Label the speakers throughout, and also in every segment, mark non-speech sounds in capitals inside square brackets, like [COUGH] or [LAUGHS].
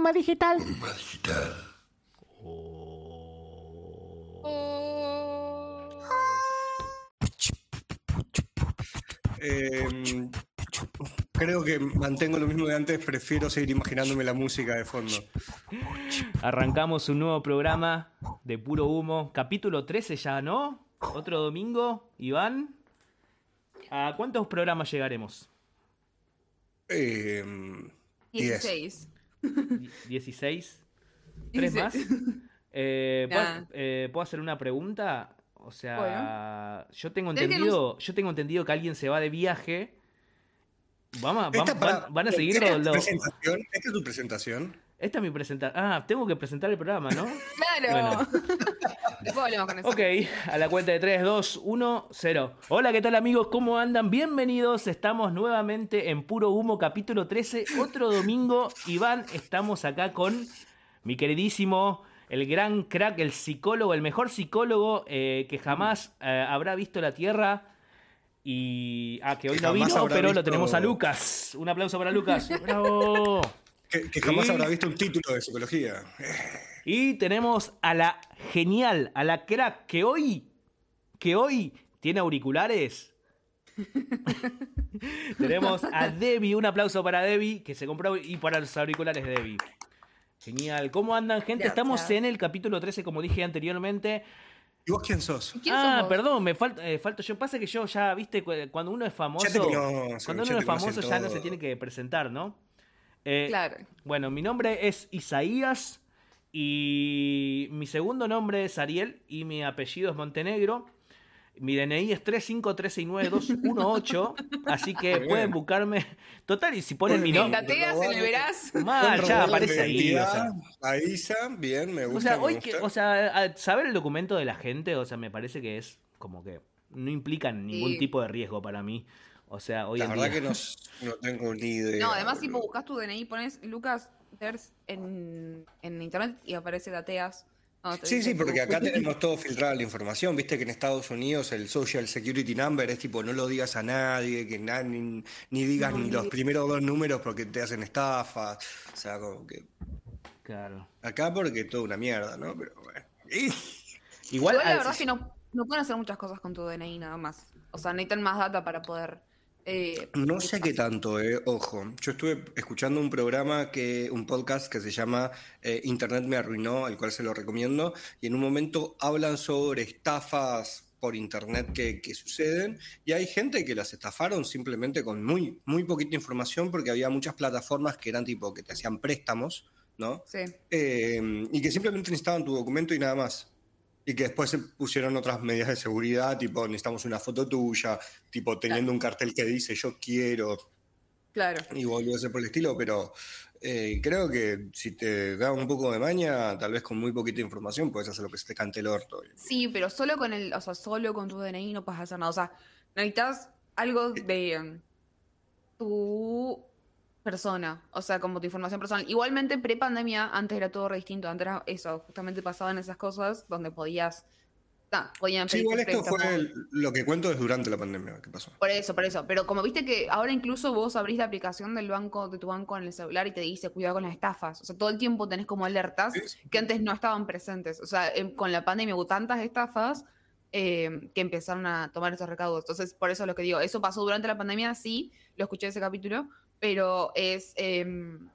Speaker 1: Puma Digital.
Speaker 2: Puma Digital.
Speaker 3: Eh, creo que mantengo lo mismo de antes, prefiero seguir imaginándome la música de fondo.
Speaker 4: Arrancamos un nuevo programa de puro humo, capítulo 13 ya, ¿no? Otro domingo, Iván. ¿A cuántos programas llegaremos?
Speaker 3: Eh, diez.
Speaker 5: 16.
Speaker 4: Die- 16. ¿Tres más? [LAUGHS] Eh, ¿puedo,
Speaker 5: Nah.
Speaker 4: eh, ¿puedo hacer una pregunta? O sea, yo tengo entendido, yo tengo entendido que alguien se va de viaje. Vamos,
Speaker 3: para-
Speaker 4: van, van a
Speaker 3: ¿Esta
Speaker 4: seguir?
Speaker 3: ¿Esta es tu presentación?
Speaker 4: Esta es mi presentación. Ah, tengo que presentar el programa, ¿no? [LAUGHS]
Speaker 5: Claro. [LAUGHS] Después volvemos con eso.
Speaker 4: Ok, a la cuenta de 3, 2, 1, 0. Hola, ¿qué tal amigos? ¿Cómo andan? Bienvenidos. Estamos nuevamente en Puro Humo, capítulo 13. Otro domingo. Iván, estamos acá con mi queridísimo, el gran crack, el psicólogo, el mejor psicólogo eh, que jamás eh, habrá visto la Tierra. Y. Ah, que hoy
Speaker 3: Que
Speaker 4: no vino, pero lo tenemos a Lucas. Un aplauso para Lucas. [LAUGHS] ¡Bravo!
Speaker 3: Que, que jamás habrá visto un título de psicología.
Speaker 4: Y tenemos a la genial, a la crack, que hoy, que hoy tiene auriculares. [LAUGHS] tenemos a Debbie, un aplauso para Debbie, que se compró y para los auriculares de Debbie. Genial. ¿Cómo andan, gente? Estamos en el capítulo 13, como dije anteriormente.
Speaker 3: ¿Y vos quién sos?
Speaker 5: ¿Quién
Speaker 4: ah,
Speaker 5: sos
Speaker 4: perdón, me falta, eh, falto yo. Pasa que yo ya, viste, cu- cuando uno es famoso,
Speaker 3: Ya te conocen,
Speaker 4: cuando uno es famoso ya no se tiene que presentar, ¿no? Eh,
Speaker 5: Claro.
Speaker 4: bueno, mi nombre es Isaías y mi segundo nombre es Ariel y mi apellido es Montenegro. Mi DNI es 353692218, así que pueden buscarme. Total, y si ponen mi nombre.
Speaker 5: Gatea se le verás.
Speaker 4: Mal, ya aparece ahí. O sea,
Speaker 3: A Isa, bien, me
Speaker 4: o
Speaker 3: gusta.
Speaker 4: sea,
Speaker 3: me
Speaker 4: hoy
Speaker 3: gusta.
Speaker 4: que, o sea, saber el documento de la gente, o sea, me parece que es como que no implica ningún
Speaker 5: Sí.
Speaker 4: tipo de riesgo para mí. O sea, hoy
Speaker 3: la
Speaker 4: en
Speaker 3: verdad
Speaker 4: día.
Speaker 3: que no, no tengo ni idea.
Speaker 5: No, además,
Speaker 3: boludo.
Speaker 5: buscas tu DNI, pones Lucas Ders en, en internet y aparece Dateas. No,
Speaker 3: Sí, sí, porque acá tenemos todo filtrada la información. Viste que en Estados Unidos el Social Security Number es tipo, no lo digas a nadie, que na- ni, ni digas
Speaker 5: No,
Speaker 3: ni
Speaker 5: ni
Speaker 3: los primeros dos números porque te hacen estafa. O sea, como que
Speaker 4: Claro.
Speaker 3: acá porque es toda una mierda, ¿no? Pero bueno. [LAUGHS]
Speaker 4: Igual,
Speaker 5: Igual la verdad es que no, no pueden hacer muchas cosas con tu DNI nada más. O sea, necesitan más data para poder. Eh,
Speaker 3: No sé qué tanto, eh, ojo. Yo estuve escuchando un programa que, un podcast que se llama eh, Internet me arruinó, el cual se lo recomiendo, y en un momento hablan sobre estafas por internet que, que suceden, y hay gente que las estafaron simplemente con muy, muy poquita información, porque había muchas plataformas que eran tipo que te hacían préstamos, ¿no?
Speaker 5: Sí.
Speaker 3: Eh, y que simplemente necesitaban tu documento y nada más. Y que después se pusieron otras medidas de seguridad, tipo necesitamos una foto tuya, tipo teniendo un cartel que dice yo quiero,
Speaker 5: Claro.
Speaker 3: y ser por el estilo, pero eh, creo que si te da un poco de maña, tal vez con muy poquita información puedes hacer lo que se te cante el orto.
Speaker 5: Sí, pero solo con el, o sea, solo con tu DNI no puedes hacer nada. O sea, necesitas algo de tu persona, o sea, como tu información personal. Igualmente, pre-pandemia, antes era todo re distinto. Antes era eso, justamente pasaban esas cosas donde podías. nah, podían
Speaker 3: Sí, igual esto fue el- lo que cuento es durante la pandemia que pasó.
Speaker 5: Por eso, por eso. Pero como viste que ahora incluso vos abrís la aplicación del banco, de tu banco en el celular y te dice cuidado con las estafas. O sea, todo el tiempo tenés como alertas
Speaker 3: Sí,
Speaker 5: que antes no estaban presentes. O sea, con la pandemia hubo tantas estafas eh, que empezaron a tomar esos recaudos. Entonces, por eso es lo que digo. Eso pasó durante la pandemia, sí, lo escuché ese capítulo, pero es. em,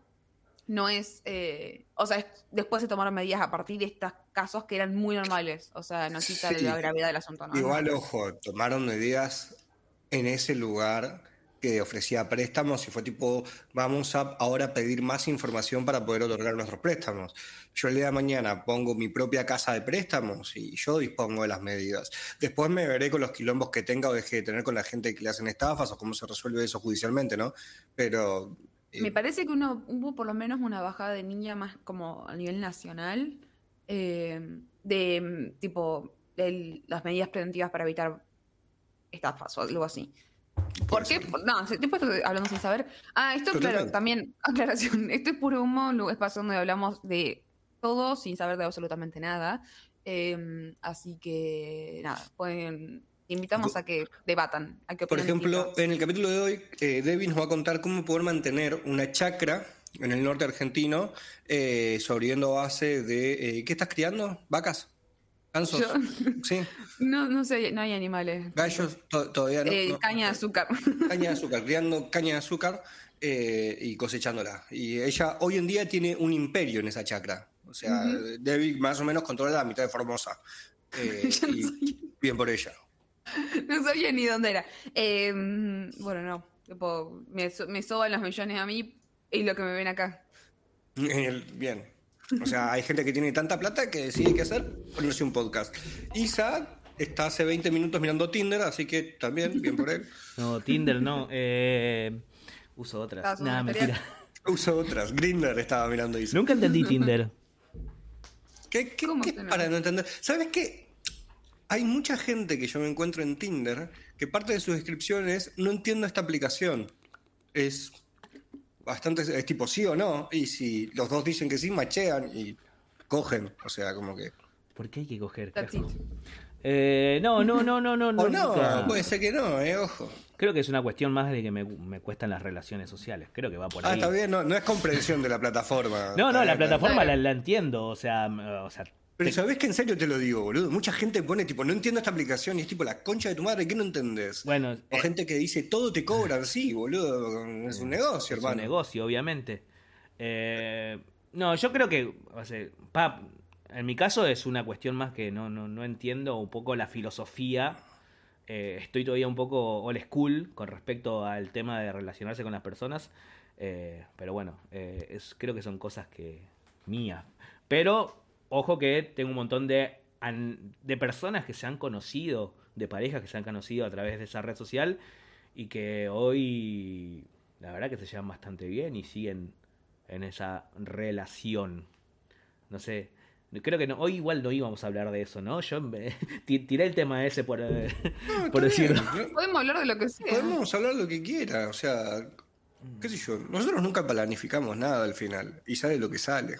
Speaker 5: no es. eh, o sea, es- después se tomaron medidas a partir de estos casos que eran muy normales. O sea, no quita
Speaker 3: Sí.
Speaker 5: la gravedad del asunto. ¿no?
Speaker 3: Igual, ojo, tomaron medidas en ese lugar que ofrecía préstamos y fue tipo, vamos a ahora pedir más información para poder otorgar nuestros préstamos. Yo el día de mañana pongo mi propia casa de préstamos y yo dispongo de las medidas. Después me veré con los quilombos que tenga o deje de tener con la gente que le hacen estafas o cómo se resuelve eso judicialmente, ¿no? Pero... eh,
Speaker 5: Me parece que uno, hubo por lo menos una bajada de niña más como a nivel nacional, eh, de tipo el- las medidas preventivas para evitar estafas o algo así. ¿Por qué? No, te he puesto hablando sin saber. Ah, esto, claro, también, [LAUGHS] aclaración, esto es puro humo, un espacio donde hablamos de todo sin saber de absolutamente nada. Eh, así que, nada, pueden, invitamos a que debatan, a que
Speaker 3: Por ejemplo, en el capítulo de hoy, eh, Debbie nos va a contar cómo poder mantener una chacra en el norte argentino, eh, sobreviviendo a base de... eh, ¿Qué estás criando? ¿Vacas? ¿Gansos?
Speaker 5: Yo-
Speaker 3: Sí.
Speaker 5: No, no sé, no hay animales.
Speaker 3: ¿Gallos? To- Todavía no.
Speaker 5: Eh,
Speaker 3: no.
Speaker 5: caña de azúcar. [LAUGHS]
Speaker 3: Caña de azúcar, criando caña de azúcar eh, y cosechándola. Y ella hoy en día tiene un imperio en esa chacra. O sea, Debbie más o menos controla la mitad de Formosa. Eh, [LAUGHS]
Speaker 5: no
Speaker 3: y
Speaker 5: sabía.
Speaker 3: bien por ella. [LAUGHS]
Speaker 5: No sabía ni dónde era. Eh, bueno, no. Tipo, me, so- me soban los millones a mí y lo que me ven acá.
Speaker 3: Bien. O sea, hay gente que tiene tanta plata que decide qué hacer, ponerse un podcast. Isa está hace 20 minutos mirando Tinder, así que también, bien por él. [LAUGHS]
Speaker 4: No, Tinder no. Eh, uso otras. Nada, mentira. [LAUGHS]
Speaker 3: Uso otras. Grinder estaba mirando Isa.
Speaker 4: Nunca entendí Tinder. [LAUGHS]
Speaker 3: ¿Qué, qué- para no entender? ¿Sabes qué? Hay mucha gente que yo me encuentro en Tinder que parte de sus descripciones no entiendo esta aplicación. Es bastante, es tipo sí o no. Y si los dos dicen que sí, machean y cogen. O sea, como que.
Speaker 4: ¿Por qué hay que coger? Eh, no, no, no, no, no. [LAUGHS]
Speaker 3: O
Speaker 4: no, nunca.
Speaker 3: puede ser que no, eh, ojo.
Speaker 4: Creo que es una cuestión más de que me, me cuestan las relaciones sociales. Creo que va por
Speaker 3: Ah,
Speaker 4: ahí.
Speaker 3: está bien, no, no es comprensión de la plataforma.
Speaker 4: No, no, la plataforma la, la entiendo. O sea, o sea
Speaker 3: Pero
Speaker 4: te-
Speaker 3: ¿sabés que en serio te lo digo, boludo? Mucha gente pone tipo, no entiendo esta aplicación y es tipo la concha de tu madre, ¿qué no entendés?
Speaker 4: bueno,
Speaker 3: O
Speaker 4: eh,
Speaker 3: gente que dice, todo te cobran, [LAUGHS] sí, boludo, es un negocio,
Speaker 4: es
Speaker 3: hermano.
Speaker 4: un negocio, obviamente. Eh, no, yo creo que, o sea, pa- en mi caso es una cuestión más que no, no, no entiendo un poco la filosofía. Eh, estoy todavía un poco old school con respecto al tema de relacionarse con las personas. Eh, pero bueno, es, creo que son cosas que mías. Pero, ojo que tengo un montón de, de personas que se han conocido, de parejas que se han conocido a través de esa red social y que hoy la verdad que se llevan bastante bien y siguen en esa relación. No sé, creo que no, hoy igual no íbamos a hablar de eso, ¿no? Yo me- [LAUGHS] tiré el tema ese por, eh,
Speaker 3: No,
Speaker 4: por
Speaker 3: está
Speaker 4: decirlo.
Speaker 5: Podemos hablar de lo que sea.
Speaker 3: Podemos hablar lo que quiera, o sea, qué sé yo, nosotros nunca planificamos nada al final y sale lo que sale.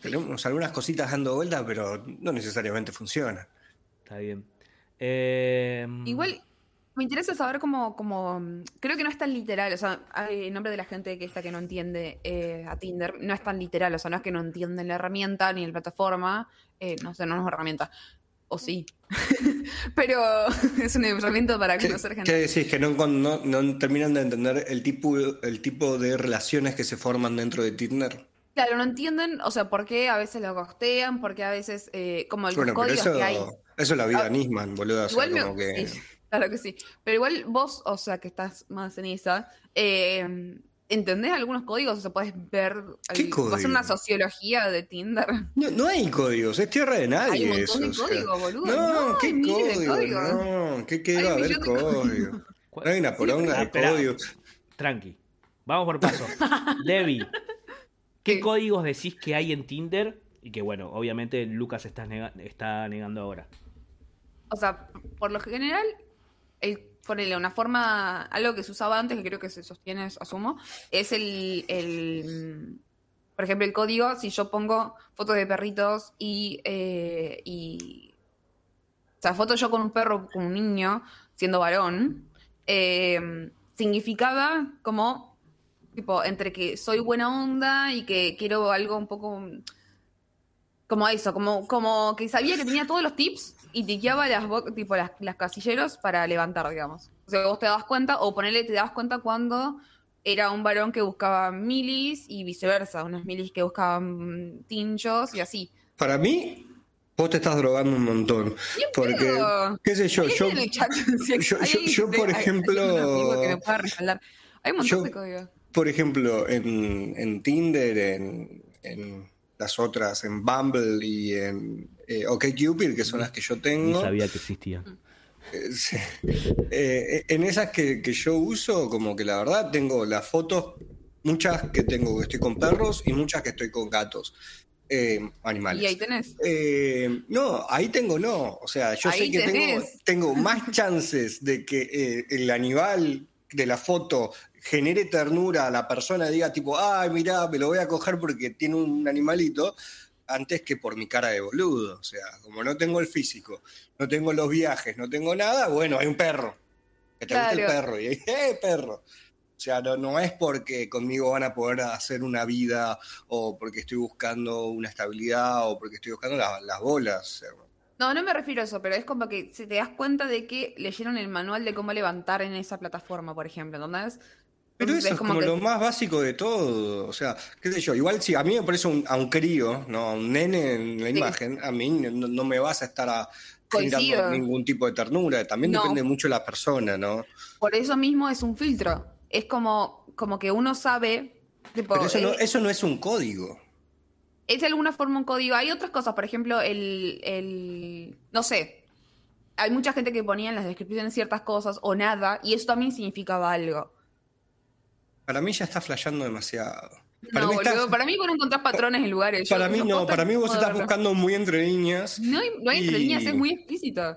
Speaker 3: Tenemos algunas cositas dando vueltas, pero no necesariamente funciona.
Speaker 4: Está bien. Eh,
Speaker 5: Igual me interesa saber cómo, cómo, creo que no es tan literal, o sea, en nombre de la gente que está que no entiende eh, a Tinder, no es tan literal, o sea, no es que no entienden la herramienta ni la plataforma, eh, no sé, no es una herramienta, o sí, [LAUGHS] pero [LAUGHS] es una herramienta para
Speaker 3: ¿Qué,
Speaker 5: conocer
Speaker 3: qué
Speaker 5: gente.
Speaker 3: decís? Que no, no, no terminan de entender el tipo, el tipo de relaciones que se forman dentro de Tinder.
Speaker 5: Claro, no entienden, o sea, por qué a veces lo costean, por qué a veces, eh, como los
Speaker 3: Bueno, pero
Speaker 5: códigos
Speaker 3: eso,
Speaker 5: que hay.
Speaker 3: eso es la vida
Speaker 5: Ah,
Speaker 3: Nisman, boludo. o sea,
Speaker 5: Igual me-
Speaker 3: como que...
Speaker 5: sí, claro que sí. Pero igual vos, o sea, que estás más en esa, eh, ¿entendés algunos códigos? O sea, puedes ver.
Speaker 3: ¿Qué
Speaker 5: a hacer una
Speaker 3: código?
Speaker 5: sociología de Tinder.
Speaker 3: No, no hay códigos, es tierra de nadie
Speaker 5: Hay un montón
Speaker 3: eso.
Speaker 5: de
Speaker 3: o sea.
Speaker 5: boludo.
Speaker 3: No,
Speaker 5: No,
Speaker 3: ¿qué
Speaker 5: hay miles de
Speaker 3: código?
Speaker 5: códigos.
Speaker 3: No, ¿qué, qué
Speaker 5: Hay
Speaker 3: va a
Speaker 5: un
Speaker 3: haber
Speaker 5: códigos.
Speaker 3: código? No hay una [LAUGHS] poronga
Speaker 4: Ah,
Speaker 3: de códigos.
Speaker 4: Tranqui. Vamos por paso. [LAUGHS] Debbie, ¿qué
Speaker 5: Sí.
Speaker 4: códigos decís que hay en Tinder? Y que bueno, obviamente Lucas está, nega- está negando ahora.
Speaker 5: O sea, por lo general, el, ponele una forma, algo que se usaba antes, que creo que se sostiene, asumo, es el, el, por ejemplo, el código, si yo pongo fotos de perritos y, eh, y o sea, fotos yo con un perro, con un niño, siendo varón, eh, significaba como, tipo, entre que soy buena onda y que quiero algo un poco como eso, como, como que sabía que tenía todos los tips y tiqueaba las, tipo, las, las casilleros para levantar, digamos. O sea, vos te dabas cuenta, o ponerle, te dabas cuenta cuando era un varón que buscaba milis y viceversa, unas milis que buscaban mm, tinchos y así.
Speaker 3: Para mí, vos te estás drogando un montón. Porque,
Speaker 5: pedo.
Speaker 3: qué sé yo, yo, yo- por
Speaker 5: hay-
Speaker 3: ejemplo,
Speaker 5: hay un. Hay montón
Speaker 3: yo-
Speaker 5: de códigos.
Speaker 3: Por ejemplo, en, en Tinder, en, en las otras, en Bumble y en eh, OkCupid, que son las que yo
Speaker 4: Ni
Speaker 3: tengo.
Speaker 4: sabía que existía. [LAUGHS]
Speaker 3: Eh, sí. Eh, en esas que, que yo uso, como que la verdad tengo las fotos, muchas que tengo que estoy con perros y muchas que estoy con gatos, eh, animales.
Speaker 5: Y ahí tenés.
Speaker 3: Eh, no, ahí tengo no. O sea, yo sé que tengo, tengo más chances de que eh, el animal de la foto genere ternura a la persona, diga tipo, ay, mirá, me lo voy a coger porque tiene un animalito, antes que por mi cara de boludo. O sea, como no tengo el físico, no tengo los viajes, no tengo nada, bueno, hay un perro. Que te gusta el
Speaker 5: Claro.
Speaker 3: perro. Y ahí, ¡eh, perro! O sea, no, no es porque conmigo van a poder hacer una vida o porque estoy buscando una estabilidad o porque estoy buscando la- las bolas.
Speaker 5: No, no me refiero a eso, pero es como que si te das cuenta de que leyeron el manual de cómo levantar en esa plataforma, por ejemplo, ¿entendés?
Speaker 3: Pero eso es como
Speaker 5: que-
Speaker 3: lo más básico de todo. O sea, qué sé yo, igual si a mí me parece un- a un crío, ¿no? A un nene en la
Speaker 5: Sí.
Speaker 3: imagen, a mí no, no me vas a estar a, generando ningún tipo de ternura. También
Speaker 5: No.
Speaker 3: depende mucho de la persona, ¿no?
Speaker 5: Por eso mismo es un filtro. Es como, como que uno sabe. tipo,
Speaker 3: Pero eso no,
Speaker 5: eh,
Speaker 3: eso no es un código.
Speaker 5: es de alguna forma un código. Hay otras cosas, por ejemplo, el, el. No sé. Hay mucha gente que ponía en las descripciones ciertas cosas o nada, y eso también significaba algo.
Speaker 3: Para mí ya está flasheando demasiado. Para
Speaker 5: no,
Speaker 3: mí
Speaker 5: boludo,
Speaker 3: estás-
Speaker 5: para mí vos no encontrás patrones en lugares. Yo-
Speaker 3: Para mí no, para mí vos estás
Speaker 5: verlo.
Speaker 3: buscando muy entre líneas.
Speaker 5: No hay, no hay entre líneas, es muy explícito.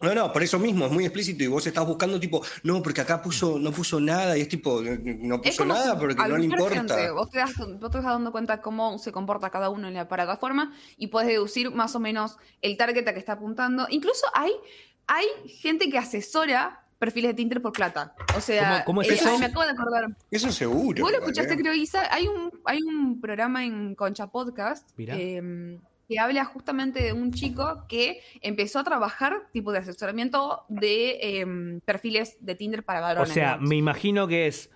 Speaker 3: No, no, por eso mismo, es muy explícito y vos estás buscando tipo, no, porque acá puso, no puso nada y es tipo, no puso nada porque no le importa.
Speaker 5: gente, vos, te das, vos te vas dando cuenta cómo se comporta cada uno en la plataforma y puedes deducir más o menos el target a que está apuntando. Incluso hay, hay gente que asesora perfiles de Tinder por plata. O sea,
Speaker 4: ¿Cómo- cómo es
Speaker 5: eh,
Speaker 4: eso?
Speaker 5: ay, me acabo de acordar.
Speaker 3: Eso seguro.
Speaker 5: Vos lo escuchaste,
Speaker 3: ¿eh?
Speaker 5: creo, Isa. Hay un, hay un programa en Concha Podcast eh, que habla justamente de un chico que empezó a trabajar tipo de asesoramiento de eh, perfiles de Tinder para
Speaker 4: O
Speaker 5: varones.
Speaker 4: sea,
Speaker 5: digamos.
Speaker 4: me imagino que es.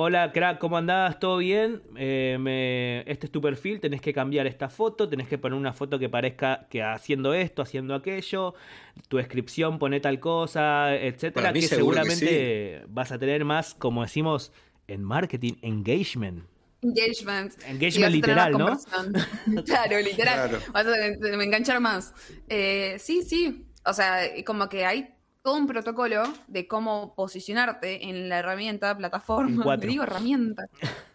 Speaker 4: Hola, crack, ¿cómo andás? ¿Todo bien? Eh, me- Este es tu perfil, tenés que cambiar esta foto, tenés que poner una foto que parezca que haciendo esto, haciendo aquello, tu descripción pone tal cosa, etcétera, que seguramente vas a tener más, como decimos en marketing, engagement.
Speaker 5: Engagement.
Speaker 4: Engagement literal, ¿no? [LAUGHS]
Speaker 5: claro, literal.
Speaker 3: Claro.
Speaker 5: Vas a me enganchar más. Eh, sí, sí. O sea, como que hay todo un protocolo de cómo posicionarte en la herramienta,
Speaker 4: En
Speaker 5: plataforma. [LAUGHS] Le digo herramienta.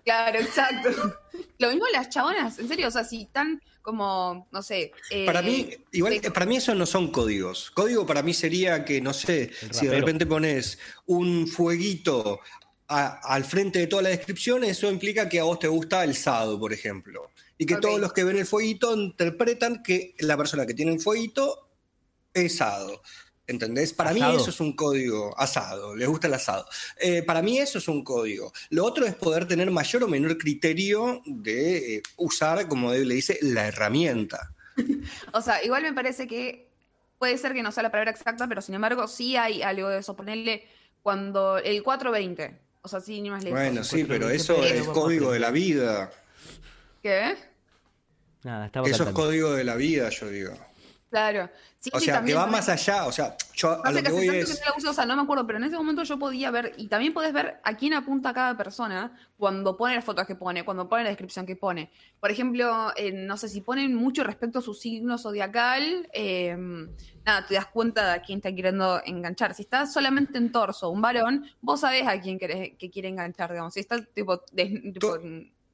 Speaker 5: Claro, exacto. [LAUGHS] Lo mismo las chabonas, en serio, o sea, si están como, no sé. eh,
Speaker 3: Para mí, igual, para mí eso no son códigos. Código para mí sería que, no sé, si de repente pones un fueguito a- al frente de toda la descripción, eso implica que a vos te gusta el sado, por ejemplo. Y que todos los que ven el fueguito interpretan que la persona que tiene el fueguito es sado. ¿Entendés? Para mí
Speaker 4: Asado.
Speaker 3: eso es un código asado, les gusta el asado. Eh, para mí eso es un código. Lo otro es poder tener mayor o menor criterio de eh, usar, como Dave le dice, la herramienta. [LAUGHS]
Speaker 5: O sea, igual me parece que puede ser que no sea la palabra exacta, pero sin embargo sí hay algo de eso. Ponerle cuando el 420. O sea, sí, ni más lejos.
Speaker 3: Bueno, sí, pero eso es código de la vida.
Speaker 5: ¿Qué?
Speaker 4: Nada, estaba
Speaker 3: Eso es código de la vida, yo digo.
Speaker 5: Claro. Sí,
Speaker 3: O
Speaker 5: sí,
Speaker 3: sea, que va
Speaker 5: también-
Speaker 3: más allá. O sea, yo a lo
Speaker 5: que
Speaker 3: voy
Speaker 5: tanto
Speaker 3: es.
Speaker 5: que no la uso, o sea, no me acuerdo, pero en ese momento yo podía ver, y también podés ver a quién apunta cada persona cuando pone las fotos que pone, cuando pone la descripción que pone. Por ejemplo, eh, no sé, si ponen mucho respecto a su signo zodiacal, eh, nada, te das cuenta de a quién está queriendo enganchar. Si estás solamente en torso, un varón, vos sabés a quién querés, que quiere enganchar, digamos. Si está tipo, des- tipo,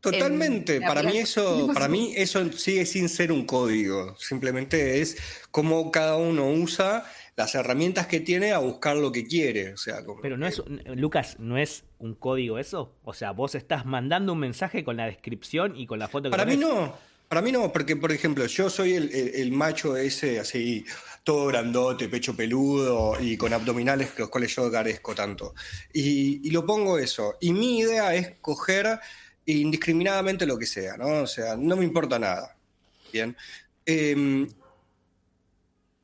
Speaker 3: Totalmente,
Speaker 5: en
Speaker 3: para mí eso, para mí eso sigue sin ser un código, simplemente es cómo cada uno usa las herramientas que tiene a buscar lo que quiere, o sea, como
Speaker 4: Pero no
Speaker 3: que-
Speaker 4: es, Lucas, ¿no es un código eso? O sea, vos estás mandando un mensaje con la descripción y con la foto que
Speaker 3: Para mí no, para mí no, porque por ejemplo, yo soy el, el- el macho ese así, todo grandote, pecho peludo y con abdominales los cuales yo carezco tanto. Y, y lo pongo eso. Y mi idea es coger indiscriminadamente lo que sea, ¿no? O sea, no me importa nada. Bien. Em,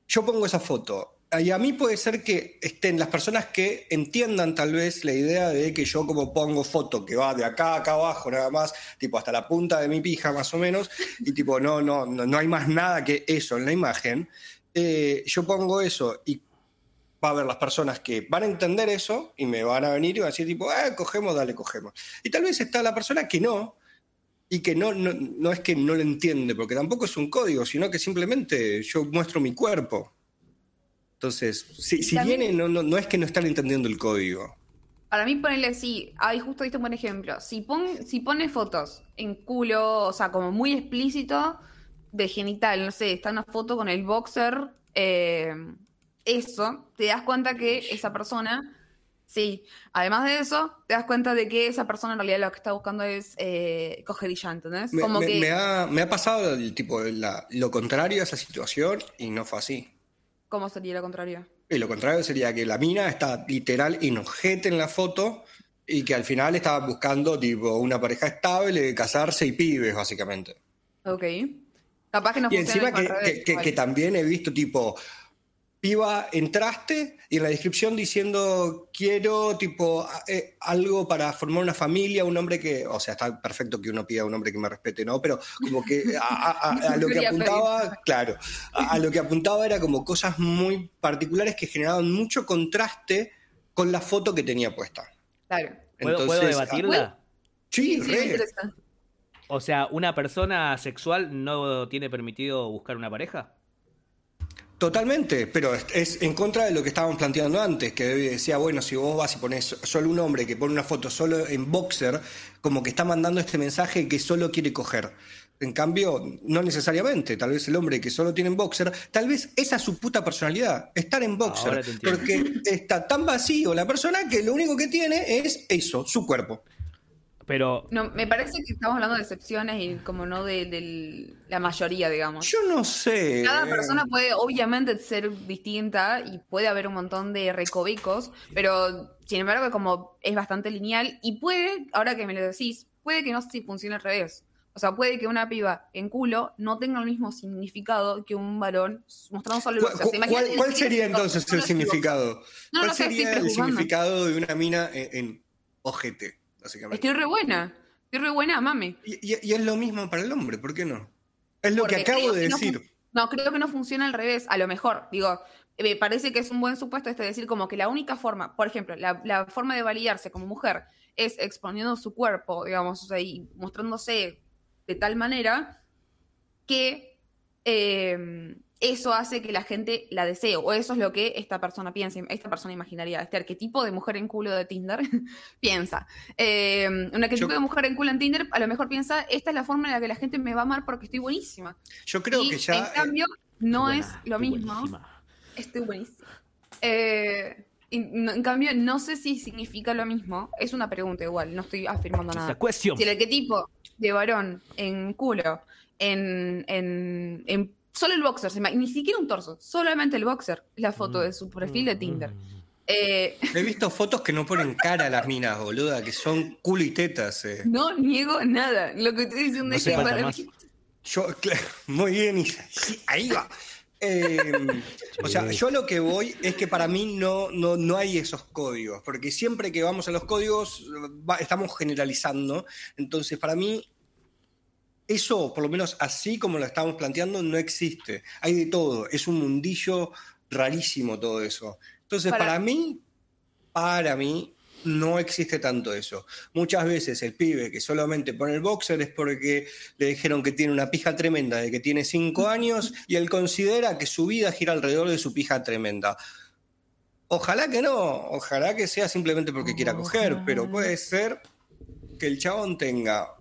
Speaker 3: yo pongo esa foto. Y a mí puede ser que estén las personas que entiendan tal vez la idea de que yo como pongo foto que va de acá a acá abajo nada más, tipo hasta la punta de mi pija más o menos, y tipo no, no, no, no hay más nada que eso en la imagen, eh, yo pongo eso y va a haber las personas que van a entender eso y me van a venir y van a decir tipo, ah, cogemos, dale, cogemos. Y tal vez está la persona que no, y que no, no, no es que no lo entiende, porque tampoco es un código, sino que simplemente yo muestro mi cuerpo. Entonces, si, si
Speaker 5: También-
Speaker 3: viene, no, no, no es que no están entendiendo el código.
Speaker 5: Para mí ponerle sí, ahí justo diste un buen ejemplo. Si, pon, si pones fotos en culo, o sea, como muy explícito de genital, no sé, está una foto con el boxer, eh, eso, te das cuenta que esa persona, sí, además de eso, te das cuenta de que esa persona en realidad lo que está buscando es eh, coger y ya, ¿entendés?
Speaker 3: Me,
Speaker 5: Como
Speaker 3: me-
Speaker 5: que,
Speaker 3: me ha, me ha pasado el, tipo, la- lo contrario a esa situación y no fue así.
Speaker 5: ¿cómo sería lo contrario?
Speaker 3: Y lo contrario sería que la mina está literal enojete en la foto Y que al final estaban buscando tipo una pareja estable, casarse y pibes, básicamente.
Speaker 5: Ok. Capaz que no
Speaker 3: y encima que, que- que- que también he visto tipo, piba, entraste y en la descripción diciendo quiero tipo eh, algo para formar una familia, un hombre que, o sea, está perfecto que uno pida a un hombre que me respete, ¿no? Pero como que a, a- a- a [LAUGHS] lo que apuntaba, claro, a, a lo que apuntaba era como cosas muy particulares que generaban mucho contraste con la foto que tenía puesta.
Speaker 5: Claro.
Speaker 4: ¿Puedo, ¿puedo
Speaker 3: Entonces,
Speaker 4: debatirla?
Speaker 3: ah, Sí,
Speaker 5: Sí,
Speaker 3: re.
Speaker 4: O sea, ¿una persona sexual no tiene permitido buscar una pareja?
Speaker 3: Totalmente, pero es, es en contra de lo que estábamos planteando antes, que decía, bueno, si vos vas y pones solo un hombre que pone una foto solo en boxer, como que está mandando este mensaje que solo quiere coger. En cambio, no necesariamente, tal vez el hombre que solo tiene en boxer, tal vez esa es su puta personalidad, estar en boxer, porque está tan vacío la persona que lo único que tiene es eso, su cuerpo.
Speaker 4: Pero
Speaker 5: No, me parece que estamos hablando de excepciones y como no de, de la mayoría, digamos.
Speaker 3: Yo no sé.
Speaker 5: Cada persona puede obviamente ser distinta y puede haber un montón de recovecos, pero sin embargo como es bastante lineal y puede, ahora que me lo decís, puede que no si funcione al revés. O sea, puede que una piba en culo no tenga el mismo significado que un varón mostrando solo el
Speaker 3: ¿Cuál,
Speaker 5: boxer. ¿Se
Speaker 3: cuál-
Speaker 5: imaginan
Speaker 3: cuál
Speaker 5: el-
Speaker 3: sería entonces el significado?
Speaker 5: No,
Speaker 3: ¿Cuál
Speaker 5: no sé,
Speaker 3: sería el significado de una mina en, en ojete, básicamente?
Speaker 5: Estoy re buena. Estoy re buena, mami.
Speaker 3: Y, y- y es lo mismo para el hombre, ¿por qué no? Es lo
Speaker 5: Porque
Speaker 3: que acabo de
Speaker 5: que no
Speaker 3: decir.
Speaker 5: No, creo que no funciona al revés. A lo mejor, digo, me parece que es un buen supuesto este decir como que la única forma, por ejemplo, la, la forma de validarse como mujer es exponiendo su cuerpo, digamos, o sea, y mostrándose de tal manera que eh, eso hace que la gente la desee, o eso es lo que esta persona piensa, esta persona imaginaria, este arquetipo de mujer en culo de Tinder [LAUGHS] piensa. Eh, un arquetipo
Speaker 3: Yo-
Speaker 5: de mujer en culo en Tinder a lo mejor piensa, esta es la forma en la que la gente me va a amar porque estoy buenísima.
Speaker 3: Yo creo
Speaker 5: y
Speaker 3: que ya.
Speaker 5: en cambio, no
Speaker 4: buena,
Speaker 5: es lo mismo.
Speaker 4: buenísima.
Speaker 5: Estoy buenísima. Eh, en cambio, no sé si significa lo mismo. Es una pregunta igual, no estoy afirmando
Speaker 4: Esa
Speaker 5: nada.
Speaker 4: cuestión.
Speaker 5: Si el arquetipo de varón en culo, en, en, en- solo el boxer, ni siquiera un torso, solamente el boxer, la foto de su perfil de Tinder. Eh,
Speaker 3: He [LAUGHS] visto fotos que no ponen cara a las minas, boluda, que son culo y tetas. eh.
Speaker 5: no niego nada. Lo que estoy diciendo
Speaker 4: No
Speaker 5: es que para
Speaker 4: más.
Speaker 5: mí-
Speaker 3: Yo, cla- muy bien, ahí va. Eh, [LAUGHS] o sea, yo lo que voy es que para mí no, no, no hay esos códigos, porque siempre que vamos a los códigos va- estamos generalizando. Entonces, para mí, eso, por lo menos así como lo estamos planteando, no existe. Hay de todo, es un mundillo rarísimo todo eso. Entonces,
Speaker 5: Para-
Speaker 3: para mí, para mí, no existe tanto eso. Muchas veces el pibe que solamente pone el boxer es porque le dijeron que tiene una pija tremenda de que tiene cinco [LAUGHS] años y él considera que su vida gira alrededor de su pija tremenda. Ojalá que no, ojalá que sea simplemente porque quiera coger, pero puede ser que el chabón tenga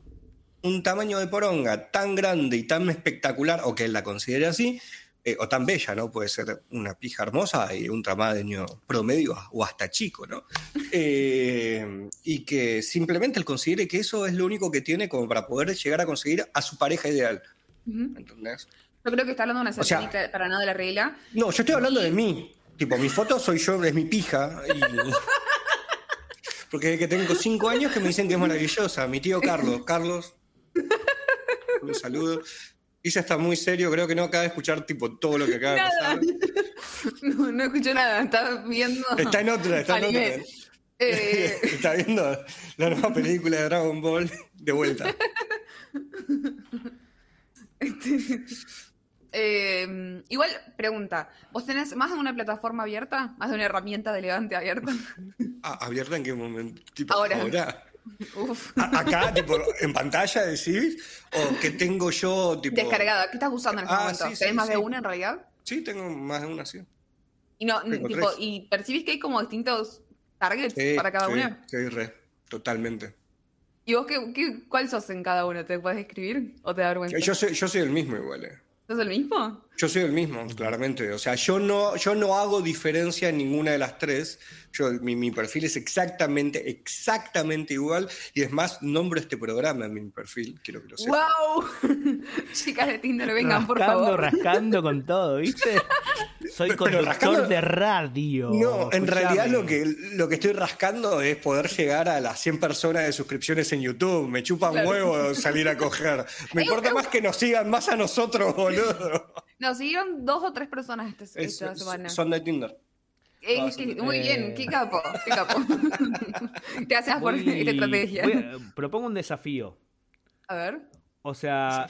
Speaker 3: un tamaño de poronga tan grande y tan espectacular, o que él la considere así, eh, o tan bella, ¿no? Puede ser una pija hermosa y un tamaño promedio o hasta chico, ¿no? [LAUGHS] Eh, y que simplemente él considere que eso es lo único que tiene como para poder llegar a conseguir a su pareja ideal. ¿Entendés?
Speaker 5: Yo creo que está hablando de una
Speaker 3: O sea-
Speaker 5: para nada de la regla.
Speaker 3: No, yo estoy hablando de mí. Tipo, mi foto soy yo, es mi pija. y- [LAUGHS] Porque desde que tengo cinco años que me dicen que es maravillosa. Mi tío Carlos. [LAUGHS] Carlos. Un saludo. Ya está muy serio, creo que no acaba de escuchar tipo todo lo que acaba de pasar. [LAUGHS]
Speaker 5: No, no escucho nada, estaba viendo.
Speaker 3: Está en otra, está en otra.
Speaker 5: Eh, [LAUGHS]
Speaker 3: Está viendo la nueva película de Dragon Ball de vuelta. [LAUGHS]
Speaker 5: eh, igual, pregunta: ¿vos tenés más de una plataforma abierta? ¿Más de una herramienta de levante abierta?
Speaker 3: Ah, ¿Abierta en qué momento? Tipo,
Speaker 5: Ahora.
Speaker 3: ahora.
Speaker 5: Uf.
Speaker 3: Acá, tipo, en pantalla decís, o que tengo yo, tipo.
Speaker 5: Descargada. ¿Qué estás usando en este
Speaker 3: Ah,
Speaker 5: momento?
Speaker 3: sí,
Speaker 5: ¿Tenés
Speaker 3: sí,
Speaker 5: más de una en realidad?
Speaker 3: Sí, tengo más de una, sí.
Speaker 5: Y no,
Speaker 3: Tengo
Speaker 5: tipo,
Speaker 3: tres.
Speaker 5: y percibís que hay como distintos targets para cada una.
Speaker 3: Sí, re, totalmente.
Speaker 5: ¿Y vos qué, qué- cuál sos en cada una? ¿Te puedes escribir? ¿O te da vergüenza?
Speaker 3: Yo soy, yo soy el mismo igual. eh.
Speaker 5: ¿Sos el mismo?
Speaker 3: Yo soy el mismo, claramente. O sea, yo no, yo no hago diferencia en ninguna de las tres. Yo, mi, mi perfil es exactamente, exactamente igual. Y es más, nombro este programa en mi perfil, quiero que lo sepan.
Speaker 5: ¡Wow! [LAUGHS] Chicas de Tinder, vengan, por favor.
Speaker 4: rascando con todo, ¿viste? Soy conductor
Speaker 3: rascando-
Speaker 4: de radio.
Speaker 3: No, en realidad lo que, lo que estoy rascando es poder llegar a las 100 personas de suscripciones en YouTube. Me chupan
Speaker 5: Claro.
Speaker 3: huevo salir a coger. Me importa más que nos sigan más a nosotros, boludo.
Speaker 5: Nos siguieron dos o tres personas este- esta,
Speaker 3: Es-
Speaker 5: esta semana.
Speaker 3: son de Tinder.
Speaker 5: Eh,
Speaker 3: son-
Speaker 5: muy
Speaker 4: eh.
Speaker 5: bien, qué capo, qué capo. [LAUGHS] Gracias por
Speaker 4: Voy-
Speaker 5: esta estrategia.
Speaker 4: a- propongo un desafío.
Speaker 5: A ver.
Speaker 4: O sea,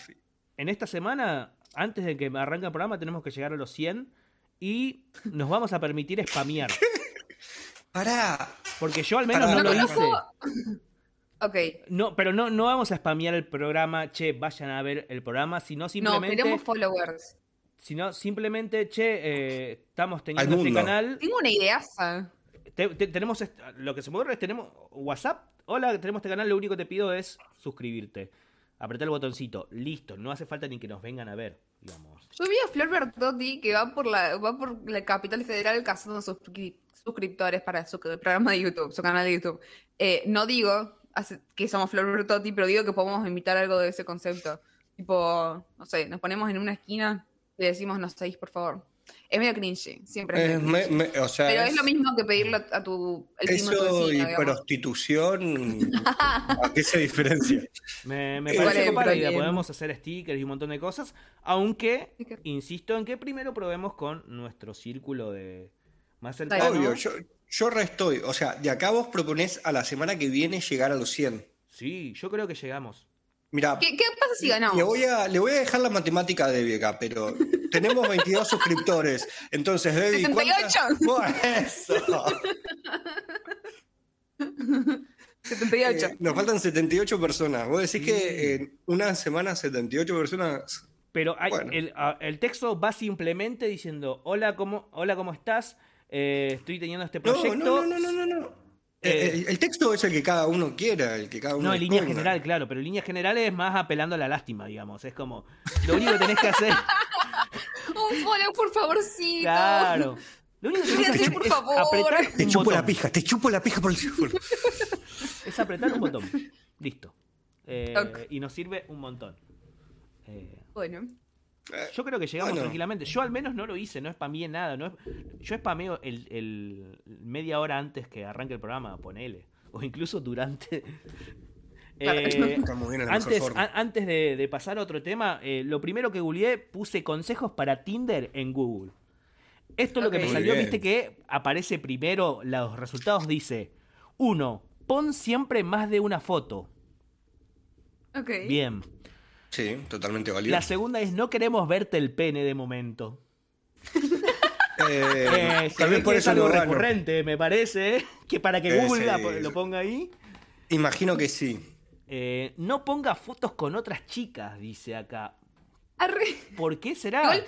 Speaker 4: en esta semana, antes de que arranque el programa, tenemos que llegar a los 100 y nos vamos a permitir spamear. [LAUGHS]
Speaker 3: Pará.
Speaker 4: Porque yo al menos
Speaker 3: Pará,
Speaker 4: no lo hice.
Speaker 5: Ok.
Speaker 4: No, pero no, no vamos a spamear el programa, che, vayan a ver el programa, sino
Speaker 5: No,
Speaker 4: simplemente,
Speaker 5: queremos followers.
Speaker 4: Sino simplemente, che, eh, estamos teniendo este canal.
Speaker 5: Tengo una idea.
Speaker 4: Te- te- tenemos lo que se me ocurre es tenemos WhatsApp. Hola, tenemos este canal, lo único que te pido es suscribirte. Apretar el botoncito, listo, no hace falta ni que nos vengan a ver, digamos.
Speaker 5: Yo vi a Flor Bertotti que va por la, va por la capital federal cazando suscri- suscriptores para su programa de YouTube, su canal de YouTube. Eh, no digo hace- que somos Flor Bertotti, pero digo que podemos imitar algo de ese concepto. Tipo, no sé, nos ponemos en una esquina le decimos no seis, por favor. Es medio cringy, siempre es
Speaker 3: Es
Speaker 5: medio
Speaker 3: me-
Speaker 5: cringy.
Speaker 3: me- o sea,
Speaker 5: Pero
Speaker 3: es-
Speaker 5: es lo mismo que pedirle a tu el primo de tu
Speaker 3: eso y
Speaker 5: digamos.
Speaker 3: prostitución. [LAUGHS] ¿A qué se diferencia?
Speaker 4: Me, me parece
Speaker 5: bien.
Speaker 4: podemos hacer stickers y un montón de cosas, aunque
Speaker 5: Sticker.
Speaker 4: insisto en que primero probemos con nuestro círculo de más cercano.
Speaker 3: Obvio, yo, yo restoy. O sea, de acá vos proponés a la semana que viene llegar a los 100.
Speaker 4: Sí, yo creo que llegamos.
Speaker 3: Mira,
Speaker 5: ¿Qué, qué pasa si ganamos?
Speaker 3: le voy, a, le voy a dejar la matemática a Debbie acá, pero tenemos 22 suscriptores. Entonces, Debbie. ¿cuántas- [LAUGHS]
Speaker 5: 78.
Speaker 3: Bueno, eso. [LAUGHS]
Speaker 5: 78.
Speaker 3: Eh, nos faltan 78 personas. Vos decís que en una semana 78 personas.
Speaker 4: Pero hay-
Speaker 3: Bueno.
Speaker 4: el, texto va simplemente diciendo, hola, ¿cómo, hola, ¿cómo estás? Eh, estoy teniendo este
Speaker 3: No,
Speaker 4: proyecto.
Speaker 3: no, no, no, no, no. no.
Speaker 4: Eh,
Speaker 3: el, el texto es el que cada uno quiera, el que cada uno
Speaker 4: No, en línea general, claro, pero en línea general es más apelando a la lástima, digamos. Es como, lo único que tenés que hacer, [LAUGHS] [LAUGHS]
Speaker 5: Un follow, por favorcito.
Speaker 4: claro. Lo único que tenés que hacer
Speaker 5: por
Speaker 4: es
Speaker 5: favor.
Speaker 4: apretar
Speaker 3: Te
Speaker 4: un
Speaker 3: chupo
Speaker 4: botón.
Speaker 3: la pija, te chupo la pija por el círculo. [LAUGHS]
Speaker 4: Es apretar un botón. Listo. Eh. Y nos sirve un montón. Eh,
Speaker 5: Bueno.
Speaker 4: Yo creo que llegamos
Speaker 3: Bueno.
Speaker 4: tranquilamente. Yo al menos no lo hice, no spameé nada. No, yo spameo el, el media hora antes que arranque el programa, ponele. O incluso durante. [LAUGHS]
Speaker 5: Claro.
Speaker 4: Eh, antes, a- antes de, de pasar a otro tema, eh, lo primero que googleé, puse consejos para Tinder en Google. Esto es lo que me
Speaker 3: Muy
Speaker 4: salió,
Speaker 3: bien.
Speaker 4: viste que aparece primero, los resultados dice, uno, pon siempre más de una foto.
Speaker 5: Ok.
Speaker 4: Bien.
Speaker 3: Sí, totalmente válido.
Speaker 4: La segunda es, no queremos verte el pene de momento. [LAUGHS]
Speaker 3: Eh,
Speaker 4: Eh,
Speaker 3: vez por
Speaker 4: que es
Speaker 3: eso
Speaker 4: algo
Speaker 3: lo gano.
Speaker 4: recurrente, me parece, que para que
Speaker 3: Eh,
Speaker 4: Google la- lo ponga ahí.
Speaker 3: Imagino que sí.
Speaker 4: Eh, no ponga fotos con otras chicas, dice acá.
Speaker 5: Arre.
Speaker 4: ¿Por qué será?
Speaker 5: Igual-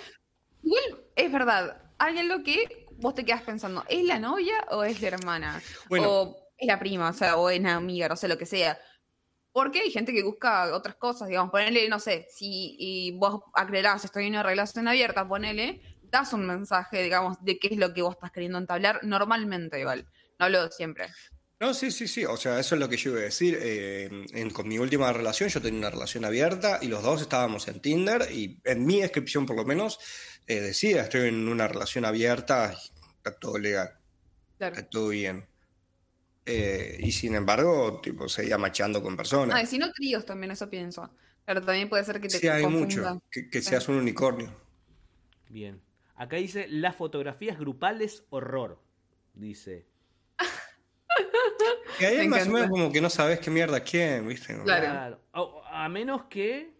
Speaker 5: Igual es verdad. Hay algo que vos te quedas pensando, ¿es la novia o es la hermana?
Speaker 3: Bueno.
Speaker 5: O es la prima, o sea, o es la amiga, no sé lo que sea. Porque hay gente que busca otras cosas, digamos, ponele, no sé, si y vos aclarás, estoy en una relación abierta, ponele, das un mensaje, digamos, de qué es lo que vos estás queriendo entablar, normalmente igual, no hablo de siempre.
Speaker 3: No, sí, sí, sí. O sea, eso es lo que yo iba a decir. Eh, en- con mi última relación, yo tenía una relación abierta y los dos estábamos en Tinder y en mi descripción, por lo menos, eh, decía, estoy en una relación abierta y está todo legal,
Speaker 5: Claro.
Speaker 3: está todo bien. Eh, y sin embargo, tipo, seguía machando con personas.
Speaker 5: Ah, y si no tríos también, eso pienso. Claro, también puede ser que te
Speaker 3: Sí, hay
Speaker 5: confunda.
Speaker 3: mucho. Que, que
Speaker 5: Sí.
Speaker 3: seas un unicornio.
Speaker 4: Bien. Acá dice, las fotografías grupales, horror. Dice.
Speaker 3: Y ahí [LAUGHS]
Speaker 5: Me
Speaker 3: más o menos como que no sabes qué mierda quién, ¿viste?
Speaker 5: Claro.
Speaker 4: O- a menos que...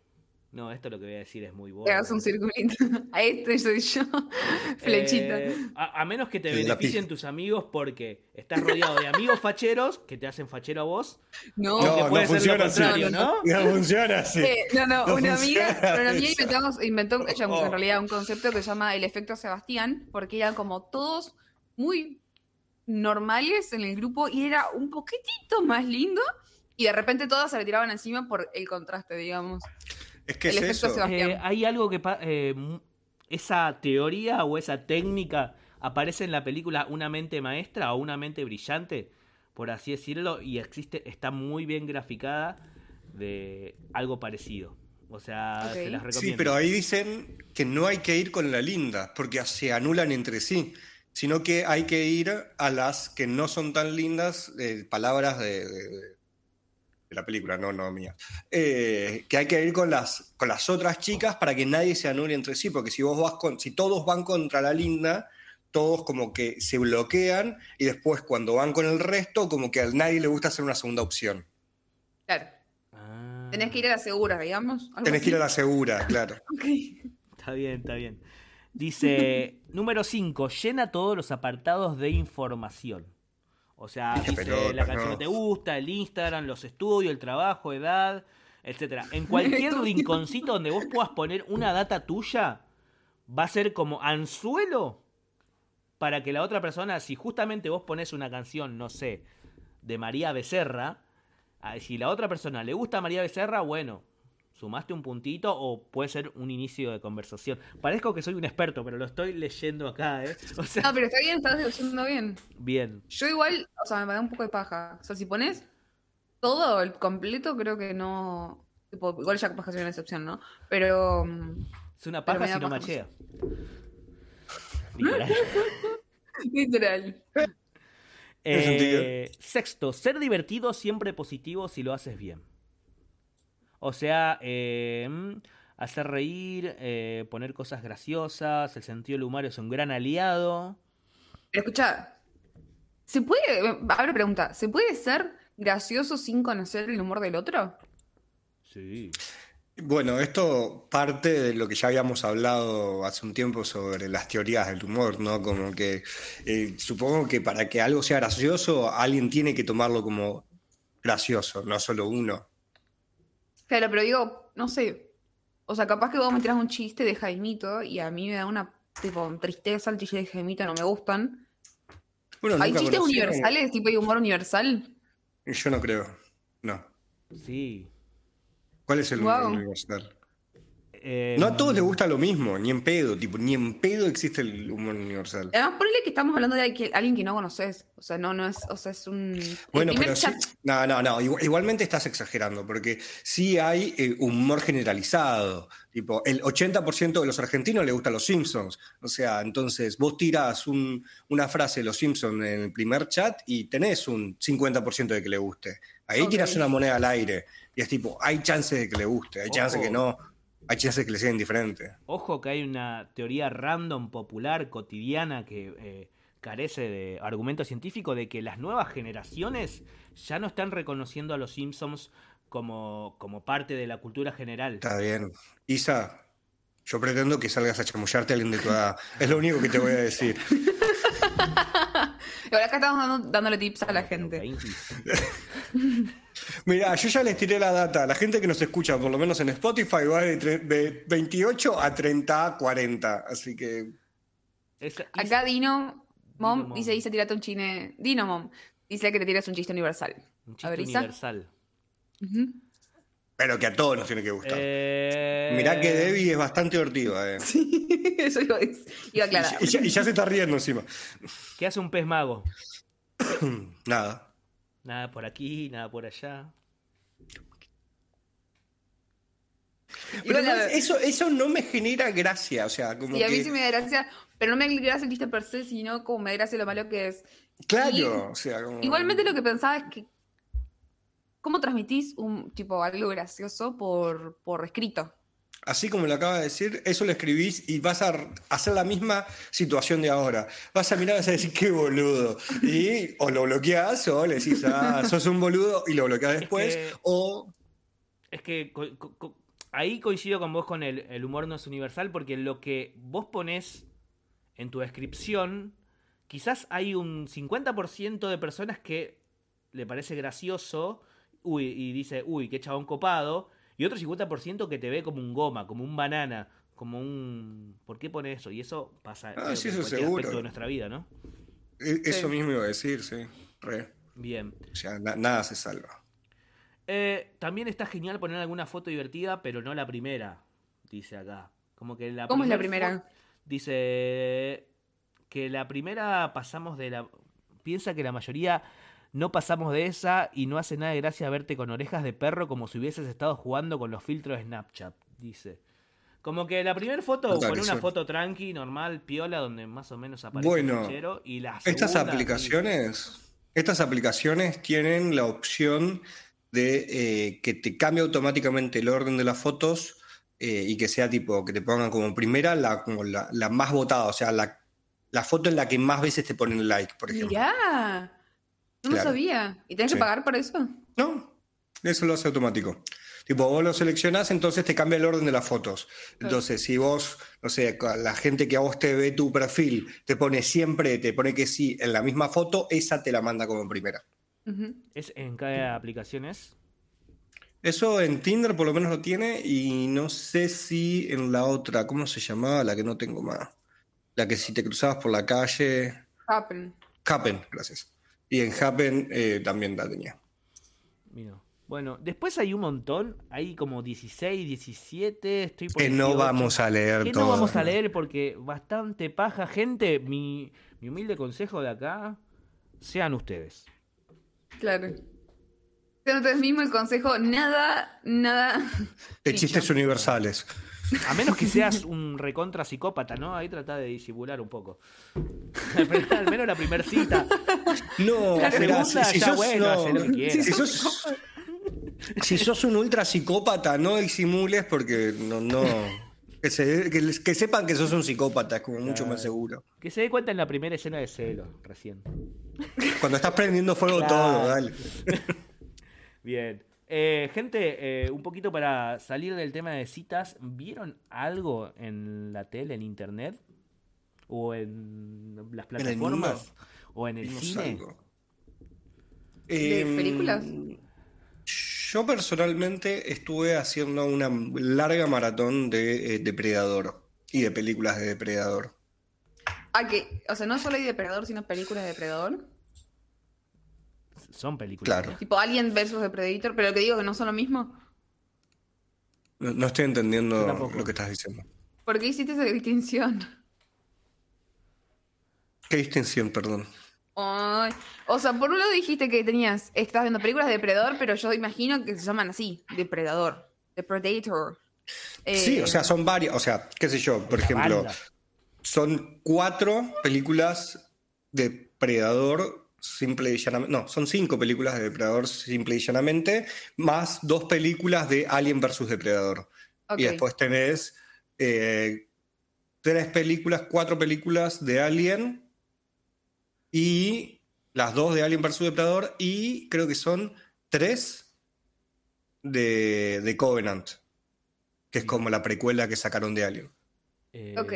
Speaker 4: No, esto lo que voy a decir es muy bueno.
Speaker 5: Te hagas un circulito. [LAUGHS] A este soy yo. [LAUGHS] Flechita.
Speaker 4: Eh, a, a menos que te beneficien tus amigos porque estás rodeado de amigos facheros que te hacen fachero a vos.
Speaker 5: no,
Speaker 3: No,
Speaker 4: puede
Speaker 3: no
Speaker 4: ser
Speaker 3: funciona
Speaker 4: lo
Speaker 3: así.
Speaker 4: contrario, ¿no? [LAUGHS]
Speaker 3: No funciona así.
Speaker 5: Eh, no, no,
Speaker 3: No
Speaker 5: una amiga, una amiga inventamos- inventó, ella
Speaker 3: Oh.
Speaker 5: en realidad un concepto que se llama el efecto Sebastián, porque eran como todos muy normales en el grupo y era un poquitito más lindo y de repente todos se le tiraban encima por el contraste, digamos.
Speaker 3: Es que
Speaker 5: el
Speaker 3: es
Speaker 5: efecto
Speaker 3: eso.
Speaker 5: Sebastián.
Speaker 4: Eh, hay algo que... eh, esa teoría o esa técnica aparece en la película Una mente maestra o Una mente brillante, por así decirlo, y existe, está muy bien graficada de algo parecido. O sea, se las recomiendo.
Speaker 3: Sí, pero ahí dicen que no hay que ir con la linda, porque se anulan entre sí, sino que hay que ir a las que no son tan lindas, eh, palabras de, de- de- la película, no, no mía. Eh, que hay que ir con las, con las otras chicas para que nadie se anule entre sí, porque si vos vas con, si todos van contra la linda, todos como que se bloquean y después cuando van con el resto, como que a nadie le gusta hacer una segunda opción.
Speaker 5: Claro.
Speaker 4: Ah,
Speaker 5: Tenés que ir a la segura, digamos.
Speaker 3: Tenés que ir a la segura, [LAUGHS] claro.
Speaker 5: Ok.
Speaker 4: Está bien, está bien. Dice, [LAUGHS] número 5, llena todos los apartados de información. O sea, dice
Speaker 3: pelota,
Speaker 4: la canción
Speaker 3: no.
Speaker 4: que te gusta, el Instagram, los estudios, el trabajo, edad, etcétera. En [LAUGHS] cualquier rinconcito donde vos puedas poner una data tuya, va a ser como anzuelo para que la otra persona, si justamente vos pones una canción, no sé, de María Becerra, si la otra persona le gusta a María Becerra, bueno, sumaste un puntito o puede ser un inicio de conversación. Parezco que soy un experto, pero lo estoy leyendo acá, ¿eh? O sea,
Speaker 5: No, pero está bien, estás haciendo bien.
Speaker 4: bien.
Speaker 5: Yo igual, o sea, me da un poco de paja. O sea, si pones todo el completo, creo que no. tipo, igual ya que soy una excepción, ¿no? Pero. mm,
Speaker 4: Es una paja si no
Speaker 5: paja.
Speaker 4: machea. [LAUGHS] Literal.
Speaker 5: Literal.
Speaker 4: Eh, sexto, ser divertido siempre positivo si lo haces bien. O sea, eh, mm, hacer reír, eh, poner cosas graciosas, el sentido del humor es un gran aliado.
Speaker 5: Pero escucha, ¿se puede. Ahora pregunta, ¿se puede ser gracioso sin conocer el humor del otro?
Speaker 4: Sí.
Speaker 3: Bueno, esto parte de lo que ya habíamos hablado hace un tiempo sobre las teorías del humor, ¿no? Como que eh, supongo que para que algo sea gracioso, alguien tiene que tomarlo como gracioso, no solo uno.
Speaker 5: Claro, pero digo, no sé. O sea, capaz que vos me tirás un chiste de Jaimito y a mí me da una tipo tristeza el chiste de Jaimito, no me gustan.
Speaker 3: Bueno,
Speaker 5: ¿Hay chistes universales? ¿Tipo hay humor universal?
Speaker 3: Yo no creo. No.
Speaker 4: Sí.
Speaker 3: ¿Cuál es el humor universal?
Speaker 4: Eh,
Speaker 3: No a todos les gusta lo mismo, ni en pedo, tipo, ni en pedo existe el humor universal.
Speaker 5: Además, ponele que estamos hablando de alguien- que no conoces. O sea, no, no es, o sea, es un.
Speaker 3: Bueno, pero sí, no, no, no, igu- igualmente estás exagerando, porque sí hay eh, humor generalizado. Tipo, el 80% de los argentinos le gustan los Simpsons. O sea, entonces vos tirás un- una frase de los Simpsons en el primer chat y tenés un 50% de que le guste. Ahí
Speaker 5: Ok.
Speaker 3: tirás una moneda al aire. Y es tipo, hay chances de que le guste, hay chances
Speaker 4: Ojo.
Speaker 3: que no, hay chances que le sea indiferente.
Speaker 4: Ojo que hay una teoría random, popular, cotidiana, que eh, carece de argumento científico, de que las nuevas generaciones ya no están reconociendo a los Simpsons como, como parte de la cultura general.
Speaker 3: Está bien. Isa, yo pretendo que salgas a chamullarte a alguien de tu edad. Es lo único que te voy a decir.
Speaker 5: Y [LAUGHS] ahora acá estamos dando- dándole tips a la gente. [LAUGHS]
Speaker 4: 20.
Speaker 3: Mira, yo ya les tiré la data. La gente que nos escucha, por lo menos en Spotify, va de, de 28 a 30 a 40. Así que.
Speaker 5: Acá Dino Mom
Speaker 4: Dino Mom.
Speaker 5: dice, dice, tirate un chine. Dino Mom dice que te tiras un chiste universal.
Speaker 4: un
Speaker 5: A
Speaker 4: chiste
Speaker 5: ver,
Speaker 4: universal.
Speaker 3: Pero que a todos nos tiene que gustar.
Speaker 4: Eh,
Speaker 3: Mirá que Debbie es bastante hortiva, eh.
Speaker 5: Sí, [LAUGHS] eso iba iba a aclarar.
Speaker 3: Y ya, y ya se está riendo encima.
Speaker 4: ¿Qué hace un pez mago? [COUGHS]
Speaker 3: Nada.
Speaker 4: Nada por aquí, nada por allá.
Speaker 3: Pero no eso, eso no me genera gracia. O sea, como
Speaker 5: sí, a mí
Speaker 3: que-
Speaker 5: sí me da gracia, pero no me da gracia el chiste per se, sino como me da gracia lo malo que es.
Speaker 3: Claro,
Speaker 5: Y-
Speaker 3: o sea, como-
Speaker 5: Igualmente lo que pensaba es que ¿cómo transmitís un tipo algo gracioso por, por escrito?
Speaker 3: Así como lo acaba de decir, eso lo escribís y vas a hacer la misma situación de ahora. Vas a mirar y vas a decir, qué boludo. Y o lo bloqueás o le decís, ah, sos un boludo y lo bloqueás después.
Speaker 4: que-
Speaker 3: O
Speaker 4: Es que co- co- co- ahí coincido con vos con el, el humor no es universal, porque lo que vos ponés en tu descripción, quizás hay un 50% de personas que le parece gracioso uy, y dice, uy, qué chabón copado, y otro 50% que te ve como un goma, como un banana, como un... ¿Por qué pone eso? Y eso pasa
Speaker 3: Ah, sí,
Speaker 4: que en
Speaker 3: eso
Speaker 4: cualquier
Speaker 3: seguro.
Speaker 4: aspecto de nuestra vida, ¿no?
Speaker 3: e- eso
Speaker 5: Sí.
Speaker 3: mismo iba a decir, sí. Re.
Speaker 4: Bien.
Speaker 3: O sea, na- nada se salva.
Speaker 4: Eh, también está genial poner alguna foto divertida, pero no la primera, dice acá. Como que la
Speaker 5: ¿Cómo es la
Speaker 4: primer
Speaker 5: primera?
Speaker 4: Dice que la primera pasamos de la... Piensa que la mayoría No pasamos de esa y no hace nada de gracia verte con orejas de perro como si hubieses estado jugando con los filtros de Snapchat, dice. Como que la primera foto,
Speaker 3: Total,
Speaker 4: con una foto tranqui, normal, piola, donde más o menos aparece
Speaker 3: Bueno,
Speaker 4: el fichero, y la
Speaker 3: Estas aplicaciones, estas aplicaciones tienen la opción de eh, que te cambie automáticamente el orden de las fotos eh, y que sea tipo, que te pongan como primera la, como la, la más votada, o sea, la, la foto en la que más veces te ponen like, por ejemplo.
Speaker 5: Mirá. No lo sabía. ¿Y tenés
Speaker 3: Sí.
Speaker 5: que pagar por eso?
Speaker 3: No, eso lo hace automático. Tipo, vos lo seleccionás, entonces te cambia el orden de las fotos. Entonces, si vos, no sé, la gente que a vos te ve tu perfil te pone siempre, te pone que sí en la misma foto, esa te la manda como primera.
Speaker 4: ¿Es en cada aplicación es?
Speaker 3: Eso en Tinder por lo menos lo tiene y no sé si en la otra, ¿cómo se llamaba? La que no tengo más. La que si te cruzabas por la calle.
Speaker 5: Happen.
Speaker 3: Happen, gracias. Y en Happen eh, también la tenía.
Speaker 4: Mira. Bueno, después hay un montón, hay como 16, 17, estoy por
Speaker 3: Que no
Speaker 4: 18.
Speaker 3: vamos a leer
Speaker 4: que
Speaker 3: todo.
Speaker 4: no vamos a leer porque bastante paja. Gente, mi, mi humilde consejo de acá, sean ustedes.
Speaker 5: Claro. Sean ustedes mismos el consejo, nada, nada.
Speaker 3: De chistes universales.
Speaker 4: A menos que seas un recontra psicópata, ¿no? Ahí trata de disimular un poco. Al menos la primera cita.
Speaker 3: No,
Speaker 4: La segunda, ya bueno, hacé lo que quieras.
Speaker 3: si sos, si sos un ultra psicópata, no disimules porque no, no. Que, se- que, les- que sepan que sos un psicópata, es como mucho
Speaker 4: Claro.
Speaker 3: más seguro.
Speaker 4: Que se dé cuenta en la primera escena de celo, recién.
Speaker 3: Cuando estás prendiendo fuego
Speaker 4: Claro.
Speaker 3: todo, dale. [LAUGHS]
Speaker 4: Bien. Eh, gente, eh, un poquito para salir del tema de citas, ¿vieron algo en la tele, en internet? ¿O en las plataformas? ¿O en el
Speaker 3: Vimos
Speaker 4: cine?
Speaker 3: algo.
Speaker 5: ¿De
Speaker 3: Em,
Speaker 5: películas?
Speaker 3: Yo personalmente estuve haciendo una larga maratón de eh, Depredador y de películas de Depredador.
Speaker 5: Ah, que, o sea, no solo hay depredador, sino películas de depredador.
Speaker 4: Son películas.
Speaker 3: Claro.
Speaker 5: Tipo Alien versus Predator, pero lo que digo que no son lo mismo.
Speaker 3: No, no estoy entendiendo lo que estás diciendo.
Speaker 5: ¿Por qué hiciste esa distinción?
Speaker 3: ¿Qué distinción, perdón?
Speaker 5: Ay, O sea, por un lado dijiste que tenías, estás viendo películas de depredador, pero yo imagino que se llaman así, depredador, depredator.
Speaker 3: Sí,
Speaker 5: Eh,
Speaker 3: o sea, son varias, o sea, qué sé yo, por ejemplo,
Speaker 4: banda.
Speaker 3: son cuatro películas de Predador simple y llanamente, no, son cinco películas de Depredador simple y llanamente, más dos películas de Alien versus Depredador. Y después tenés eh, tres películas, cuatro películas de Alien y las dos de Alien vs Depredador y creo que son tres de, de Covenant, que es como la precuela que sacaron de Alien.
Speaker 4: Eh,
Speaker 5: Ok.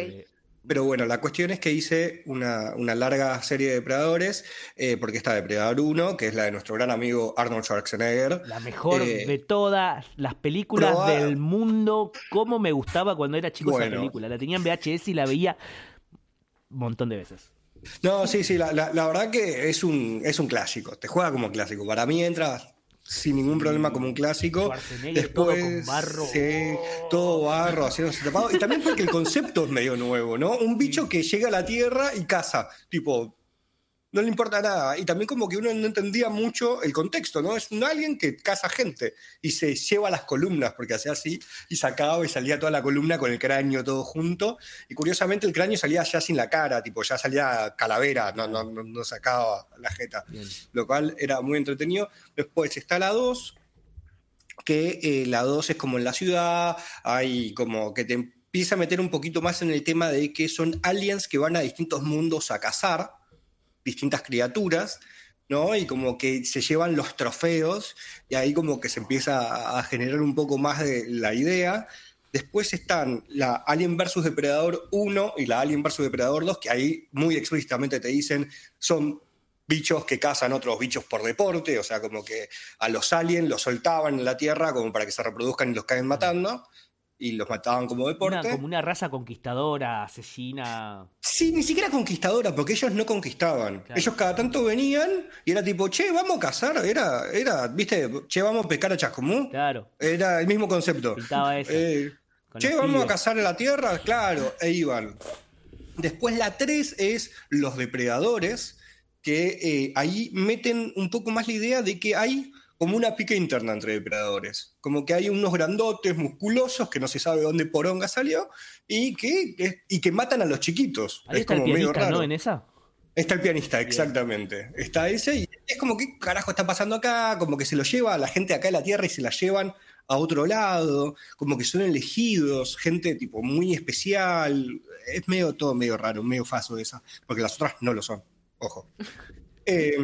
Speaker 3: Pero bueno, la cuestión es que hice una, una larga serie de depredadores, eh, porque está Depredador 1, que es la de nuestro gran amigo Arnold Schwarzenegger.
Speaker 4: La mejor
Speaker 3: Eh,
Speaker 4: de todas las películas
Speaker 3: proba-
Speaker 4: del mundo. Cómo me gustaba cuando era chico esa película. La tenía en VHS y la veía un montón de veces.
Speaker 3: No, sí, sí, la, la- la verdad que es un, es un clásico, te juega como clásico. Para mí entra sin ningún problema como un clásico.
Speaker 4: Schwarzenegger todo con barro.
Speaker 3: sí, todo barro, haciéndose tapado. Y también porque el concepto es medio nuevo, ¿no? Un bicho que llega a la Tierra y caza, tipo, no le importa nada. Y también como que uno no entendía mucho el contexto, ¿no? Es un alien que caza gente y se lleva las columnas, porque hacía así, y sacaba y salía toda la columna con el cráneo todo junto. Y curiosamente el cráneo salía ya sin la cara, tipo, ya salía calavera, no, no, no, no sacaba la jeta
Speaker 4: Bien.
Speaker 3: lo cual era muy entretenido. Después está la 2, que eh, la 2 es como en la ciudad, hay como que te empieza a meter un poquito más en el tema de que son aliens que van a distintos mundos a cazar distintas criaturas, ¿no? Y como que se llevan los trofeos y ahí como que se empieza a- generar un poco más de la idea. Después están la Alien vs Depredador 1 y la Alien vs Depredador 2, que ahí muy explícitamente te dicen son bichos que cazan otros bichos por deporte, o sea, como que a los aliens los soltaban en la Tierra como para que se reproduzcan y los caen matando, y los mataban como
Speaker 4: Una,
Speaker 3: deporte.
Speaker 4: como una raza conquistadora, asesina.
Speaker 3: Sí, ni siquiera conquistadora, porque ellos no conquistaban.
Speaker 4: Claro.
Speaker 3: Ellos cada tanto venían y era tipo, che, vamos a cazar. Era, era, viste, che, vamos a pescar a Chascomú.
Speaker 4: Claro,
Speaker 3: Era el mismo concepto.
Speaker 4: eso.
Speaker 3: Eh,
Speaker 4: con
Speaker 3: che, vamos a cazar en la tierra, claro, e iban. Después la 3 es los depredadores, que eh, ahí meten un poco más la idea de que hay como una pica interna entre depredadores. Como que hay unos grandotes, musculosos, que no se sabe dónde poronga salió, y que, y que matan a los chiquitos.
Speaker 4: Ahí
Speaker 3: es
Speaker 4: está el
Speaker 3: como medio
Speaker 4: pianista,
Speaker 3: raro.
Speaker 4: ¿no? En esa.
Speaker 3: Está el pianista, exactamente. Está ese y es como, ¿qué carajo está pasando acá? Como que se lo lleva a la gente acá en la Tierra y se la llevan a otro lado, como que son elegidos, gente tipo muy especial. Es medio todo medio raro, medio faso esa, porque las otras no lo son. Ojo. [LAUGHS] Eh,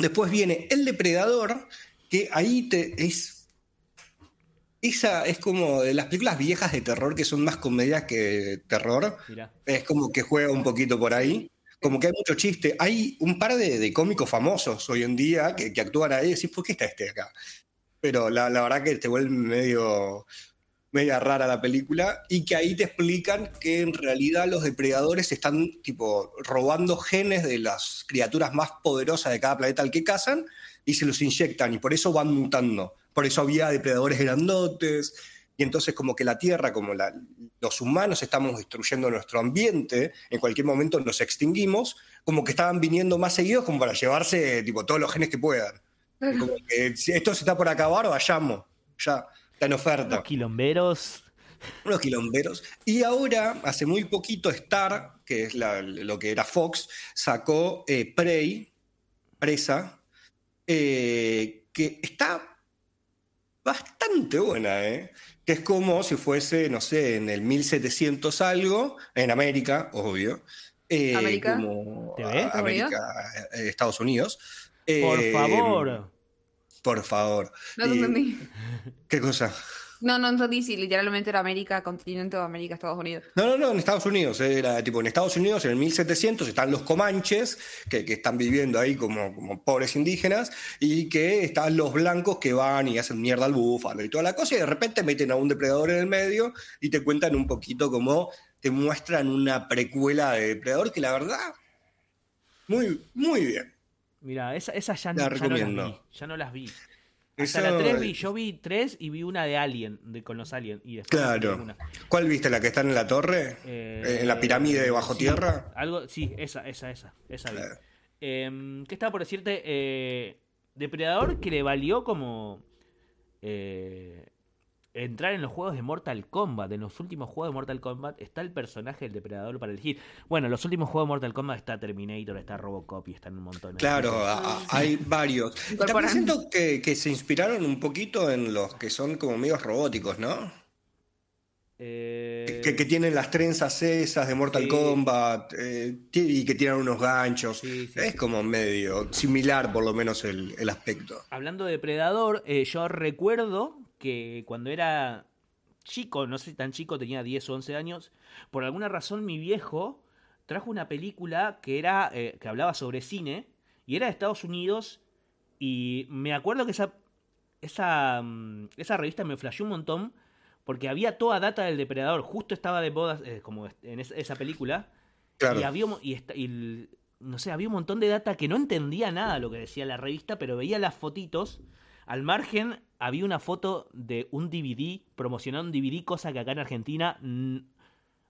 Speaker 3: después viene El Depredador, que ahí te, es. Esa es como de las películas viejas de terror que son más comedias que terror.
Speaker 4: Mirá.
Speaker 3: Es como que juega un poquito por ahí. Como que hay mucho chiste. Hay un par de, de cómicos famosos hoy en día que, que actúan ahí y decís, ¿por qué está este acá? Pero la, la verdad que te vuelve medio media rara la película y que ahí te explican que en realidad los depredadores están tipo robando genes de las criaturas más poderosas de cada planeta al que cazan y se los inyectan y por eso van mutando. Por eso había depredadores grandotes y entonces como que la Tierra, como los humanos estamos destruyendo nuestro ambiente, en cualquier momento nos extinguimos, como que estaban viniendo más seguidos como para llevarse tipo todos los genes que puedan. Como que si esto se está por acabar, vayamos. Ya, está en oferta
Speaker 4: Los quilomberos.
Speaker 3: unos quilomberos. Y ahora, hace muy poquito, Star, que es la- lo que era Fox, sacó eh, Prey, Presa, eh, que está bastante buena, ¿eh? Que es como si fuese, no sé, en el 1700 algo, en América, obvio. eh,
Speaker 5: ¿América?
Speaker 3: como
Speaker 4: ¿Te ves?
Speaker 3: América, Estados Unidos.
Speaker 4: Por favor.
Speaker 3: Por favor.
Speaker 5: No te entendí.
Speaker 3: ¿Qué cosa?
Speaker 5: No, no entendí si literalmente era América, continente o América, Estados Unidos.
Speaker 3: No, no, no, en Estados Unidos. Era tipo en Estados Unidos, en el 1700, están los comanches, que, que están viviendo ahí como, como pobres indígenas, y que están los blancos que van y hacen mierda al búfalo y toda la cosa, y de repente meten a un depredador en el medio y te cuentan un poquito cómo te muestran una precuela de depredador que la verdad, muy, muy bien.
Speaker 4: Mira, esa, esa ya, no- ya no las vi. Ya no las vi. Hasta
Speaker 3: Eso-
Speaker 4: la 3 vi, yo vi 3 y vi una de Alien, de, con los Aliens. Y después
Speaker 3: Claro.
Speaker 4: ninguna.
Speaker 3: ¿Cuál viste? ¿La que está en la torre?
Speaker 4: Eh,
Speaker 3: ¿En la pirámide de bajo
Speaker 4: sí,
Speaker 3: tierra?
Speaker 4: Algo, sí, esa, esa, esa. esa vi. Em, ¿Qué estaba por decirte? Eh, Depredador que le valió como eh, entrar en los juegos de Mortal Kombat. En los últimos juegos de Mortal Kombat está el personaje del Depredador para elegir. Bueno, en los últimos juegos de Mortal Kombat está Terminator, está Robocop y están un montón. de
Speaker 3: Claro,
Speaker 4: cosas.
Speaker 3: a- a- hay varios. [LAUGHS] También siento que, que se inspiraron un poquito en los que son como medios robóticos, ¿no?
Speaker 4: Eh,
Speaker 3: Que, que tienen las trenzas esas de Mortal
Speaker 4: sí.
Speaker 3: Kombat eh, y que tienen unos ganchos.
Speaker 4: Sí, sí.
Speaker 3: Es como medio similar, por lo menos, el, el aspecto.
Speaker 4: Hablando de Depredador, eh, yo recuerdo que cuando era chico, no sé si tan chico, tenía 10 o 11 años, por alguna razón mi viejo trajo una película que era eh, que hablaba sobre cine y era de Estados Unidos y me acuerdo que esa esa mm, esa revista me flasheó un montón porque había toda data del depredador, justo estaba de moda eh, como en es- esa película
Speaker 3: Claro.
Speaker 4: y había y, esta- y el- no sé, había un montón de data que no entendía nada lo que decía la revista, pero veía las fotitos. Al margen había una foto de un DVD, promocionando un DVD, cosa que acá en Argentina.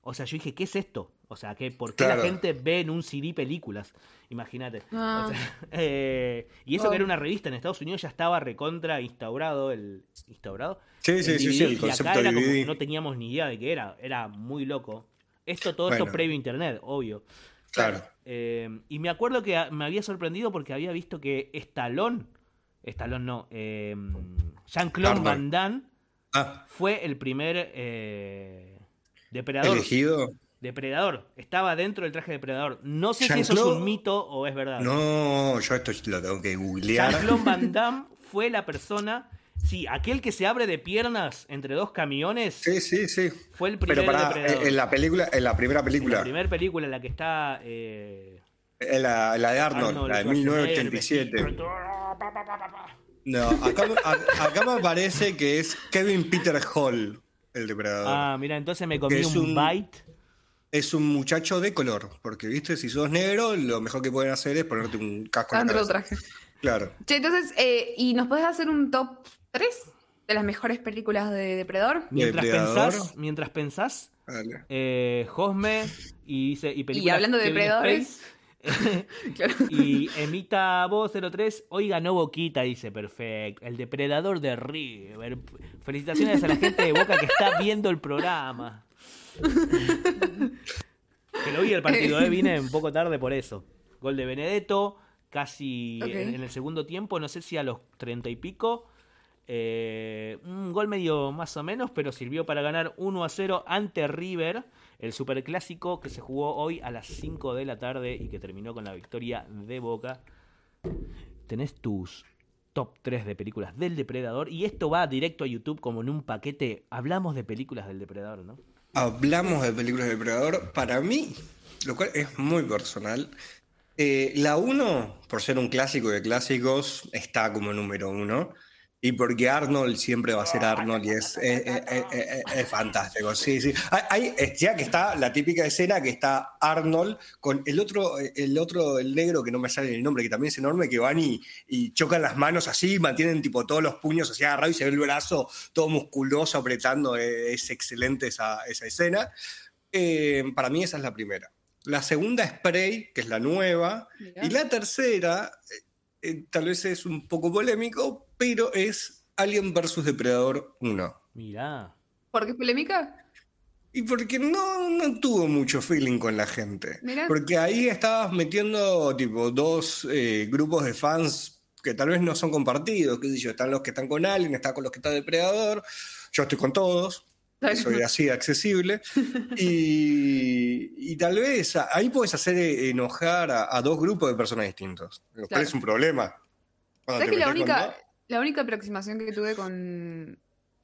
Speaker 4: o sea, yo dije, ¿qué es esto? O sea, que ¿por qué
Speaker 3: Claro.
Speaker 4: la gente ve en un CD películas? Imagínate.
Speaker 5: Ah.
Speaker 4: O sea, [LAUGHS] eh, y eso
Speaker 5: Oh.
Speaker 4: que era una revista en Estados Unidos ya estaba recontra instaurado el. ¿Instaurado?
Speaker 3: Sí, sí, sí, sí,
Speaker 4: y acá
Speaker 3: concepto
Speaker 4: era como
Speaker 3: DVD.
Speaker 4: que no teníamos ni idea de qué era. Era muy loco. Esto, todo
Speaker 3: Bueno.
Speaker 4: esto previo a internet, obvio.
Speaker 3: Claro.
Speaker 4: Eh, y me acuerdo que me había sorprendido porque había visto que Stallone, Stallone no, eh, Jean-Claude. Van Damme
Speaker 3: Ah,
Speaker 4: fue el primer eh, depredador.
Speaker 3: elegido.
Speaker 4: Depredador. Estaba dentro del traje de depredador. No sé si eso es un mito o es verdad.
Speaker 3: No, yo esto lo tengo que googlear.
Speaker 4: Jean-Claude Van [LAUGHS] Damme fue la persona. Sí, aquel que se abre de piernas entre dos camiones
Speaker 3: Sí, sí, sí.
Speaker 4: fue el primer
Speaker 3: Pero para
Speaker 4: depredador.
Speaker 3: en la película, en la primera
Speaker 4: En
Speaker 3: película,
Speaker 4: la primera película en la que está eh,
Speaker 3: en la, la de Arnold,
Speaker 4: Arnold
Speaker 3: la de
Speaker 4: Schwarzenegger
Speaker 3: 1987.
Speaker 4: vestido, pa, pa, pa, pa, pa.
Speaker 3: No, acá, me- a- acá me parece que es Kevin Peter Hall, el depredador.
Speaker 4: Ah, mira, entonces me comí un,
Speaker 3: un-
Speaker 4: bite.
Speaker 3: Es un muchacho de color, porque, viste, si sos negro, lo mejor que pueden hacer es ponerte un casco en la cabeza.
Speaker 5: traje.
Speaker 3: Claro.
Speaker 5: Che, entonces, eh, ¿y nos podés hacer un top 3 de las mejores películas de Depredador?
Speaker 4: Mientras
Speaker 3: Depredador.
Speaker 4: pensás, mientras pensás,
Speaker 3: Dale.
Speaker 4: eh, Josme y dice y películas
Speaker 5: Y hablando de
Speaker 4: Kevin
Speaker 5: depredadores.
Speaker 4: Space, [LAUGHS]
Speaker 5: Claro. [LAUGHS]
Speaker 4: Y Emita Voz 03, hoy ganó Boquita, dice, perfecto. El depredador de River. Felicitaciones a la gente de Boca que está viendo el programa. [LAUGHS] que lo vi el partido, ¿eh? vine un poco tarde por eso. Gol de Benedetto, casi en el segundo tiempo, no sé si a los treinta y pico. Eh, un gol medio más o menos, pero sirvió para ganar 1 a 0 ante River, el superclásico que se jugó hoy a las 5 de la tarde y que terminó con la victoria de Boca. Tenés tus top 3 de películas del Depredador y esto va directo a YouTube como en un paquete. Hablamos de películas del Depredador, ¿no?
Speaker 3: Hablamos de películas de Depredador. Para mí, lo cual es muy personal, eh, la 1, por ser un clásico de clásicos, está como número uno. Y porque Arnold siempre va a ser Arnold y es, es, es- es- es- es fantástico. Sí, sí. Hay, ya que está la típica escena que está Arnold con el otro, el otro, el negro que no me sale el nombre, que también es enorme, que van y, y chocan las manos así, mantienen tipo todos los puños así agarrados y se ve el brazo todo musculoso apretando. eh, Es excelente esa, esa escena. Eh, para mí esa es la primera. La segunda es Prey, que es la nueva.
Speaker 5: Mirá.
Speaker 3: Y la tercera, eh, eh, tal vez es un poco polémico, pero es Alien vs Depredador 1.
Speaker 4: Mirá.
Speaker 5: ¿Por qué es polémica?
Speaker 3: Y porque no, no tuvo mucho feeling con la gente.
Speaker 5: Mirá.
Speaker 3: Porque ahí estabas metiendo tipo dos eh, grupos de fans que tal vez no son compartidos, qué sé yo, están los que están con Alien, está con los que está Depredador, yo estoy con todos, soy así accesible. [LAUGHS] Y, y tal vez ahí puedes hacer eh, enojar a, a dos grupos de personas distintos, lo cual
Speaker 5: Claro.
Speaker 3: es un problema. Cuando
Speaker 5: ¿Sabes
Speaker 3: te
Speaker 5: que la única, la única aproximación que tuve con,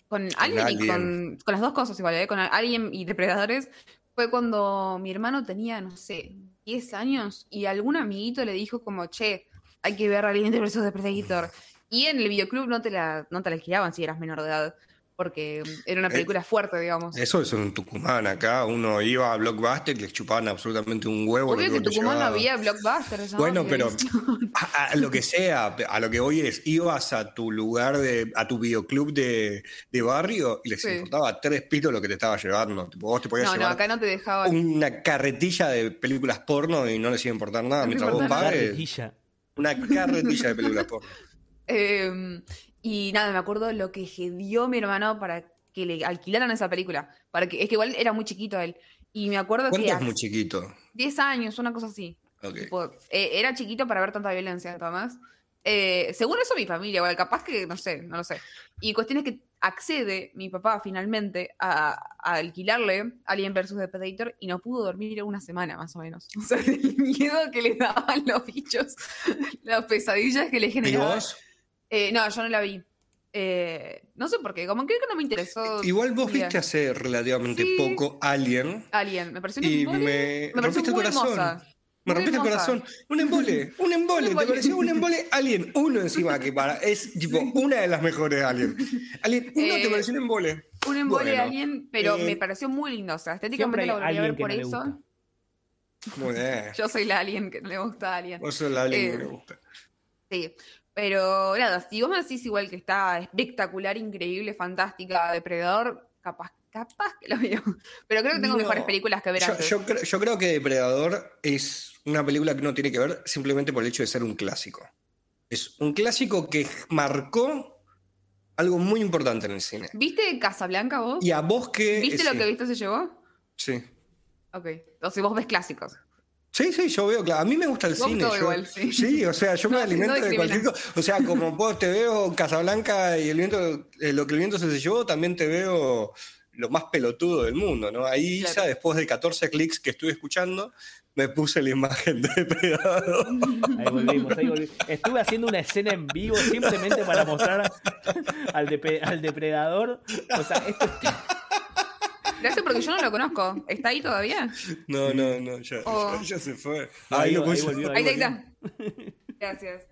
Speaker 5: con Alien, y con, con las dos cosas igual, ¿eh? con Alien y Depredadores, fue cuando mi hermano tenía, no sé, 10 años y algún amiguito le dijo como, che, hay que ver Alien vs Depredator. Y en el videoclub no te la, no te la alquilaban si eras menor de edad, porque era una
Speaker 3: Eh,
Speaker 5: película fuerte, digamos.
Speaker 3: Eso es en Tucumán, acá uno iba a Blockbuster y les chupaban absolutamente un huevo.
Speaker 5: Obvio que en Tucumán no había blockbuster.
Speaker 3: Bueno, pero [LAUGHS] a, a lo que sea, a lo que voy es, ibas a tu lugar, de, a tu videoclub de, de barrio y les
Speaker 5: Sí.
Speaker 3: importaba tres pitos lo que te estaba llevando. Tipo, vos te podías
Speaker 5: No, no,
Speaker 3: llevar
Speaker 5: acá no te dejaban.
Speaker 3: una carretilla de películas porno y no les iba a importar nada
Speaker 5: No
Speaker 3: mientras vos
Speaker 5: importa
Speaker 3: pagues.
Speaker 4: Carretilla.
Speaker 3: Una carretilla de películas porno. [LAUGHS]
Speaker 5: Eh, y nada, me acuerdo lo que dio mi hermano para que le alquilaran esa película. Para que, es que igual era muy chiquito él. Y me acuerdo
Speaker 3: ¿Cuánto
Speaker 5: que
Speaker 3: es muy chiquito?
Speaker 5: 10 años, una cosa así.
Speaker 3: Ok.
Speaker 5: Tipo, eh, era chiquito para ver tanta violencia, Tomás. Eh, según eso, mi familia, igual, capaz que, no sé, no lo sé. Y cuestión es que accede mi papá finalmente a, a alquilarle Alien vs. Predator y no pudo dormir una semana, más o menos. [LAUGHS] O sea, el miedo que le daban los bichos, las pesadillas que le
Speaker 3: ¿Y
Speaker 5: generaban.
Speaker 3: vos?
Speaker 5: Eh, no, yo no la vi. Eh, no sé por qué, como creo que no me interesó.
Speaker 3: Igual vos viste hace relativamente
Speaker 5: Sí.
Speaker 3: poco Alien
Speaker 5: Alien, me pareció un
Speaker 3: y
Speaker 5: embole.
Speaker 3: me,
Speaker 5: Me pareció
Speaker 3: rompiste el corazón.
Speaker 5: hermosa.
Speaker 3: Me
Speaker 5: Muy
Speaker 3: rompiste el corazón. Un embole, un embole. [LAUGHS]
Speaker 5: Un.
Speaker 3: ¿Te pareció un embole? Alien, uno encima, que para, es [LAUGHS] tipo una de las mejores Alien. Alien, uno te
Speaker 5: Eh,
Speaker 3: pareció un embole.
Speaker 5: Un embole
Speaker 3: Bueno,
Speaker 5: Alien, pero
Speaker 3: eh,
Speaker 5: me pareció muy lindo. O sea, estéticamente la volvería a ver por
Speaker 4: no le
Speaker 5: eso.
Speaker 4: gusta.
Speaker 3: Muy bien. [LAUGHS]
Speaker 5: Yo soy la Alien que no le gusta a Alien.
Speaker 3: Vos sos la Alien que me gusta.
Speaker 5: Sí. Pero nada, si vos me decís igual que está espectacular, increíble, fantástica, depredador, capaz, capaz que lo veo. [LAUGHS] Pero creo que tengo
Speaker 3: No.
Speaker 5: mejores películas que ver
Speaker 3: Yo,
Speaker 5: antes.
Speaker 3: yo cre- yo creo que Depredador es una película que uno tiene que ver simplemente por el hecho de ser un clásico. Es un clásico que marcó algo muy importante en el cine.
Speaker 5: ¿Viste Casablanca vos?
Speaker 3: Y a vos que...
Speaker 5: ¿Viste
Speaker 3: eh,
Speaker 5: lo
Speaker 3: sí,
Speaker 5: que viste se llevó?
Speaker 3: Sí.
Speaker 5: Ok. Entonces vos ves clásicos.
Speaker 3: Sí, sí, yo veo, claro. A mí me gusta el
Speaker 5: Vos
Speaker 3: cine.
Speaker 5: todo
Speaker 3: yo-
Speaker 5: igual, sí.
Speaker 3: o sea, yo [LAUGHS] me
Speaker 5: No,
Speaker 3: alimento
Speaker 5: no
Speaker 3: de cualquier cosa. O sea, como vos te veo Casablanca y el viento, eh, lo que el viento se llevó, también te veo lo más pelotudo del mundo, ¿no? Ahí,
Speaker 5: Claro.
Speaker 3: Isa, después de 14 clics que estuve escuchando, me puse la imagen de Depredador. [LAUGHS]
Speaker 4: Ahí volvimos, ahí volvimos. Estuve haciendo una escena en vivo simplemente para mostrar al, depe- al depredador. O sea, esto es
Speaker 5: Gracias porque yo no lo conozco. ¿Está ahí todavía?
Speaker 3: No, no, no, ya,
Speaker 5: Oh.
Speaker 3: ya, ya se fue. Ahí
Speaker 4: ahí-
Speaker 3: lo
Speaker 4: ahí volvió,
Speaker 5: Ahí, está. Gracias.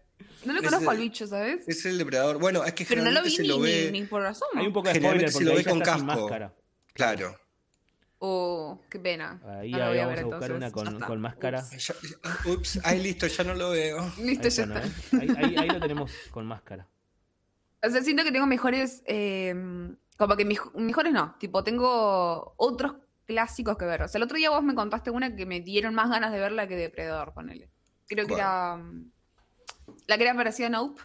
Speaker 5: No lo conozco al bicho, ¿sabes?
Speaker 3: Es el Depredador. Bueno, es que
Speaker 5: Pero no lo
Speaker 3: generalmente
Speaker 5: vi
Speaker 3: se
Speaker 5: ni,
Speaker 3: lo ve.
Speaker 5: ni, ni por razón.
Speaker 4: Hay un poco de spoiler porque
Speaker 3: se lo
Speaker 4: ahí
Speaker 3: ve con casco.
Speaker 4: máscara.
Speaker 3: Claro.
Speaker 5: Oh, qué pena.
Speaker 4: Ahí
Speaker 5: No
Speaker 4: ahí
Speaker 5: voy a
Speaker 4: vamos
Speaker 5: ver
Speaker 4: a buscar
Speaker 5: entonces.
Speaker 4: una con, con máscara.
Speaker 5: Ups.
Speaker 3: Ya- ups, ay, listo, ya no lo veo. [LAUGHS]
Speaker 5: Listo,
Speaker 4: Ahí,
Speaker 5: ya está.
Speaker 4: ahí, ahí- ahí lo tenemos con máscara.
Speaker 5: O sea, siento que tengo mejores. eh, como que mej- mejores no. Tipo, tengo otros clásicos que ver. O sea, el otro día vos me contaste una que me dieron más ganas de verla que Depredador, ponele. Creo que
Speaker 3: ¿Cuál?
Speaker 5: era. mm, La que era parecida a Nope.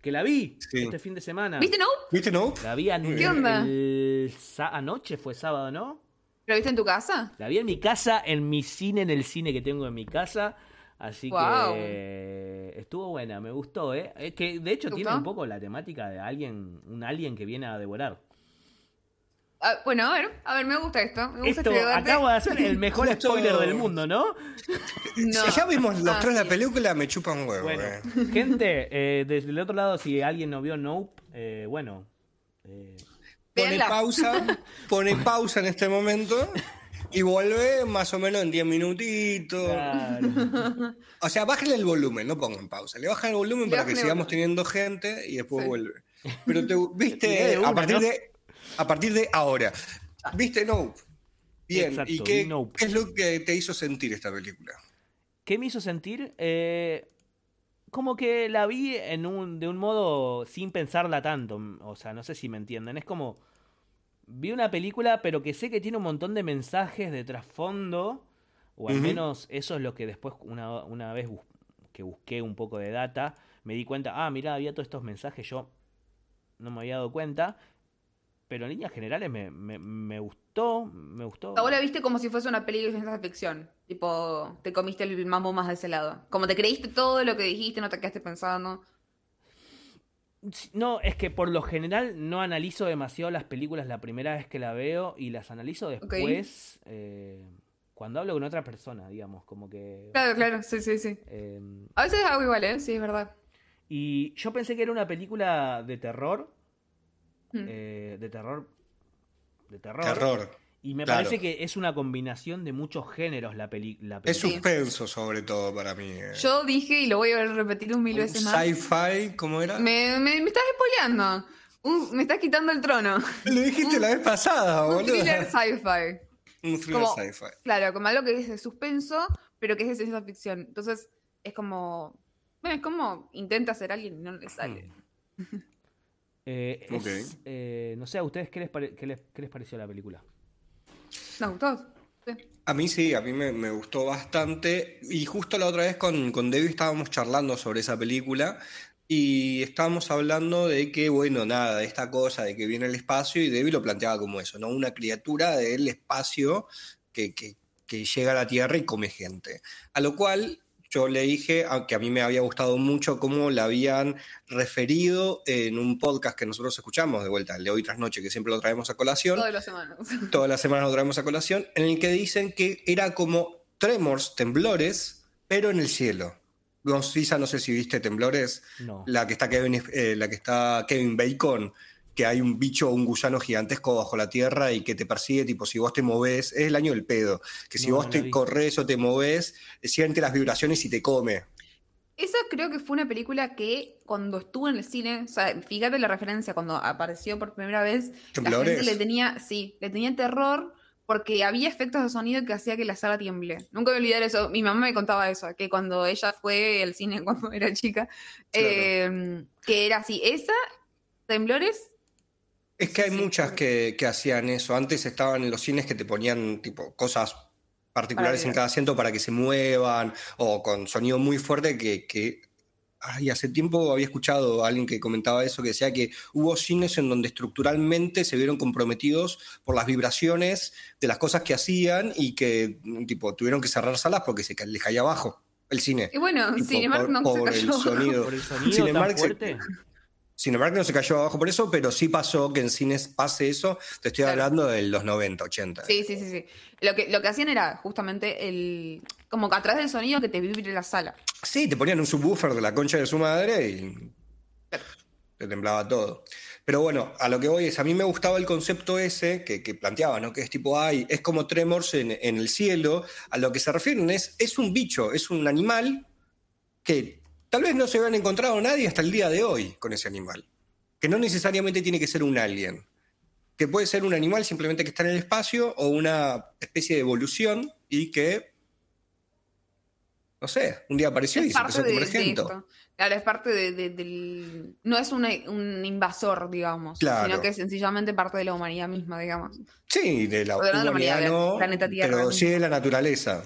Speaker 4: Que la vi
Speaker 3: Sí.
Speaker 4: este fin de semana.
Speaker 5: ¿Viste Nope?
Speaker 3: ¿Viste, no?
Speaker 4: La vi an-
Speaker 3: ¿Qué
Speaker 5: onda?
Speaker 4: el sa- anoche, fue sábado, ¿no?
Speaker 5: ¿Lo viste en tu casa?
Speaker 4: La vi en mi casa, en mi cine, en el cine que tengo en mi casa. Así que estuvo buena, me gustó, ¿eh? Es que de hecho
Speaker 5: ¿Te
Speaker 4: tiene un poco la temática de alguien, un alien que viene a devorar.
Speaker 5: Ah, bueno, a ver, a ver, me gusta esto. Me gusta
Speaker 4: Esto
Speaker 5: este
Speaker 4: acabo de hacer el mejor
Speaker 3: Justo-
Speaker 4: spoiler del mundo, ¿no?
Speaker 5: No.
Speaker 3: Si ya vimos los
Speaker 5: Ah,
Speaker 3: tres de
Speaker 5: sí.
Speaker 3: la película, me chupan huevo.
Speaker 4: Bueno,
Speaker 3: eh.
Speaker 4: gente, eh, desde el otro lado, si alguien no vio Nope, eh, bueno, eh,
Speaker 3: Pone pausa, pone pausa en este momento [LAUGHS] y vuelve más o menos en 10 minutitos.
Speaker 4: claro.
Speaker 3: O sea, bájenle el volumen, no pongan pausa. Le bajan el volumen para que sigamos teniendo gente y después
Speaker 5: Sí.
Speaker 3: vuelve. Pero te [LAUGHS] viste
Speaker 4: de una,
Speaker 3: a partir
Speaker 4: ¿no?
Speaker 3: de a partir de ahora. ¿Viste Nope? Bien,
Speaker 4: Exacto,
Speaker 3: ¿y qué,
Speaker 4: vi Nope.
Speaker 3: qué es lo que te hizo sentir esta película?
Speaker 4: ¿Qué me hizo sentir? Eh, como que la vi en un, de un modo sin pensarla tanto. O sea, no sé si me entienden. Es como. Vi una película, pero que sé que tiene un montón de mensajes de trasfondo. O al menos eso es lo que después, una, una vez bus- que busqué un poco de data, me di cuenta. Ah, mirá, había todos estos mensajes. Yo no me había dado cuenta. Pero en líneas generales me, me, me gustó. Me gustó.
Speaker 5: Vos la viste como si fuese una película de ciencia ficción. Tipo, te comiste el mambo más de ese lado. Como te creíste todo lo que dijiste, no te quedaste pensando.
Speaker 4: No, es que por lo general no analizo demasiado las películas la primera vez que la veo y las analizo después eh, cuando hablo con otra persona, digamos, como que...
Speaker 5: Claro, claro, sí, sí, sí.
Speaker 4: eh,
Speaker 5: A veces hago igual, ¿eh? Sí, es verdad.
Speaker 4: y yo pensé que era una película de terror,
Speaker 5: Mm.
Speaker 4: eh, de terror, de terror,
Speaker 3: Terror.
Speaker 4: Y me
Speaker 3: claro.
Speaker 4: parece que es una combinación de muchos géneros la, peli la
Speaker 3: Es
Speaker 4: película.
Speaker 3: suspenso sobre todo para mí. eh.
Speaker 5: Yo dije, y lo voy a repetir un mil veces más.
Speaker 3: Sci-fi, ¿cómo era?
Speaker 5: Me, me, me estás spoileando. Un- me estás quitando el trono.
Speaker 3: Lo dijiste la vez pasada,
Speaker 5: Un
Speaker 3: boludo.
Speaker 5: thriller sci-fi.
Speaker 3: Un thriller sci-fi.
Speaker 5: Claro, como algo que es de suspenso, pero que es de ciencia ficción. Entonces, es como. Bueno, es como intenta hacer alguien y no le sale. [LAUGHS]
Speaker 4: Eh, es,
Speaker 3: Ok.
Speaker 4: eh, no sé, ¿a ustedes qué les, pare- qué les, qué les pareció la película?
Speaker 5: ¿Nos gustó?
Speaker 3: A mí sí, a mí me, gustó bastante. Y justo la otra vez con, con Debbie estábamos charlando sobre esa película y estábamos hablando de que, bueno, nada, de esta cosa de que viene el espacio y Debbie lo planteaba como eso, ¿no? Una criatura del espacio que, que- que llega a la Tierra y come gente. A lo cual yo le dije que a mí me había gustado mucho cómo la habían referido en un podcast que nosotros escuchamos de vuelta, el de hoy tras noche, que siempre lo traemos a colación
Speaker 5: Todas las semanas. [LAUGHS]
Speaker 3: todas las semanas lo traemos a colación, en el que dicen que era como tremors, temblores, pero en el cielo. No, no sé si viste temblores,
Speaker 4: No.
Speaker 3: la que está Kevin, eh, la que está Kevin Bacon, que hay un bicho, un gusano gigantesco bajo la tierra y que te persigue, tipo, si vos te movés, es el año del pedo, que si
Speaker 4: No,
Speaker 3: vos
Speaker 4: no
Speaker 3: te
Speaker 4: vi.
Speaker 3: corres o te movés, siente las vibraciones y te come.
Speaker 5: Esa creo que fue una película que cuando estuvo en el cine, o sea, fíjate la referencia, cuando apareció por primera vez, la gente le tenía, sí, le tenía terror porque había efectos de sonido que hacía que la sala tiemble. Nunca voy a olvidar eso. Mi mamá me contaba eso, que cuando ella fue al cine [LAUGHS] cuando era chica,
Speaker 3: Claro.
Speaker 5: eh, que era así, esa, temblores,
Speaker 3: Es que hay
Speaker 5: Sí,
Speaker 3: muchas que, que hacían eso. Antes estaban en los cines que te ponían tipo cosas particulares en cada asiento para que se muevan o con sonido muy fuerte que, que ay, hace tiempo había escuchado a alguien que comentaba eso, que decía que hubo cines en donde estructuralmente se vieron comprometidos por las vibraciones de las cosas que hacían y que tipo tuvieron que cerrar salas porque se les caía abajo el cine.
Speaker 5: y bueno,
Speaker 3: Tipo,
Speaker 5: Cinemark
Speaker 3: por,
Speaker 5: no se
Speaker 3: por el
Speaker 5: cayó.
Speaker 3: sonido.
Speaker 4: ¿Por el sonido
Speaker 3: Cinemark
Speaker 4: tan
Speaker 3: se-
Speaker 4: fuerte?
Speaker 3: Cinemark no se cayó abajo por eso, pero sí pasó que en cines pase eso. Te estoy
Speaker 5: Claro.
Speaker 3: hablando de los 90, 80.
Speaker 5: Sí, sí, sí, sí. Lo que, lo que hacían era justamente el. como que a través del sonido que te vibre la sala.
Speaker 3: Sí, te ponían un subwoofer de la concha de su madre y te temblaba todo. Pero bueno, a lo que voy es, a mí me gustaba el concepto ese que, que planteaba, ¿no? Que es tipo, ay, es como Tremors en, en el cielo. A lo que se refieren es, es un bicho, es un animal que tal vez no se habían encontrado nadie hasta el día de hoy con ese animal. Que no necesariamente tiene que ser un alien. Que puede ser un animal simplemente que está en el espacio o una especie de evolución y que, no sé, un día apareció y
Speaker 5: Es
Speaker 3: se
Speaker 5: parte
Speaker 3: empezó a comer gente.
Speaker 5: Claro, es parte de- de- del. No es un invasor, digamos.
Speaker 3: Claro.
Speaker 5: Sino que es sencillamente parte de la humanidad misma, digamos.
Speaker 3: Sí, de la
Speaker 5: O de la
Speaker 3: humanidad
Speaker 5: humanidad, del planeta Tierra.
Speaker 3: pero sí de la naturaleza.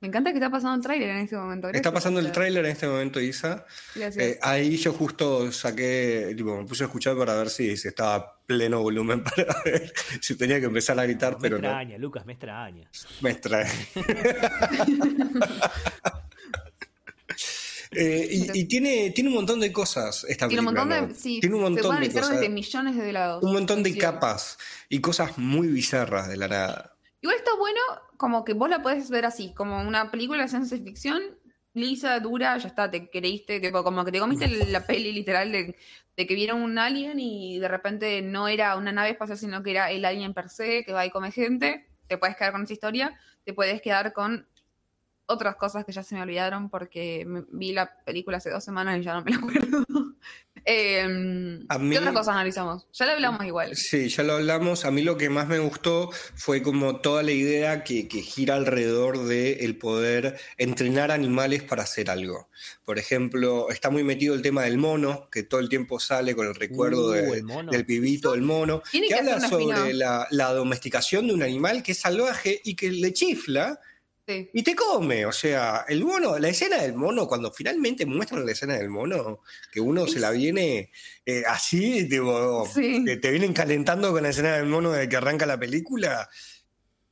Speaker 5: Me encanta que está pasando el tráiler en este momento.
Speaker 3: Está
Speaker 5: Gracias,
Speaker 3: pasando el tráiler en este momento, Isa.
Speaker 5: Gracias.
Speaker 3: Eh, ahí yo justo saqué, tipo, me puse a escuchar para ver si, si estaba a pleno volumen [LAUGHS] para ver si tenía que empezar a gritar,
Speaker 4: me
Speaker 3: pero no.
Speaker 4: extraña, Lucas, me extraña.
Speaker 3: Me extrae. [LAUGHS] Eh, y y tiene, tiene un montón de cosas esta
Speaker 5: Tiene un montón de.
Speaker 3: ¿no?
Speaker 5: Sí,
Speaker 3: tiene un
Speaker 5: se
Speaker 3: montón
Speaker 5: pueden
Speaker 3: de cosas.
Speaker 5: desde millones de lados.
Speaker 3: Un montón de
Speaker 5: Sí.
Speaker 3: capas y cosas muy bizarras de la nada.
Speaker 5: Igual está bueno, como que vos la podés ver así, como una película de ciencia ficción, lisa, dura, ya está, te creíste, tipo, como que te comiste la peli literal de, de que vieron un alien y de repente no era una nave espacial, sino que era el alien per se, que va y come gente. Te puedes quedar con esa historia, te puedes quedar con otras cosas que ya se me olvidaron porque me- vi la película hace dos semanas y ya no me la [LAUGHS] acuerdo. Em,
Speaker 3: mí-
Speaker 5: ¿Qué otras cosas analizamos? Ya la hablamos igual.
Speaker 3: Sí, ya lo hablamos. A mí lo que más me gustó fue como toda la idea que, que gira alrededor de el poder entrenar animales para hacer algo. Por ejemplo, está muy metido el tema del mono, que todo el tiempo sale con el recuerdo
Speaker 4: Uh,
Speaker 3: de-
Speaker 4: el mono.
Speaker 3: del pibito, del mono,
Speaker 5: Tiene
Speaker 3: que
Speaker 5: que
Speaker 3: habla sobre la, la domesticación de un animal que es salvaje y que le chifla
Speaker 5: Sí.
Speaker 3: y te come. O sea, el mono, la escena del mono, cuando finalmente muestran la escena del mono, que uno se la viene eh, así, tipo,
Speaker 5: Sí.
Speaker 3: que te vienen calentando con la escena del mono de que arranca la película,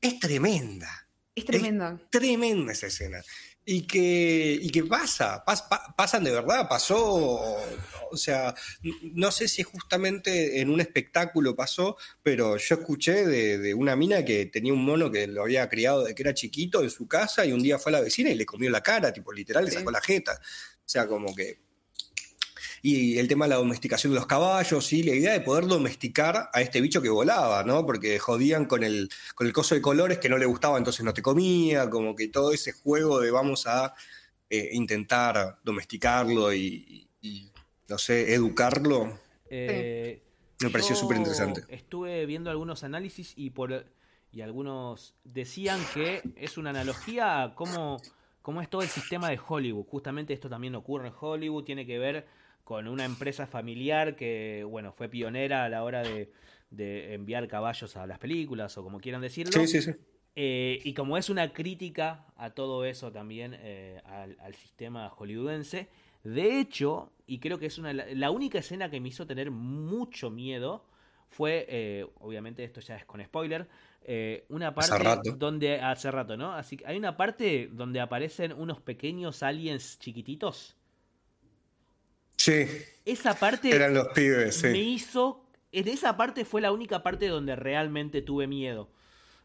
Speaker 3: es tremenda,
Speaker 5: Es tremenda.
Speaker 3: tremenda esa escena. Y que, y que pasa, pas- pa- pasan de verdad, pasó, o sea, no sé si justamente en un espectáculo pasó, pero yo escuché de, de una mina que tenía un mono que lo había criado de que era chiquito en su casa y un día fue a la vecina y le comió la cara, tipo literal, le sacó la jeta. O sea, como que... Y el tema de la domesticación de los caballos, y la idea de poder domesticar a este bicho que volaba, ¿no? Porque jodían con el, con el coso de colores que no le gustaba, entonces no te comía, como que todo ese juego de vamos a eh, intentar domesticarlo y, no sé, educarlo,
Speaker 4: Eh,
Speaker 3: me pareció súper interesante.
Speaker 4: Estuve viendo algunos análisis y por y algunos decían que es una analogía a cómo, cómo es todo el sistema de Hollywood. Justamente esto también ocurre en Hollywood, tiene que ver con una empresa familiar que, bueno, fue pionera a la hora de, de enviar caballos a las películas o como quieran decirlo.
Speaker 3: Sí, sí, sí.
Speaker 4: Eh, y como es una crítica a todo eso también, eh, al, al sistema hollywoodense, de hecho, y creo que es una la, única escena que me hizo tener mucho miedo fue, eh, obviamente esto ya es con spoiler, eh, una
Speaker 3: Hace
Speaker 4: parte
Speaker 3: rato.
Speaker 4: donde, hace rato, ¿no? Así que hay una parte donde aparecen unos pequeños aliens chiquititos.
Speaker 3: Sí,
Speaker 4: Esa parte
Speaker 3: eran los pibes,
Speaker 4: me hizo, en esa parte fue la única parte donde realmente tuve miedo.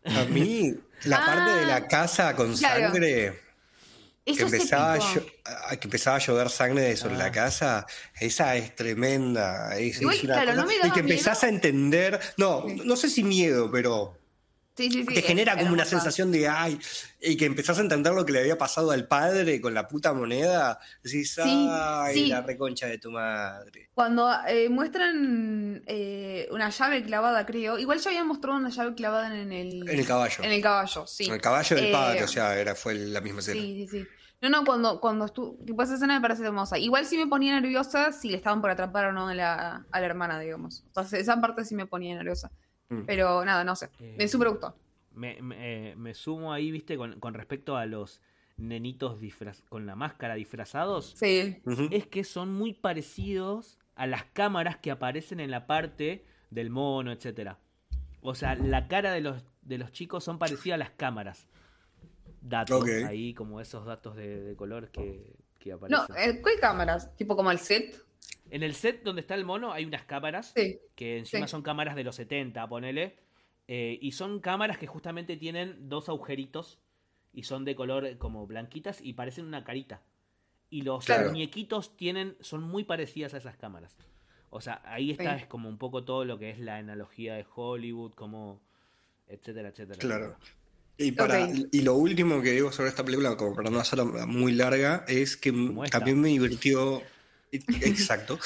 Speaker 3: A mí, la [LAUGHS] parte de
Speaker 5: Ah,
Speaker 3: la casa con
Speaker 5: claro.
Speaker 3: sangre, que empezaba, a que empezaba a llover sangre sobre
Speaker 4: Ah.
Speaker 3: la casa, esa es tremenda. Es,
Speaker 5: Igual,
Speaker 3: es una
Speaker 5: claro, no
Speaker 3: y que empezás a entender, no, no sé si miedo, pero
Speaker 5: Sí, sí, sí,
Speaker 3: te genera
Speaker 5: era
Speaker 3: como una sensación de ay, y que empezás a entender lo que le había pasado al padre con la puta moneda. Decís, ay, la reconcha de tu madre.
Speaker 5: Cuando eh, muestran eh, una llave clavada, creo. Igual ya habían mostrado una llave clavada en el,
Speaker 3: En el caballo.
Speaker 5: en el caballo, sí.
Speaker 3: El caballo del
Speaker 5: Eh,
Speaker 3: padre, o sea, era, fue la misma escena.
Speaker 5: Sí, sí, sí. No, no, cuando, cuando estuvo. Tipo, esa escena me parece hermosa. Igual sí me ponía nerviosa si le estaban por atrapar o no a la, a la hermana, digamos. Entonces, esa parte sí me ponía nerviosa.
Speaker 3: Mm.
Speaker 5: Pero nada, no sé. Me
Speaker 4: Eh,
Speaker 5: súper gustó.
Speaker 4: Me, me- eh, me sumo ahí, viste, con, con respecto a los nenitos disfraz con la máscara disfrazados.
Speaker 5: Sí.
Speaker 4: Es que son muy parecidos a las cámaras que aparecen en la parte del mono, etcétera. O sea, la cara de los, de los chicos son parecidas a las cámaras. Datos
Speaker 3: Ok.
Speaker 4: ahí, como esos datos de, de color que, que
Speaker 5: No,
Speaker 4: aparecen.
Speaker 5: eh, ¿cuál cámaras? Tipo como el set.
Speaker 4: En el set donde está el mono hay unas cámaras
Speaker 5: Sí.
Speaker 4: que encima
Speaker 5: Sí.
Speaker 4: son cámaras de los 70, ponele. eh, y son cámaras que justamente tienen dos agujeritos y son de color eh, como blanquitas y parecen una carita. Y los
Speaker 3: Claro.
Speaker 4: muñequitos tienen, son muy parecidas a esas cámaras. O sea, ahí está,
Speaker 5: Sí.
Speaker 4: es como un poco todo lo que es la analogía de Hollywood, como etcétera, etcétera.
Speaker 3: Claro. Y, para, y lo último que digo sobre esta película, como para no hacerla muy larga, es que también me divirtió, [LAUGHS] exacto,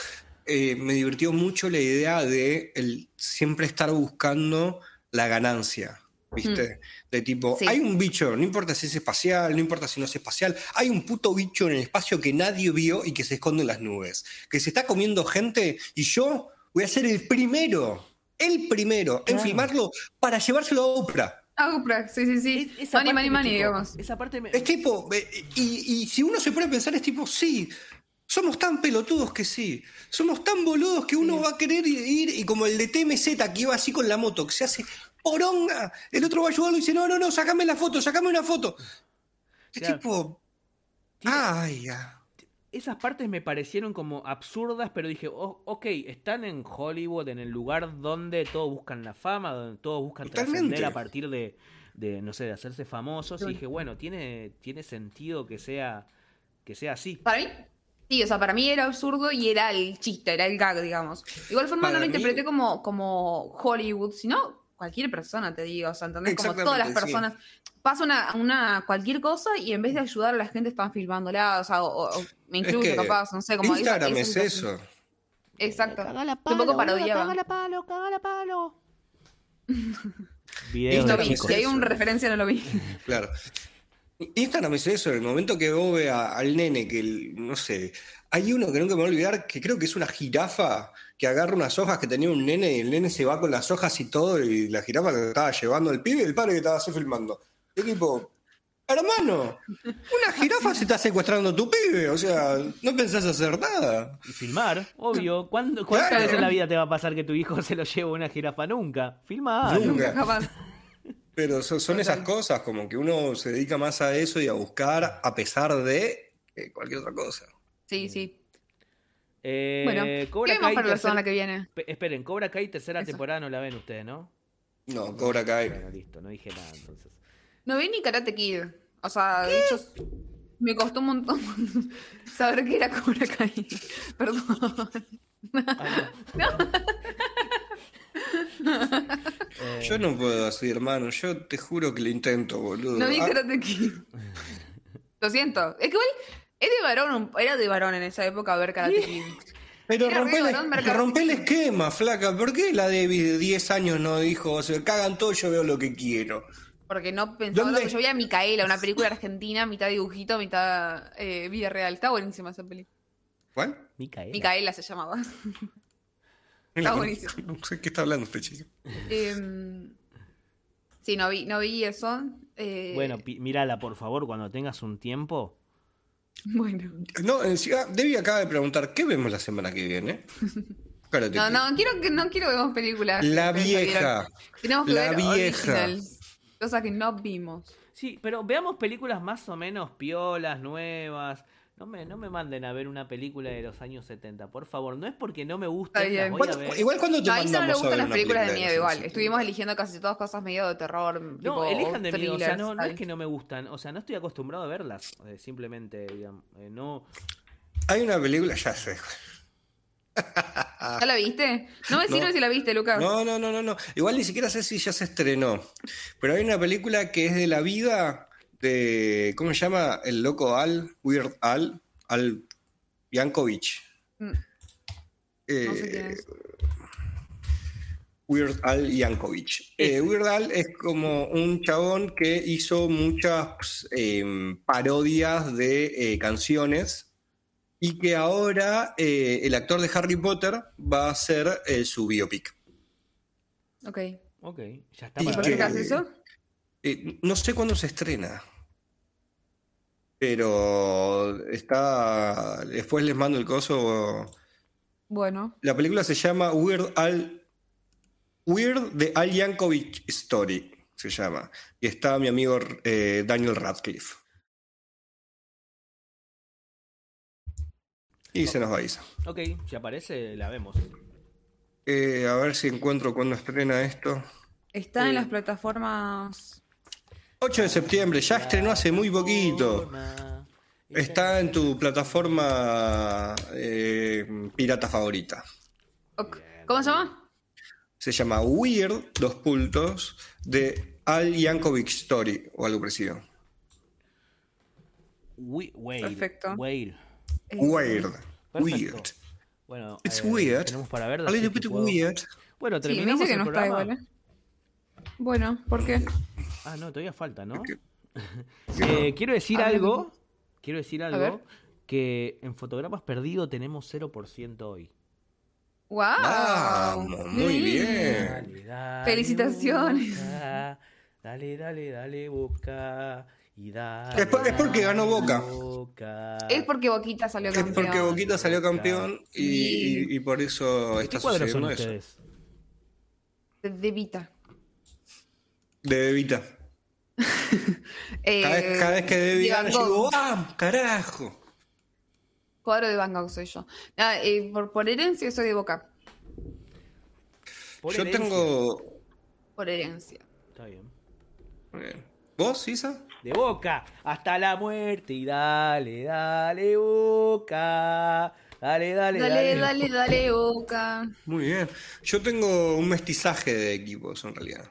Speaker 3: eh, me divirtió mucho la idea de el siempre estar buscando la ganancia, ¿viste? De tipo.
Speaker 5: Sí.
Speaker 3: hay un bicho, no importa si es espacial, no importa si no es espacial, hay un puto bicho en el espacio que nadie vio y que se esconde en las nubes, que se está comiendo gente y yo voy a ser el primero, el primero en filmarlo para llevárselo a Oprah.
Speaker 5: Ah, Oprah, sí, sí, sí.
Speaker 4: Es-
Speaker 5: Money, money, digamos.
Speaker 4: Esa parte me...
Speaker 3: Es tipo, eh, y, y si uno se pone a pensar, es tipo, sí, somos tan pelotudos que sí, somos tan boludos que uno va a querer ir y como el de TMZ que iba así con la moto, que se hace poronga, el otro va a ayudarlo y dice, no, no, no, sacame la foto, sacame una foto. Es tipo, ay, ya.
Speaker 4: Esas partes me parecieron como absurdas, pero dije, oh, ok, están en Hollywood, en el lugar donde todos buscan la fama, donde todos buscan trascender a partir de, de, no sé, de hacerse famosos. Y dije, bueno, tiene, tiene sentido que sea, que sea así.
Speaker 5: Para mí, sí, o sea, para mí era absurdo y era el chiste, era el gag, digamos. De igual forma
Speaker 3: Para
Speaker 5: no lo
Speaker 3: mí-
Speaker 5: interpreté como, como Hollywood, sino cualquier persona, te digo, o sea, ¿entendés? Como todas las
Speaker 3: Exactamente, sí.
Speaker 5: personas. Pasa una, una cualquier cosa y en vez de ayudar a la gente están filmándola, o sea, o, o me
Speaker 3: Es
Speaker 5: incluyo
Speaker 3: que
Speaker 5: capaz, no sé, como esa-
Speaker 3: Instagram
Speaker 5: esa
Speaker 3: es
Speaker 5: situación.
Speaker 3: eso.
Speaker 5: Exacto.
Speaker 4: Cagala
Speaker 5: Un poco parodiaba.
Speaker 4: Cagala palo, cagala palo. Videos
Speaker 5: No vi,
Speaker 3: es
Speaker 5: si hay una referencia no lo vi.
Speaker 3: Claro. Instagram es eso, el momento que vos ve a- al nene que, el- no sé, hay uno que nunca me voy a olvidar, que creo que es una jirafa que agarra unas hojas que tenía un nene y el nene se va con las hojas y todo y la jirafa que estaba llevando al pibe y el padre que estaba así filmando. Y tipo, hermano, una jirafa se está secuestrando a tu pibe, o sea, no pensás hacer nada.
Speaker 4: Y filmar, obvio. ¿Cuándo, ¿Cuántas
Speaker 3: Claro.
Speaker 4: veces en la vida te va a pasar que tu hijo [LAUGHS] se lo lleve una jirafa? Nunca. Filmar.
Speaker 3: Nunca.
Speaker 5: Nunca capaz.
Speaker 3: Pero son, son esas cosas, como que uno se dedica más a eso y a buscar a pesar de eh, cualquier otra cosa.
Speaker 5: Sí, sí.
Speaker 4: Eh,
Speaker 5: Bueno,
Speaker 4: Cobra
Speaker 5: ¿qué vemos
Speaker 4: Kai,
Speaker 5: para la
Speaker 4: tercer-
Speaker 5: semana que viene?
Speaker 4: Pe- Esperen, Cobra Kai tercera
Speaker 5: Eso.
Speaker 4: temporada no la ven ustedes, ¿no?
Speaker 3: No, Cobra Kai.
Speaker 4: Bueno, listo, no dije nada entonces.
Speaker 5: No vi ni Karate Kid. O sea, de hecho, me costó un montón [LAUGHS] saber que era Cobra Kai. [LAUGHS] Perdón.
Speaker 4: Ah, [LAUGHS] Eh,
Speaker 3: Yo no puedo así, hermano. Yo te juro que lo intento, boludo.
Speaker 5: No vi
Speaker 3: Ah,
Speaker 5: Karate Kid. [LAUGHS] Lo siento. Es que igual es de varón, un- era de varón en esa época ver Karate Kid.
Speaker 3: pero rompe, el, rompe el esquema, flaca. ¿Por qué la de 10 años no dijo, se cagan todo, yo veo lo que quiero?
Speaker 5: Porque no pensaba que yo veía Micaela, una película argentina, mitad dibujito, mitad eh, vida real. Está buenísima esa película.
Speaker 3: ¿Cuál?
Speaker 4: Micaela.
Speaker 5: Micaela se llamaba. [LAUGHS]
Speaker 3: Está
Speaker 5: buenísimo.
Speaker 3: No sé qué está hablando este chico.
Speaker 5: Em, sí, no vi, no vi eso. Eh,
Speaker 4: Bueno, mírala, por favor, cuando tengas un tiempo. [LAUGHS]
Speaker 5: bueno.
Speaker 3: No, encima, Debbie acaba de preguntar, ¿qué vemos la semana que viene? [LAUGHS] Karate
Speaker 5: No, no, quiero que no quiero que veamos películas.
Speaker 3: La vieja.
Speaker 5: Tenemos que
Speaker 3: La
Speaker 5: ver
Speaker 3: vieja.
Speaker 5: Cosas que no vimos.
Speaker 4: Sí, pero veamos películas más o menos piolas, nuevas. No me, no me manden a ver una película de los años 70, por favor. No es porque no me gusten,
Speaker 5: Está bien.
Speaker 4: las voy a
Speaker 3: ¿Cuándo-
Speaker 4: ver.
Speaker 3: Igual cuando te
Speaker 5: No, a Isa no le
Speaker 3: mandamos
Speaker 5: gustan las películas de miedo igual. Estuvimos eligiendo casi todas cosas medio de terror.
Speaker 4: No,
Speaker 5: tipo,
Speaker 4: elijan de mí, o sea, no, no es que no me gustan, o sea, no estoy acostumbrado a verlas, eh, simplemente, digamos, eh, no...
Speaker 3: Hay una película, ya sé.
Speaker 5: ¿Ya la viste? No me sirve
Speaker 3: No.
Speaker 5: si la viste, Lucas.
Speaker 3: No, no, no, no, no. Igual ni siquiera sé si ya se estrenó. Pero hay una película que es de la vida de. ¿Cómo se llama? El loco Al, Weird Al, Al Yankovic.
Speaker 5: Mm,
Speaker 3: Eh,
Speaker 5: no sé quién es.
Speaker 3: Weird Al Yankovic. Eh, Weird Al es como un chabón que hizo muchas eh, parodias de eh, canciones y que ahora eh, el actor de Harry Potter va a hacer eh, su biopic.
Speaker 5: Ok.
Speaker 4: Ok, ya está
Speaker 3: Y
Speaker 4: para
Speaker 5: ¿Por qué haces eso?
Speaker 3: Eh, no sé cuándo se estrena. Pero está. Después les mando el coso.
Speaker 5: Bueno.
Speaker 3: La película se llama Weird Al. Weird The Al Yankovic Story. Se llama. Y está mi amigo eh, Daniel Radcliffe. Y se nos va Isa.
Speaker 4: Ok, si aparece, la vemos.
Speaker 3: Eh, a ver si encuentro cuándo estrena esto.
Speaker 5: Está
Speaker 3: Eh.
Speaker 5: en las plataformas.
Speaker 3: 8 de septiembre, ya estrenó hace muy poquito. Está en tu plataforma eh, pirata favorita.
Speaker 5: ¿Cómo se llama?
Speaker 3: Se llama Weird, dos puntos, de Al Yankovic Story o algo parecido.
Speaker 4: We-.
Speaker 5: Perfecto.
Speaker 3: Weird.
Speaker 4: Perfecto.
Speaker 3: Weird.
Speaker 4: Bueno,
Speaker 3: It's
Speaker 4: eh,
Speaker 3: weird.
Speaker 4: Tenemos para ver.
Speaker 3: A little bit weird.
Speaker 4: Bueno,
Speaker 5: Sí, me
Speaker 4: terminamos
Speaker 5: dice que
Speaker 4: el
Speaker 5: no está igual, ¿eh? Bueno, ¿por qué?
Speaker 4: Ah, no, todavía falta, ¿no? [LAUGHS] Eh, quiero decir algo. Quiero decir algo. Que en fotogramas perdidos tenemos 0% hoy.
Speaker 5: ¡Wow!
Speaker 3: Vamos, muy bien.
Speaker 4: Dale, dale,
Speaker 5: Felicitaciones.
Speaker 4: busca. Dale, dale, dale, Boca. Y dale,
Speaker 3: Es por- es porque ganó Boca.
Speaker 4: Boca.
Speaker 5: Es porque Boquita salió
Speaker 3: Es
Speaker 5: campeón.
Speaker 3: porque Boquita salió campeón y, por eso
Speaker 4: ¿De
Speaker 3: está
Speaker 4: ¿Qué cuadros son
Speaker 3: sucediendo eso.
Speaker 4: ustedes?
Speaker 5: De, de Vita.
Speaker 3: De Bebita. [LAUGHS]
Speaker 5: Eh,
Speaker 3: Cada vez, cada vez que
Speaker 5: Van
Speaker 3: yo digo, ¡ah, carajo!
Speaker 5: Cuadro de Van Gogh soy yo. Ah, eh, por, por herencia soy de Boca.
Speaker 4: Por
Speaker 3: yo
Speaker 4: herencia.
Speaker 3: tengo.
Speaker 5: Por herencia.
Speaker 4: Está bien.
Speaker 3: eh, ¿Vos, Isa?
Speaker 4: De Boca hasta la muerte. Y dale, dale, Boca. Dale, dale,
Speaker 5: Dale,
Speaker 4: dale.
Speaker 5: dale, dale, Boca.
Speaker 3: Muy bien. Yo tengo un mestizaje de equipos en realidad.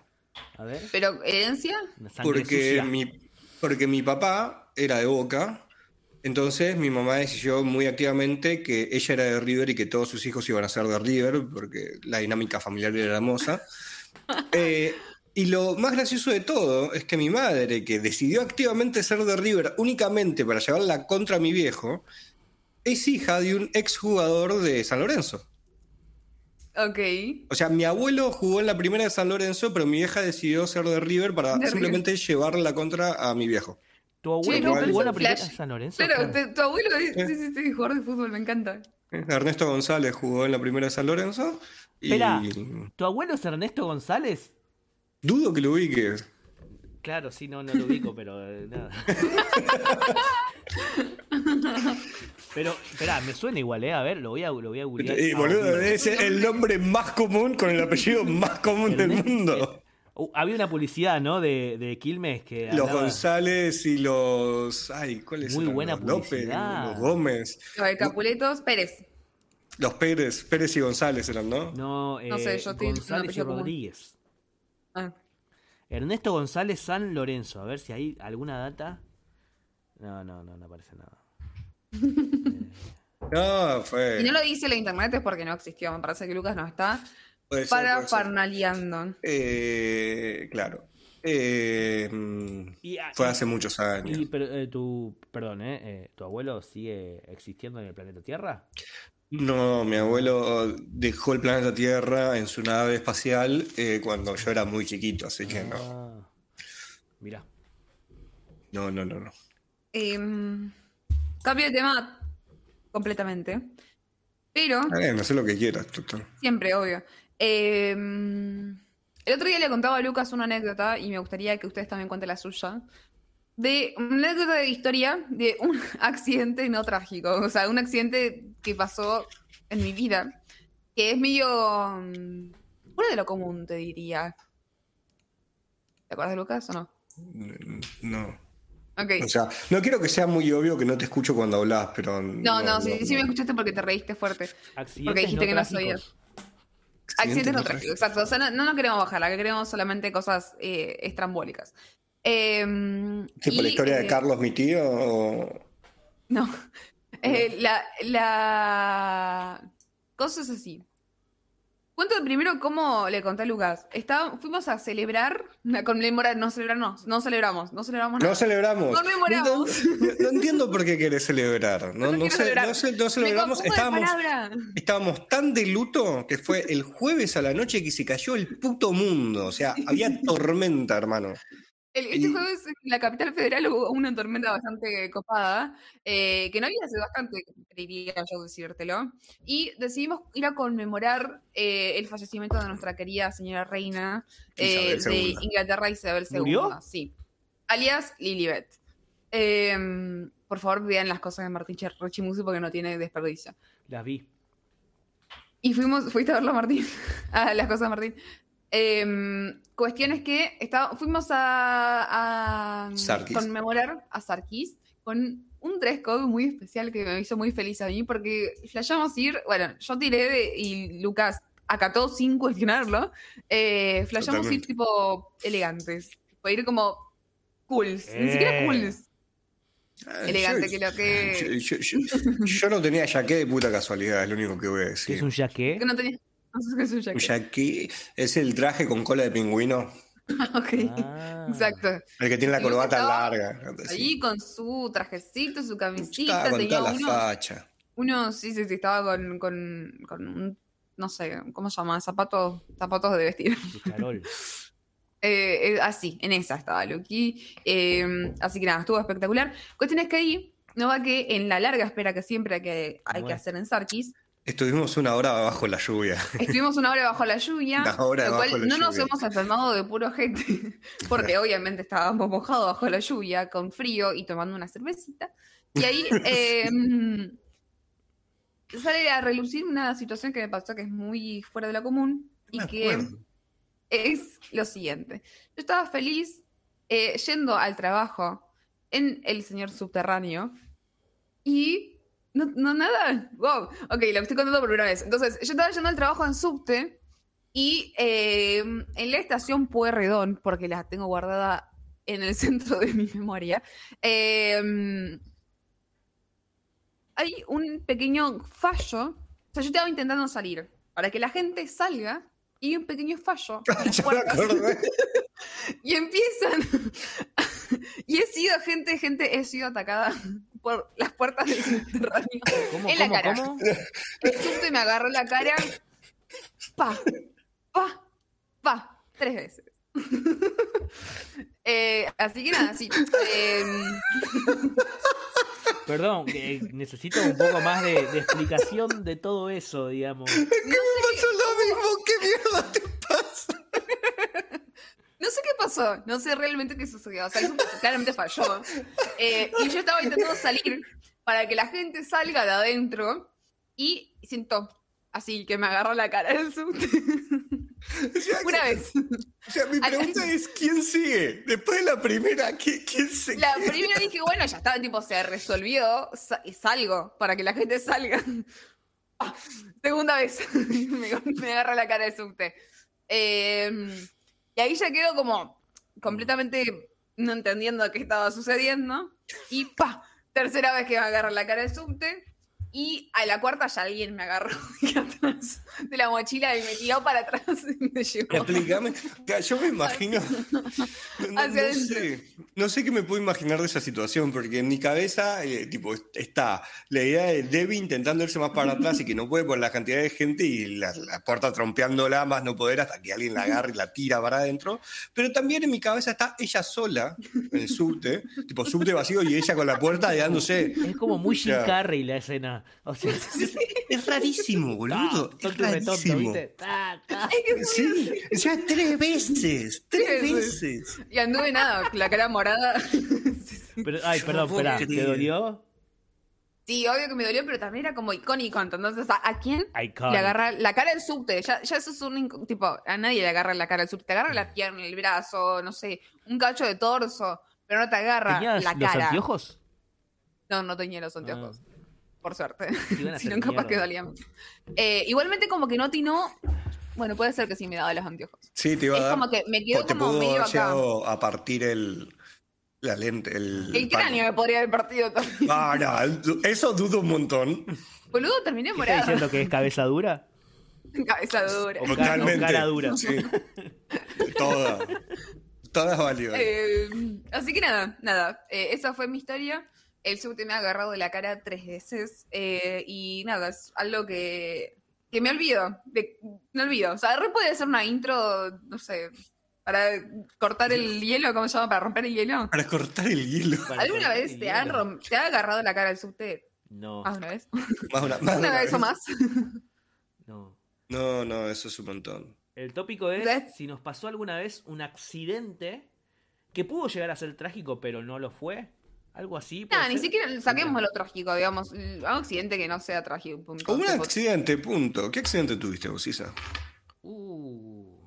Speaker 4: A ver.
Speaker 5: Pero herencia.
Speaker 3: Porque
Speaker 4: sucia.
Speaker 3: mi, porque mi papá era de Boca. Entonces mi mamá decidió muy activamente que ella era de River y que todos sus hijos iban a ser de River, porque la dinámica familiar era hermosa. [LAUGHS] Eh, y lo más gracioso de todo es que mi madre, que decidió activamente ser de River únicamente para llevarla contra mi viejo, es hija de un exjugador de San Lorenzo.
Speaker 5: Ok.
Speaker 3: O sea, mi abuelo jugó en la primera de San Lorenzo, pero mi vieja decidió ser de River para
Speaker 5: De
Speaker 3: simplemente llevarla contra a mi viejo.
Speaker 4: ¿Tu abuelo
Speaker 5: no, pero
Speaker 4: jugó
Speaker 5: es
Speaker 4: la primera
Speaker 5: flash.
Speaker 4: en San Lorenzo?
Speaker 5: Claro. te- tu abuelo es
Speaker 3: Eh.
Speaker 5: sí, sí, sí, jugador de fútbol, me encanta.
Speaker 3: Ernesto González jugó en la primera de San Lorenzo. Y
Speaker 4: Espera, ¿tu abuelo es Ernesto González?
Speaker 3: dudo que lo ubiques.
Speaker 4: Claro, sí, no, no lo ubico, pero eh, nada. [LAUGHS] pero, espera, me suena igual, ¿eh? A ver, lo voy a, lo voy a googlear.
Speaker 3: Y,
Speaker 4: Ah,
Speaker 3: boludo,
Speaker 4: boludo.
Speaker 3: es el nombre más común con el apellido más común del mundo.
Speaker 4: Uh, había una publicidad, ¿no? De, de Quilmes que
Speaker 3: Los
Speaker 4: hablaba-
Speaker 3: González y los. Ay, ¿cuáles
Speaker 4: Muy
Speaker 3: eran?
Speaker 4: buena
Speaker 3: Los López,
Speaker 4: publicidad.
Speaker 3: los Gómez.
Speaker 5: A ver, Capuletos, Pérez.
Speaker 3: Los Pérez, Pérez y González eran, ¿no?
Speaker 4: No, eh,
Speaker 5: No sé, yo
Speaker 4: González y. Rodríguez.
Speaker 5: Ah.
Speaker 4: Ernesto González San Lorenzo. A ver si hay alguna data. No, no, no, no aparece nada. [LAUGHS]
Speaker 3: No, fue.
Speaker 5: Si no lo dice la internet es porque no existió. Me parece que Lucas no está
Speaker 3: puede
Speaker 5: para farnaleando.
Speaker 3: Eh, claro. Eh, mm,
Speaker 4: Y,
Speaker 3: fue
Speaker 4: y-
Speaker 3: hace muchos años.
Speaker 4: y, pero, eh, tu, perdón, ¿eh? Eh, ¿Tu abuelo sigue existiendo en el planeta Tierra?
Speaker 3: No, mi abuelo dejó el planeta Tierra en su nave espacial eh, cuando yo era muy chiquito, así que no.
Speaker 4: Ah, Mira.
Speaker 3: No, no, no, no.
Speaker 5: Cambio de tema completamente. Pero,
Speaker 3: Eh, no sé lo que quieras, total.
Speaker 5: siempre, obvio. Em, el otro día le contaba a Lucas una anécdota y me gustaría que ustedes también cuenten la suya. De una anécdota de historia de un [LAUGHS] accidente no trágico. O sea, un accidente que pasó en mi vida. Que es medio. mm, fuera de lo común, te diría. ¿Te acuerdas de Lucas o no?
Speaker 3: No. O sea, no quiero que sea muy obvio que no te escucho cuando hablas, pero.
Speaker 5: No, no, sí, sí me escuchaste porque te reíste fuerte.
Speaker 4: Accidentes
Speaker 5: Porque dijiste que no
Speaker 4: trágicos.
Speaker 5: sabías. Accidentes no trágicos, exacto. O sea, no, no nos queremos bajar, la queremos solamente cosas eh, estrambólicas. Em,
Speaker 3: ¿Tipo
Speaker 5: y,
Speaker 3: la historia
Speaker 5: eh,
Speaker 3: de Carlos, mi tío? O...
Speaker 5: No. [LAUGHS] Eh, la, la cosa es así. Cuento primero cómo le conté a Lucas. Estaba, fuimos a celebrar, a conmemorar, no celebrar, no, no celebramos, no celebramos nada.
Speaker 3: No celebramos.
Speaker 5: Conmemoramos.
Speaker 3: No, no- no entiendo por qué querés celebrar. No, [LAUGHS] ce-
Speaker 5: celebrar.
Speaker 3: celebramos. Estábamos, estábamos tan de luto que fue el jueves a la noche que se cayó el puto mundo. O sea, había tormenta, hermano.
Speaker 5: El- este
Speaker 3: Y-
Speaker 5: jueves en la capital federal hubo una tormenta bastante copada, eh, que no había hace bastante, creería yo decírtelo, y decidimos ir a conmemorar eh, el fallecimiento de nuestra querida señora reina eh, de. Inglaterra, Isabel II.
Speaker 4: ¿Murió?
Speaker 5: Sí. Alias Lilibet. Em, por favor, vean las cosas de Martín Cherrochimusi porque no tiene desperdicio.
Speaker 4: Las vi.
Speaker 5: Y fuimos, fuiste a verlo, Martín. [LAUGHS] a las cosas de Martín. Em, cuestión es que estaba- fuimos a, a
Speaker 3: Sarkis.
Speaker 5: conmemorar a Sarkis con un dress code muy especial que me hizo muy feliz a mí porque flashamos ir, bueno, yo tiré de- y Lucas acató sin cuestionarlo, eh, flashamos ir tipo elegantes, fue ir como cools, ni siquiera
Speaker 4: Eh.
Speaker 5: cools,
Speaker 3: Ah,
Speaker 5: elegante
Speaker 3: yo-
Speaker 5: que lo que...
Speaker 3: Yo, yo- yo- yo no tenía yaqué de puta casualidad, es lo único que voy a
Speaker 4: ¿Qué
Speaker 3: decir.
Speaker 4: es un yaqué?
Speaker 5: que no tenía... No sé qué es
Speaker 3: el traje con cola de pingüino, [LAUGHS]
Speaker 5: Ok,
Speaker 4: Ah.
Speaker 5: exacto.
Speaker 3: el que tiene la corbata
Speaker 5: estaba
Speaker 3: larga.
Speaker 5: Allí con su trajecito, su
Speaker 3: Estaba
Speaker 5: camisita,
Speaker 3: con
Speaker 5: tenía
Speaker 3: toda la
Speaker 5: uno,
Speaker 3: facha.
Speaker 5: uno, sí, sí, sí, estaba con, con, con un, no sé, ¿cómo se llama? Zapatos, zapatos de vestir. [LAUGHS] Eh, eh, así, en esa estaba Loki. Eh, así que nada, estuvo espectacular. Cuestión es que ahí, no va que en la larga espera que siempre hay que, hay que hacer en Sarkis,
Speaker 3: Estuvimos una hora bajo la lluvia.
Speaker 5: estuvimos una hora bajo la lluvia,
Speaker 3: Una hora
Speaker 5: lo
Speaker 3: bajo
Speaker 5: cual
Speaker 3: la
Speaker 5: no nos hemos enfermado de puro gente, [LAUGHS] porque obviamente estábamos mojados bajo la lluvia, con frío y tomando una cervecita. Y ahí [LAUGHS] eh, sale a relucir una situación que me pasó que es muy fuera de lo común y
Speaker 3: Me
Speaker 5: que
Speaker 3: acuerdo.
Speaker 5: es lo siguiente. Yo estaba feliz eh, yendo al trabajo en el señor subterráneo y no, no nada. Wow. Ok, lo estoy contando por primera vez. Entonces, yo estaba yendo al trabajo en subte y eh, en la estación Pueyrredón, porque la tengo guardada en el [LAUGHS] centro de mi memoria, eh, hay un pequeño fallo. O sea, yo estaba intentando salir para que la gente salga y hay un pequeño fallo. [LAUGHS] [LAUGHS] Y empiezan. y he sido gente, gente, he sido atacada por las puertas del subterráneo.
Speaker 4: ¿Cómo,
Speaker 5: En la
Speaker 4: cómo,
Speaker 5: cara.
Speaker 4: cómo?
Speaker 5: El subte me agarró la cara. Pa, pa, pa. Tres veces. [LAUGHS] Eh, así que nada, sí. Eh,
Speaker 4: Perdón, eh, necesito un poco más de, de explicación de todo eso, digamos.
Speaker 3: Me pasó lo mismo. ¿Qué mierda te pasa?
Speaker 5: No sé qué pasó, no sé realmente qué sucedió. O sea, subte claramente falló. Eh, y yo estaba intentando salir para que la gente salga de adentro y siento así que me agarró la cara el subte.
Speaker 3: O [LAUGHS] sea,
Speaker 5: Una
Speaker 3: que-
Speaker 5: vez.
Speaker 3: O sea, mi pregunta es: ¿quién sigue? Después de la primera, ¿qui- ¿quién se
Speaker 5: La primera dije, bueno, ya estaba, tipo, se resolvió salgo para que la gente salga. Ah, segunda vez, [LAUGHS] me, me agarra la cara el subte. Eh, y ahí ya quedo como completamente no entendiendo qué estaba sucediendo. Y pa, tercera vez que me agarra la cara el subte. Y a la cuarta ya alguien me agarró [LAUGHS] de atrás de la mochila y me tiró para atrás [LAUGHS] y me llevó.
Speaker 3: Explícame. Yo me imagino. [LAUGHS] No, sé. No sé qué me puedo imaginar de esa situación, porque en mi cabeza, eh, tipo, está la idea de Debbie intentando irse más para atrás y que no puede por la cantidad de gente y la, la puerta trompeándola más no poder hasta que alguien la agarre y la tira para adentro. Pero también en mi cabeza está ella sola en el subte, tipo subte vacío y ella con la puerta dándose.
Speaker 4: Es como muy Jim. Carrey la escena. O sea, [LAUGHS]
Speaker 3: Es rarísimo, [LAUGHS] boludo.
Speaker 4: ta,
Speaker 3: Es
Speaker 4: tonto
Speaker 3: rarísimo.
Speaker 4: ¿viste? Ta, ta. [LAUGHS]
Speaker 3: Sí, o sea, tres veces, tres
Speaker 5: Tres
Speaker 3: veces.
Speaker 5: Y anduve nada, la cara morada.
Speaker 4: Pero, ay, perdón, espera, ¿te dolió?
Speaker 5: Sí, obvio que me dolió, pero también era como icónico. Entonces, ¿a, a quién
Speaker 4: Iconic.
Speaker 5: le agarra la cara del subte? Ya, ya eso es un. Tipo, a nadie le agarra la cara del subte. Te agarra la pierna, el brazo, no sé, un cacho de torso, pero no te agarra
Speaker 4: ¿Tenías
Speaker 5: la
Speaker 4: los
Speaker 5: cara.
Speaker 4: anteojos?
Speaker 5: No, no tenía los anteojos. Por suerte. [LAUGHS] Si no, capaz que dolía más. Eh, igualmente, como que no atinó. Bueno, puede ser que sí me daba los anteojos.
Speaker 3: Sí, te iba a
Speaker 5: Es
Speaker 3: dar.
Speaker 5: como que me quedó
Speaker 3: o te
Speaker 5: como
Speaker 3: pudo
Speaker 5: medio
Speaker 3: haber
Speaker 5: acá.
Speaker 3: llegado a partir el, la lente. El,
Speaker 5: El cráneo me podría haber partido también.
Speaker 3: Ah, no, eso dudo un montón.
Speaker 5: Boludo, terminé
Speaker 4: ¿Qué está
Speaker 5: morada.
Speaker 4: diciendo que es cabeza dura? [LAUGHS]
Speaker 5: Cabeza dura.
Speaker 4: O
Speaker 3: Totalmente.
Speaker 4: cara dura.
Speaker 3: Sí. [LAUGHS] Toda. Todas válidas.
Speaker 5: Eh, así que nada, nada. eh, esa fue mi historia. El subte me ha agarrado de la cara tres veces. eh, y nada, es algo que, que me olvido. de- me olvido. O sea, re puede ser una intro, no sé, para cortar el hielo, ¿cómo se llama? Para romper el hielo.
Speaker 3: Para cortar el hielo.
Speaker 5: ¿Alguna vez te, han rom- te ha agarrado la cara el subte?
Speaker 4: No,
Speaker 5: ¿Más de una vez? [LAUGHS]
Speaker 3: Más una, más
Speaker 5: ¿Una
Speaker 3: una
Speaker 5: vez o más? [LAUGHS]
Speaker 4: no.
Speaker 3: No, no, eso es un montón.
Speaker 4: El tópico es
Speaker 5: ¿Ves?
Speaker 4: si nos pasó alguna vez un accidente que pudo llegar a ser trágico, pero no lo fue. Algo así.
Speaker 5: Nada, ni
Speaker 4: ser?
Speaker 5: siquiera saquemos lo trágico, digamos. Un accidente que no sea trágico. punto.
Speaker 3: Un accidente, punto. ¿Qué accidente tuviste vos, Isa?
Speaker 4: Uh,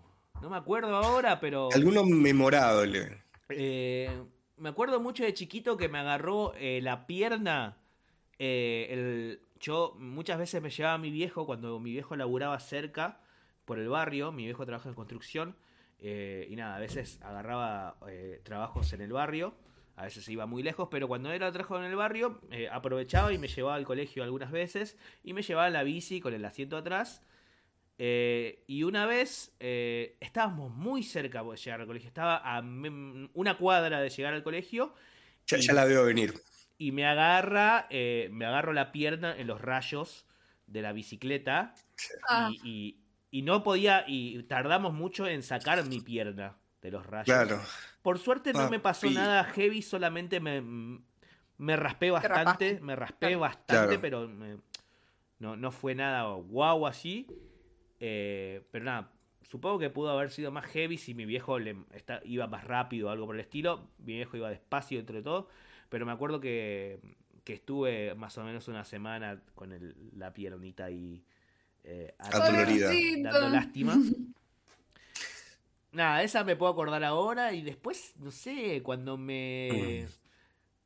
Speaker 4: no me acuerdo ahora, pero.
Speaker 3: Alguno memorable.
Speaker 4: Eh, me acuerdo mucho de chiquito que me agarró eh, la pierna. eh, el- yo muchas veces me llevaba a mi viejo cuando mi viejo laburaba cerca por el barrio. Mi viejo trabaja en construcción. eh, y nada, a veces agarraba eh, trabajos en el barrio. A veces iba muy lejos, pero cuando era trabajo en el barrio, eh, aprovechaba y me llevaba al colegio algunas veces. Y me llevaba en la bici con el asiento atrás. Eh, y una vez eh, estábamos muy cerca de llegar al colegio. Estaba a una cuadra de llegar al colegio.
Speaker 3: Ya, ya la veo venir.
Speaker 4: Y me agarra, eh, me agarro la pierna en los rayos de la bicicleta.
Speaker 5: Ah.
Speaker 4: Y, y- y no podía, y tardamos mucho en sacar mi pierna de los rayos.
Speaker 3: Claro.
Speaker 4: Por suerte no me pasó nada heavy, solamente me, me raspé bastante, me raspé
Speaker 5: Claro.
Speaker 4: bastante,
Speaker 3: Claro.
Speaker 4: pero me- no, no fue nada guau así. Eh, pero nada, supongo que pudo haber sido más heavy si mi viejo le, está- iba más rápido o algo por el estilo. Mi viejo iba despacio dentro de todo, pero me acuerdo que, que estuve más o menos una semana con el- la piernita ahí eh, dando lástima. [LAUGHS] Nada, esa me puedo acordar ahora y después, no sé, cuando me... Mm.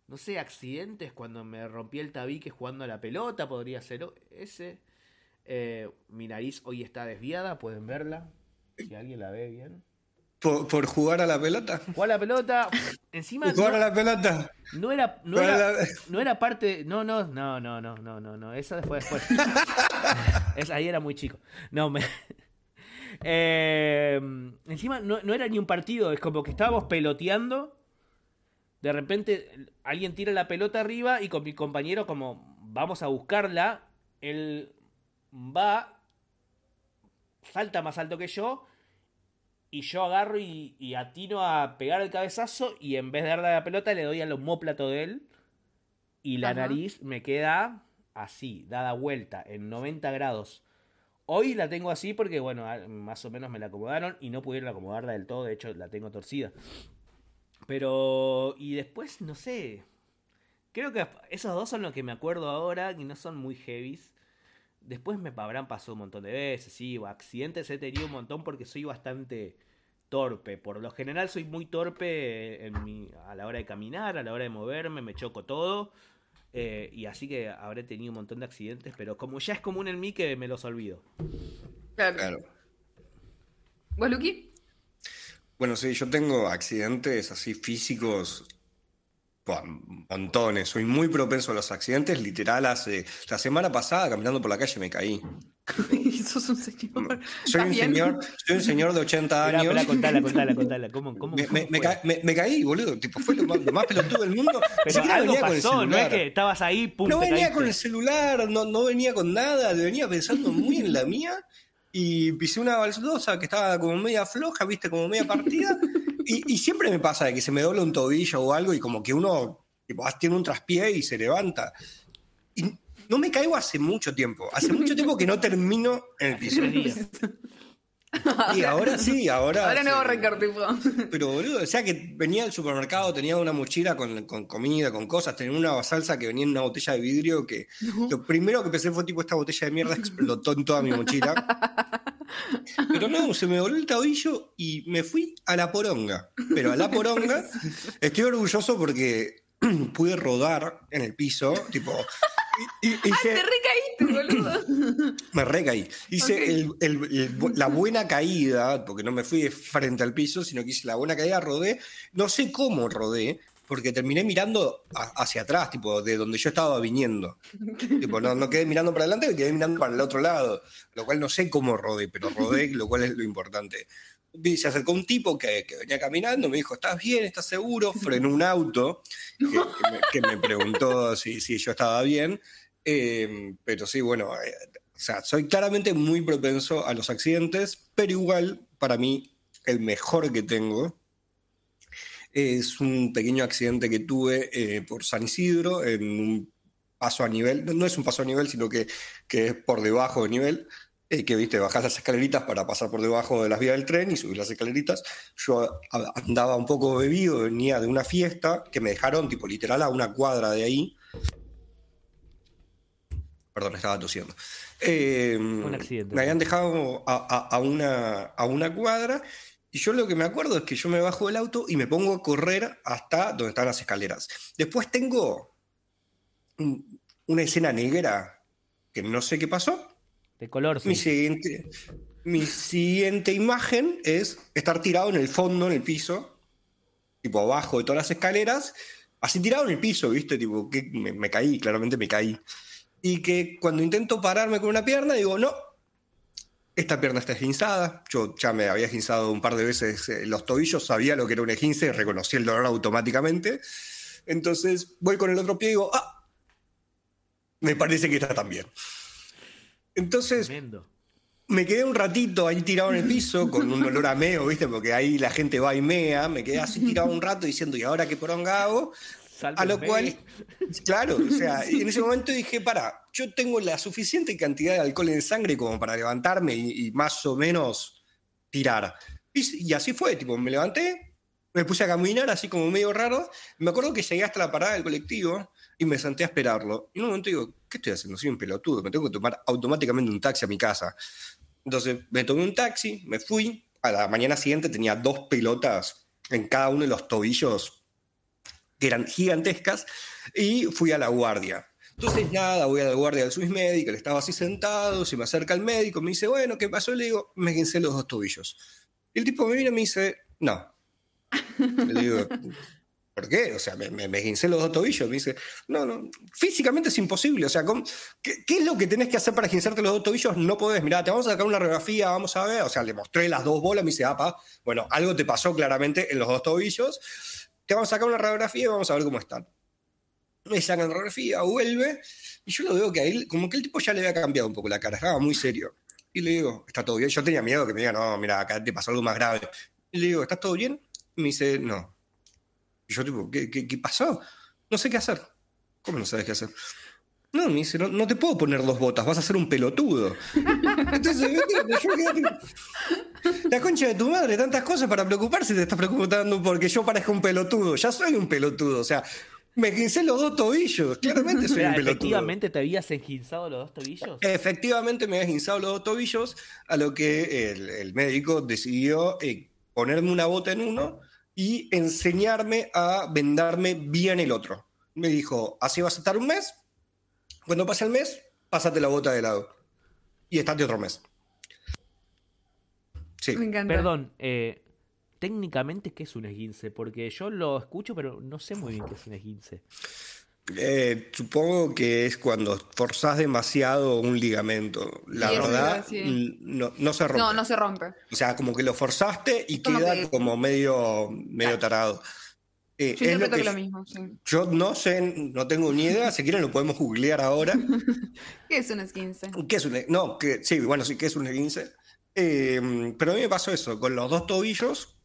Speaker 4: No sé, accidentes, cuando me rompí el tabique jugando a la pelota, podría ser ese. Eh, mi nariz hoy está desviada, pueden verla, si alguien la ve bien.
Speaker 3: Por, por, jugar a la pelota.
Speaker 4: Jugar a la pelota. Encima. [LAUGHS]
Speaker 3: Jugar
Speaker 4: no,
Speaker 3: a la pelota.
Speaker 4: No era, no era, no era, parte. No, no, no, no, no, no, no, no. Esa fue después. [LAUGHS] después. ahí era muy chico. No, me. Eh, encima no, no era ni un partido, es como que estábamos peloteando. De repente alguien tira la pelota arriba y con mi compañero como vamos a buscarla, él va, salta más alto que yo y yo agarro y, y atino a pegar el cabezazo y en vez de darle la pelota le doy al homóplato de él y la
Speaker 5: Ajá.
Speaker 4: nariz me queda así, dada vuelta, en 90 grados. Hoy la tengo así porque, bueno, a- más o menos me la acomodaron y no pudieron acomodarla del todo, de hecho la tengo torcida. Pero, y después, no sé, creo que esos dos son los que me acuerdo ahora y no son muy heavies. Después me habrán pasado un montón de veces, sí, accidentes he tenido un montón porque soy bastante torpe. Por lo general soy muy torpe en mi, a la hora de caminar, a la hora de moverme, me choco todo. Eh, y así que habré tenido un montón de accidentes, pero como ya es común en mí que me los olvido.
Speaker 5: Claro.
Speaker 3: Claro.
Speaker 5: ¿Vos, Luqui?
Speaker 3: Bueno, sí, yo tengo accidentes así físicos, montones. Soy muy propenso a los accidentes. Literal, hace la semana pasada caminando por la calle me caí. [LAUGHS]
Speaker 5: Sos un señor.
Speaker 3: Soy un señor, soy un señor de 80
Speaker 4: Esperá,
Speaker 3: años.
Speaker 4: esperá, contala, contala, [LAUGHS] contala. ¿Cómo, cómo,
Speaker 3: Me,
Speaker 4: cómo
Speaker 3: me- me
Speaker 4: fue?
Speaker 3: ca- me- me caí, boludo. Tipo, fue lo más, lo más pelotudo del mundo. [LAUGHS]
Speaker 4: Pero
Speaker 3: siquiera
Speaker 4: algo
Speaker 3: venía con el
Speaker 4: pasó, no es
Speaker 3: celular.
Speaker 4: que estabas ahí, pum,
Speaker 3: No venía
Speaker 4: caíste.
Speaker 3: con el celular, no, no venía con nada, venía pensando muy en la mía y pisé una baldosa que estaba como media floja, viste, como media partida. Y, y siempre me pasa de que se me dobla un tobillo o algo y como que uno tipo, ah, tiene un traspié y se levanta. Y no me caigo hace mucho tiempo, hace mucho tiempo que no termino en el piso. [LAUGHS] Y ahora sí, ahora.
Speaker 5: Ahora no tipo.
Speaker 3: Pero boludo, o sea que venía al supermercado, tenía una mochila con, con comida, con cosas, tenía una salsa que venía en una botella de vidrio que lo primero que pensé fue tipo esta botella de mierda [LAUGHS] explotó en toda mi mochila. Pero no, se me dobló el tobillo y me fui a la poronga. Pero a la [LAUGHS] poronga estoy orgulloso porque [CLEARS THROAT] pude rodar en el piso, tipo... y- y- hice-
Speaker 5: Te recaíste, boludo.
Speaker 3: me recaí. Hice
Speaker 5: Ok.
Speaker 3: el- el- el- la buena caída, porque no me fui frente al piso, sino que hice la buena caída, rodé. No sé cómo rodé, porque terminé mirando a- hacia atrás, tipo, de donde yo estaba viniendo. [LAUGHS] tipo, no, no quedé mirando para adelante, quedé mirando para el otro lado. Lo cual no sé cómo rodé, pero rodé, lo cual es lo importante. Se acercó un tipo que, que venía caminando, me dijo, ¿estás bien? ¿Estás seguro? Frenó un auto que, que me, que me preguntó si, si yo estaba bien. Eh, pero sí, bueno, eh, o sea, soy claramente muy propenso a los accidentes, pero igual, para mí, el mejor que tengo es un pequeño accidente que tuve eh, por San Isidro, en un paso a nivel, no, no es un paso a nivel, sino que, que es por debajo de nivel, eh, que viste, bajás las escaleritas para pasar por debajo de las vías del tren y subir las escaleritas. Yo andaba un poco bebido, venía de una fiesta que me dejaron, tipo, literal, a una cuadra de ahí. Perdón, estaba tosiendo. Eh,
Speaker 4: Un accidente.
Speaker 3: Me habían dejado a, a- a una, a una cuadra y yo lo que me acuerdo es que yo me bajo del auto y me pongo a correr hasta donde están las escaleras. Después tengo un- una escena negra que no sé qué pasó.
Speaker 4: De color,
Speaker 3: Mi
Speaker 4: sí.
Speaker 3: siguiente, mi siguiente imagen es estar tirado en el fondo, en el piso, tipo abajo de todas las escaleras, así tirado en el piso, ¿viste? Tipo, que me, me caí, claramente me caí. Y que cuando intento pararme con una pierna, digo, no, esta pierna está esguinzada. Yo ya me había esguinzado un par de veces eh, los tobillos, sabía lo que era un esguince, reconocí el dolor automáticamente. Entonces voy con el otro pie y digo, ah, me parece que está también. Entonces
Speaker 4: Tremendo.
Speaker 3: me quedé un ratito ahí tirado en el piso con un olor a meo, ¿viste? Porque ahí la gente va y mea. Me quedé así tirado un rato diciendo, ¿y ahora qué poronga hago? A lo cual, [LAUGHS] claro, o sea, en ese momento dije, para, yo tengo la suficiente cantidad de alcohol en sangre como para levantarme y, más o menos tirar. Y, así fue, tipo, me levanté, me puse a caminar así como medio raro. Me acuerdo que llegué hasta la parada del colectivo y me senté a esperarlo. Y en un momento digo, ¿qué estoy haciendo? Soy un pelotudo, me tengo que tomar automáticamente un taxi a mi casa. Entonces me tomé un taxi, me fui. A la mañana siguiente tenía dos pelotas en cada uno de los tobillos que eran gigantescas, y fui a la guardia. Entonces, nada, voy a la guardia del Swiss Medical, estaba así sentado, se me acerca el médico, me dice, bueno, ¿qué pasó? Le digo, me guincé los dos tobillos. Y el tipo me mira y me dice, no. Le digo, [LAUGHS] ¿por qué? O sea, me, me, los dos tobillos. Me dice, no, no, físicamente es imposible. O sea, ¿qué, es lo que tenés que hacer para gincerte los dos tobillos? No podés. Mirá, te vamos a sacar una radiografía, vamos a ver. O sea, le mostré las dos bolas, me dice, apa, bueno, algo te pasó claramente en los dos tobillos te vamos a sacar una radiografía y vamos a ver cómo están. Me sacan radiografía, vuelve, y yo lo veo que a él, como que el tipo ya le había cambiado un poco la cara, estaba muy serio. Y le digo, ¿está todo bien? Yo tenía miedo que me diga, no, mira, acá te pasó algo más grave. Y le digo, ¿estás todo bien? Y me dice, no. Y yo, tipo, ¿qué, qué, qué pasó? No sé qué hacer. ¿Cómo no sabes qué hacer? No, me dice, no, te puedo poner dos botas, vas a ser un pelotudo. [LAUGHS] Entonces, yo La concha de tu madre, tantas cosas para preocuparse, te estás preocupando porque yo parezca un pelotudo. Ya soy un pelotudo, o sea, me esguincé los dos tobillos, claramente soy un pelotudo.
Speaker 4: ¿Efectivamente te habías esguinzado los dos tobillos?
Speaker 3: Efectivamente me había esguinzado los dos tobillos, a lo que el, médico decidió eh, ponerme una bota en uno y enseñarme a vendarme bien el otro. Me dijo, así vas a estar un mes, cuando pase el mes, pásate la bota de lado. Y estate otro mes.
Speaker 4: Sí. Me encanta. Perdón, eh, técnicamente, ¿qué es un esguince? Porque yo lo escucho, pero no sé muy bien qué es un esguince.
Speaker 3: Eh, supongo que es cuando forzás demasiado un ligamento. La verdad, no, se rompe.
Speaker 5: No, no se rompe.
Speaker 3: O sea, como que lo forzaste y queda como medio, medio tarado.
Speaker 5: Eh, yo interpreto lo, lo, mismo,
Speaker 3: Yo no sé, no tengo ni idea, si quieren lo podemos googlear ahora. [LAUGHS]
Speaker 5: ¿Qué es un esguince?
Speaker 3: ¿Qué es un No, que, sí, bueno, sí, ¿qué es un esguince? Eh, pero a mí me pasó eso, con los dos tobillos,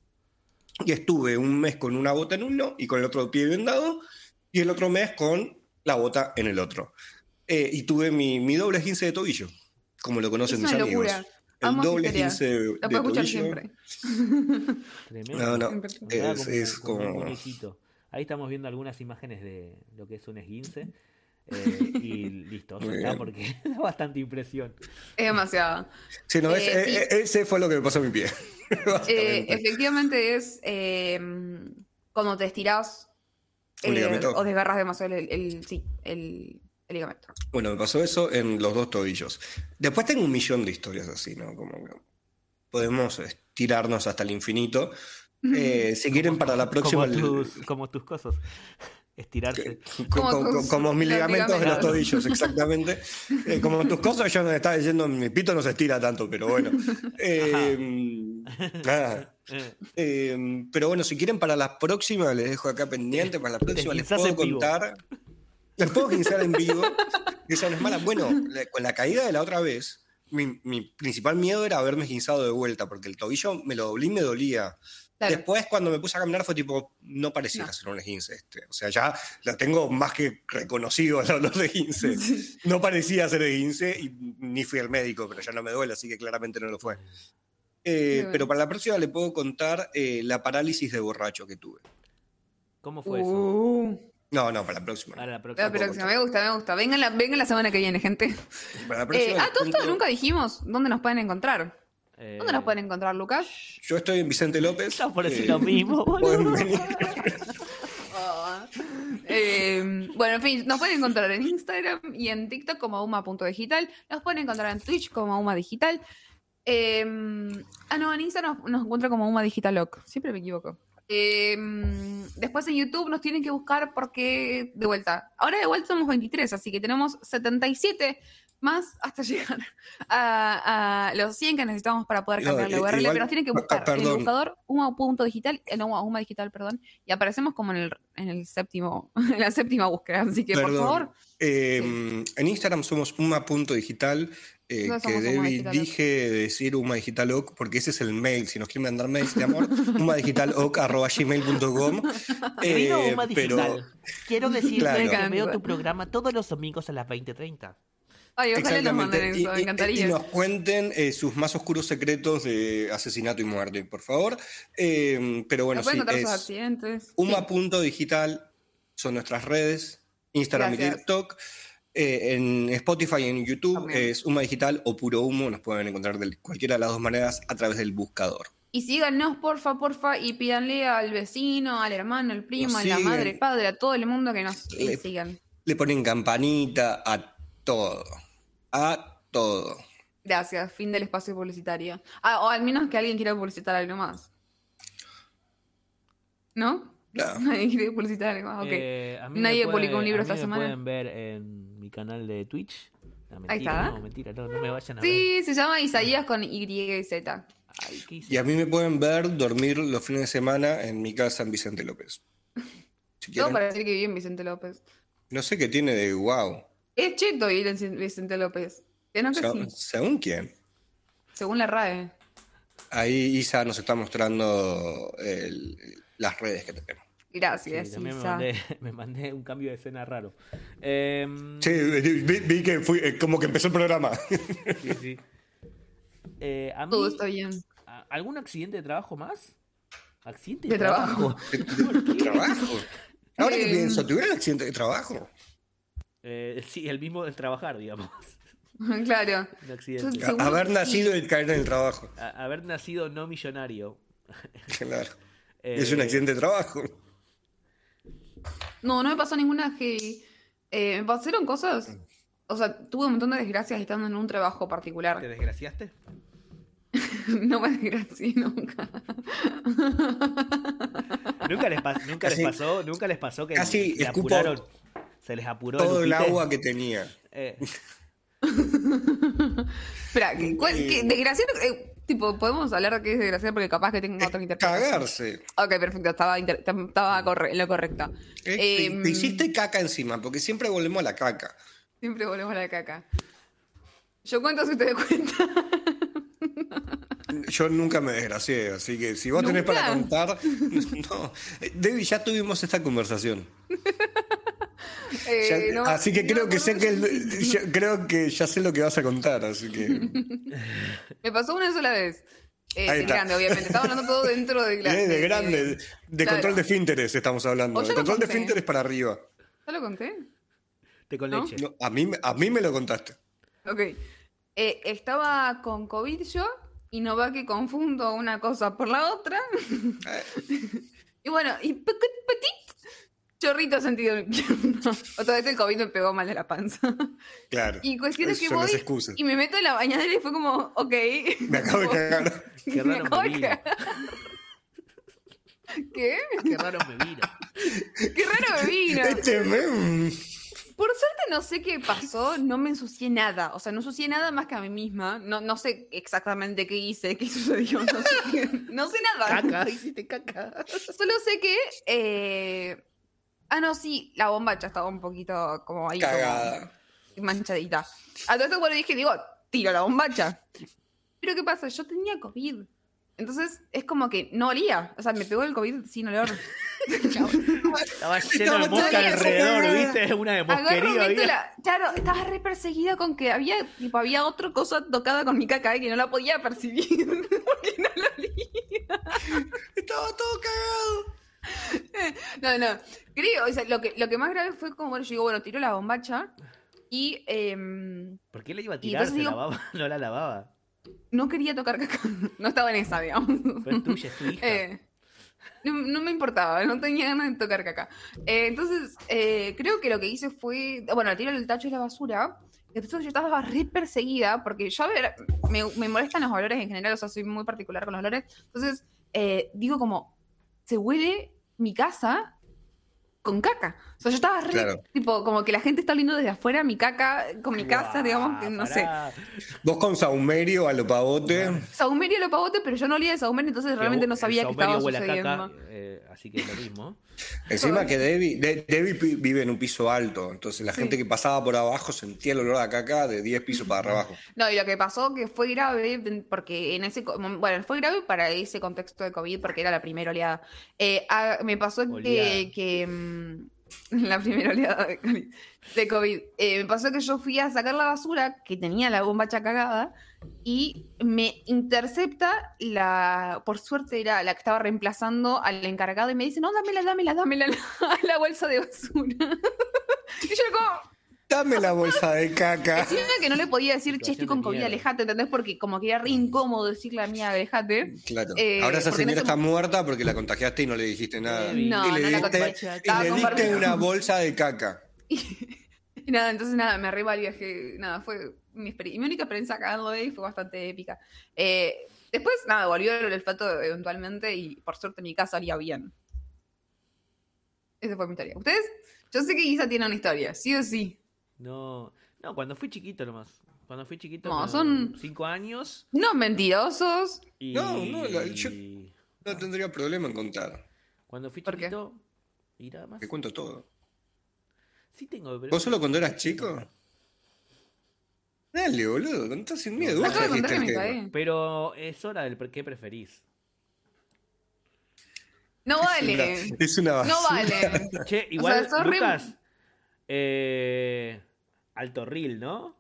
Speaker 3: y estuve un mes con una bota en uno y con el otro pie vendado, y el otro mes con la bota en el otro. Eh, y tuve mi, mi, doble esguince de tobillo, como lo conocen mis amigos.
Speaker 5: El doble esguince de, Lo puedo escuchar siempre. [LAUGHS]
Speaker 3: No, no, es, es como...
Speaker 4: Ahí estamos viendo algunas imágenes de lo que es un esguince. Eh, y [LAUGHS] listo, está porque [LAUGHS] da bastante impresión.
Speaker 5: Es demasiado.
Speaker 3: Sí, no, eh, eh, ese fue lo que me pasó a mi pie.
Speaker 5: efectivamente es cuando te estiras o desgarras demasiado el, el, sí, el, ligamento.
Speaker 3: Bueno, me pasó eso en los dos tobillos. Después tengo un millón de historias así, ¿no? Como que podemos estirarnos hasta el infinito. Eh, si quieren para la próxima...
Speaker 4: Como tus, cosas. Estirarse. [LAUGHS]
Speaker 3: Como, mis ligamentos de los tobillos, exactamente. [LAUGHS] Eh, como tus cosas, yo no estaba diciendo, mi pito no se estira tanto, pero bueno. [LAUGHS] Eh, pero bueno, si quieren para la próxima, les dejo acá pendiente, para la próxima les puedo contar. Les puedo pensar en vivo. Esa no es mala. Bueno, con la caída de la otra vez, mi, principal miedo era haberme esguinzado de vuelta, porque el tobillo me lo doblé y me dolía. Después, cuando me puse a caminar, fue tipo, no parecía ser un esguince este. O sea, ya la tengo más que reconocido a [LAUGHS] los de esguince. No parecía ser esguince y ni fui al médico, pero ya no me duele, así que claramente no lo fue. Eh, pero para la próxima le puedo contar eh, la parálisis de borracho que tuve.
Speaker 4: ¿Cómo fue eso?
Speaker 3: No, no, para la próxima.
Speaker 5: Para la próxima. Me gusta, me gusta. Venga la, venga la semana que viene, gente. Para la próxima. Eh, ah, todo esto nunca dijimos dónde nos pueden encontrar. ¿Dónde nos pueden encontrar, Lucas?
Speaker 3: Yo estoy en Vicente López.
Speaker 4: Estamos por decir lo mismo, boludo. [LAUGHS]
Speaker 5: Eh, bueno, en fin, nos pueden encontrar en Instagram y en TikTok como uma.digital. Nos pueden encontrar en Twitch como uma digital. Eh, ah, no, en Instagram nos, nos encuentra como uma digital Siempre me equivoco. Em, después en YouTube nos tienen que buscar porque, de vuelta, ahora de vuelta somos 23, así que tenemos 77 más hasta [LAUGHS] llegar a, a los 100 que necesitamos para poder cambiar la URL,
Speaker 3: igual-
Speaker 5: pero nos tienen que
Speaker 3: ah,
Speaker 5: buscar en el buscador uma.digital, eh, no, uma digital, perdón, y aparecemos como en el, en el séptimo, [LAUGHS] en la séptima búsqueda, así que por favor,
Speaker 3: Eh, En Instagram somos uma.digital. Eh,
Speaker 5: No
Speaker 3: que Debbie
Speaker 5: Digital Oc.
Speaker 3: dije de decir Uma Digital Oc, porque ese es el mail. Si nos quieren mandar mails de amor, [LAUGHS] umadigitaloc.gmail.com. Eh,
Speaker 4: Uma
Speaker 3: pero
Speaker 4: Digital, quiero [LAUGHS] decirte
Speaker 3: Claro.
Speaker 4: que
Speaker 5: Me
Speaker 4: veo tu programa todos los domingos a las 20.30.
Speaker 5: ay, ojalá nos manden
Speaker 3: Exactamente.
Speaker 5: eso, me
Speaker 3: Y- y-
Speaker 5: encantaría.
Speaker 3: Y, nos cuenten eh, sus más oscuros secretos de asesinato y muerte, por favor. Eh, pero bueno,
Speaker 5: ¿Nos pueden
Speaker 3: sí, es
Speaker 5: accidentes? Sí.
Speaker 3: uma.digital son nuestras redes, Instagram y. TikTok. Eh, en Spotify y en YouTube
Speaker 5: También.
Speaker 3: es Uma Digital o Puro Humo. Nos pueden encontrar de cualquiera de las dos maneras a través del buscador.
Speaker 5: Y síganos, porfa, porfa, y pídanle al vecino, al hermano, al primo, a la madre, el padre, a todo el mundo que nos
Speaker 3: Le-
Speaker 5: sigan.
Speaker 3: Le ponen campanita a todo. A todo.
Speaker 5: Gracias, fin del espacio publicitario. Ah, o al menos que alguien quiera publicitar algo más. ¿No?
Speaker 3: No. [LAUGHS]
Speaker 5: Nadie quiere publicitar algo.
Speaker 4: Eh,
Speaker 5: Nadie publicó un libro
Speaker 4: a mí
Speaker 5: esta
Speaker 4: me
Speaker 5: semana.
Speaker 4: pueden ver en mi canal de Twitch. No, mentira,
Speaker 5: Ahí está.
Speaker 4: No, mentira, no, no me vayan a ver.
Speaker 5: Sí, se llama Isaías con Y y Z.
Speaker 3: Y a mí me pueden ver dormir los fines de semana en mi casa en Vicente López. [LAUGHS] Si
Speaker 5: Todo
Speaker 3: quieren.
Speaker 5: para decir que vive en Vicente López.
Speaker 3: No sé qué tiene de wow.
Speaker 5: Es cheto vivir en Vicente López. ¿No que sí?
Speaker 3: ¿Según quién?
Speaker 5: Según la RAE.
Speaker 3: Ahí Isa nos está mostrando el- las redes que tenemos.
Speaker 4: Sí,
Speaker 5: Gracias,
Speaker 4: también me
Speaker 5: Isa.
Speaker 4: mandé, [LAUGHS] me mandé un cambio de escena raro. Em,
Speaker 3: Sí, vi, vi que fui, eh, como que empezó el programa. [LAUGHS]
Speaker 4: sí, sí. Eh, a mí,
Speaker 5: Todo está bien.
Speaker 4: ¿a- ¿Algún accidente de trabajo más? ¿Accidente
Speaker 5: De trabajo.
Speaker 3: ¿Tu [LAUGHS] trabajo? Ahora que
Speaker 5: Eh,
Speaker 3: pienso, ¿tuviera un accidente de trabajo?
Speaker 4: Eh, sí, el mismo del trabajar, digamos.
Speaker 5: claro.
Speaker 4: Un accidente.
Speaker 3: Haber
Speaker 5: que
Speaker 3: nacido y caer en el trabajo.
Speaker 4: A- haber nacido no millonario.
Speaker 3: Claro.
Speaker 4: Eh,
Speaker 3: Es un accidente de trabajo.
Speaker 5: No, no me pasó ninguna que. eh, me pasaron cosas. O sea, tuve un montón de desgracias estando en un trabajo
Speaker 4: ¿Te
Speaker 5: particular.
Speaker 4: desgraciaste? [LAUGHS]
Speaker 5: no me desgracié nunca. [LAUGHS]
Speaker 4: ¿Nunca les, pas- nunca les pasó? ¿Nunca les pasó que
Speaker 3: casi
Speaker 4: se apuraron? Se les apuró
Speaker 3: Todo el agua que tenía.
Speaker 4: Eh, [LAUGHS]
Speaker 5: Espera, ¿qué, cuál- qué- desgraciado? eh, tipo, podemos hablar de qué es desgraciado porque capaz que tengo otra interpretación.
Speaker 3: Cagarse.
Speaker 5: Ok, perfecto, estaba, inter- estaba corre- en lo correcto.
Speaker 3: Eh, te-
Speaker 5: Em,
Speaker 3: te hiciste caca encima, porque siempre volvemos a la caca.
Speaker 5: Siempre volvemos a la caca. Yo cuento si te das [LAUGHS] cuenta.
Speaker 3: Yo nunca me desgracié, así que si vos tenés
Speaker 5: ¿Nunca?
Speaker 3: para contar. [LAUGHS] No. Debbie, ya tuvimos esta conversación. [LAUGHS]
Speaker 5: Eh,
Speaker 3: Ya-
Speaker 5: no-
Speaker 3: así que
Speaker 5: no
Speaker 3: creo que sé que ya- creo que ya sé lo que vas a contar, así que. [LAUGHS]
Speaker 5: Me pasó una sola vez. Eh, de
Speaker 3: está.
Speaker 5: grande, obviamente. Estaba hablando todo dentro de [LAUGHS] la.
Speaker 3: Eh, de grande, de
Speaker 5: Claro.
Speaker 3: control de finteres estamos hablando.
Speaker 5: O
Speaker 3: De control de finteres para arriba.
Speaker 5: ¿Ya lo conté?
Speaker 4: té con
Speaker 5: ¿No?
Speaker 4: leche.
Speaker 3: No, a, mí, me- a mí me lo contaste.
Speaker 5: Ok. Eh, estaba con COVID yo y no va que confundo una cosa por la otra. [LAUGHS] y bueno, y pe- petit chorrito sentido en mi pierna. Otra vez el COVID me pegó mal de la panza.
Speaker 3: Claro.
Speaker 5: Y cuestión es que voy y me meto en la bañadera y fue como, ok.
Speaker 3: Me acabo de [LAUGHS] cagar.
Speaker 4: Qué
Speaker 5: Me
Speaker 4: raro
Speaker 5: acabo
Speaker 4: me
Speaker 5: de cagar. [LAUGHS] ¿Qué?
Speaker 4: Qué raro me vino.
Speaker 5: Qué raro me vino.
Speaker 3: Este.
Speaker 5: Por suerte no sé qué pasó, no me ensucié nada. O sea, no ensucié nada más que a mí misma. No, no sé exactamente qué hice, qué [LAUGHS] sucedió. No sé, no sé nada.
Speaker 4: Caca, hiciste caca.
Speaker 5: Solo sé que. eh, Ah, no, sí, la bombacha estaba un poquito como ahí. como
Speaker 3: Cagada.
Speaker 5: manchadita. A todo esto, bueno, dije, digo, tiro la bombacha. Pero ¿qué pasa? Yo tenía COVID. Entonces es como que no olía. O sea, me pegó el COVID sin olor. [LAUGHS]
Speaker 4: Estaba [LAUGHS] lleno de mosca alrededor. ¿viste? Una de mosquería.
Speaker 5: meto
Speaker 4: había.
Speaker 5: la- Claro, estaba re perseguida con que había, tipo, había otra cosa tocada con mi caca y que no la podía percibir [LAUGHS] porque no la olía.
Speaker 3: Estaba todo cagado.
Speaker 5: No, no. Creo, o sea, lo que, lo que más grave fue como, bueno, yo digo, bueno, tiro la bombacha y em,
Speaker 4: ¿Por qué le iba a tirar? ¿Se
Speaker 5: digo-
Speaker 4: lavaba? [LAUGHS] No la lavaba.
Speaker 5: no quería tocar caca. [LAUGHS] No estaba en esa, digamos.
Speaker 4: Es tuya, es tu hija.
Speaker 5: Eh, no, no me importaba, no tenía ganas de tocar caca. Eh, entonces, eh, creo que lo que hice fue, bueno, tiro el tacho de la basura. Entonces yo estaba re perseguida, porque yo, a ver, me, me molestan los olores en general, o sea, soy muy particular con los olores. Entonces, eh, digo como, se huele mi casa con caca. O sea, yo estaba re,
Speaker 3: Claro.
Speaker 5: tipo, como que la gente está oliendo desde afuera mi caca, con mi casa, digamos, que no sé.
Speaker 3: Vos con saumerio a lo pavote.
Speaker 5: Saumerio lo pavote, pero yo no olía de saumerio, entonces realmente no sabía que estaba
Speaker 4: a
Speaker 5: sucediendo.
Speaker 4: caca, eh, así que es lo mismo.
Speaker 3: Encima que Debbie, De- Debbie vive en un piso alto, entonces la
Speaker 5: Sí.
Speaker 3: gente que pasaba por abajo sentía el olor a caca de 10 pisos para abajo.
Speaker 5: No, y lo que pasó que fue grave, porque en ese, co- bueno, fue grave para ese contexto de COVID, porque era la primera oleada. Eh, me pasó
Speaker 4: Oleada.
Speaker 5: que, que, mm, [LAUGHS] la primera oleada de COVID. Eh, me pasó que yo fui a sacar la basura, que tenía la bombacha cagada, y me intercepta la, por suerte era la que estaba reemplazando al encargado, y me dice, no, dámela, dámela, dámela, la, [LAUGHS] la bolsa de basura. [LAUGHS] y yo como...
Speaker 3: Dame la bolsa de caca. [LAUGHS]
Speaker 5: Encima que no le podía decir, che, estoy con
Speaker 4: mierda.
Speaker 5: alejate, ¿entendés? Porque como que era re incómodo decirle a mía, alejate.
Speaker 3: Claro.
Speaker 5: Eh,
Speaker 3: Ahora esa
Speaker 5: en
Speaker 3: señora está muerta porque la contagiaste y no le dijiste nada.
Speaker 5: No,
Speaker 3: y
Speaker 5: no
Speaker 3: le
Speaker 5: la
Speaker 3: diste,
Speaker 5: contagié,
Speaker 3: y le diste una bolsa de caca. [LAUGHS]
Speaker 5: Y nada, entonces nada, me arriba el viaje. Nada, fue mi, experiencia, mi única experiencia cagando ahí fue bastante épica. Eh, después, nada, volvió el olfato eventualmente y por suerte mi casa olía bien. Esa fue mi historia. ¿Ustedes? Yo sé que Isa tiene una historia, sí o sí.
Speaker 4: No, no, cuando fui chiquito nomás. Cuando fui chiquito,
Speaker 5: No, son-
Speaker 4: cinco años.
Speaker 5: No, mentirosos.
Speaker 4: Y
Speaker 3: No, no, la- yo- No tendría problema en contar.
Speaker 4: cuando fui
Speaker 5: ¿Por qué?
Speaker 4: chiquito, y nada más.
Speaker 3: Te cuento todo.
Speaker 4: Sí tengo, pero...
Speaker 3: ¿Vos solo cuando eras chico? Dale, boludo, contá sin miedo. Tema.
Speaker 5: caí.
Speaker 4: Pero es hora del qué preferís.
Speaker 5: No vale.
Speaker 3: Es una
Speaker 5: No
Speaker 3: basura.
Speaker 5: vale.
Speaker 4: Che, igual,
Speaker 5: es horrible.
Speaker 4: Lucas, eh, Alto Ril, ¿no?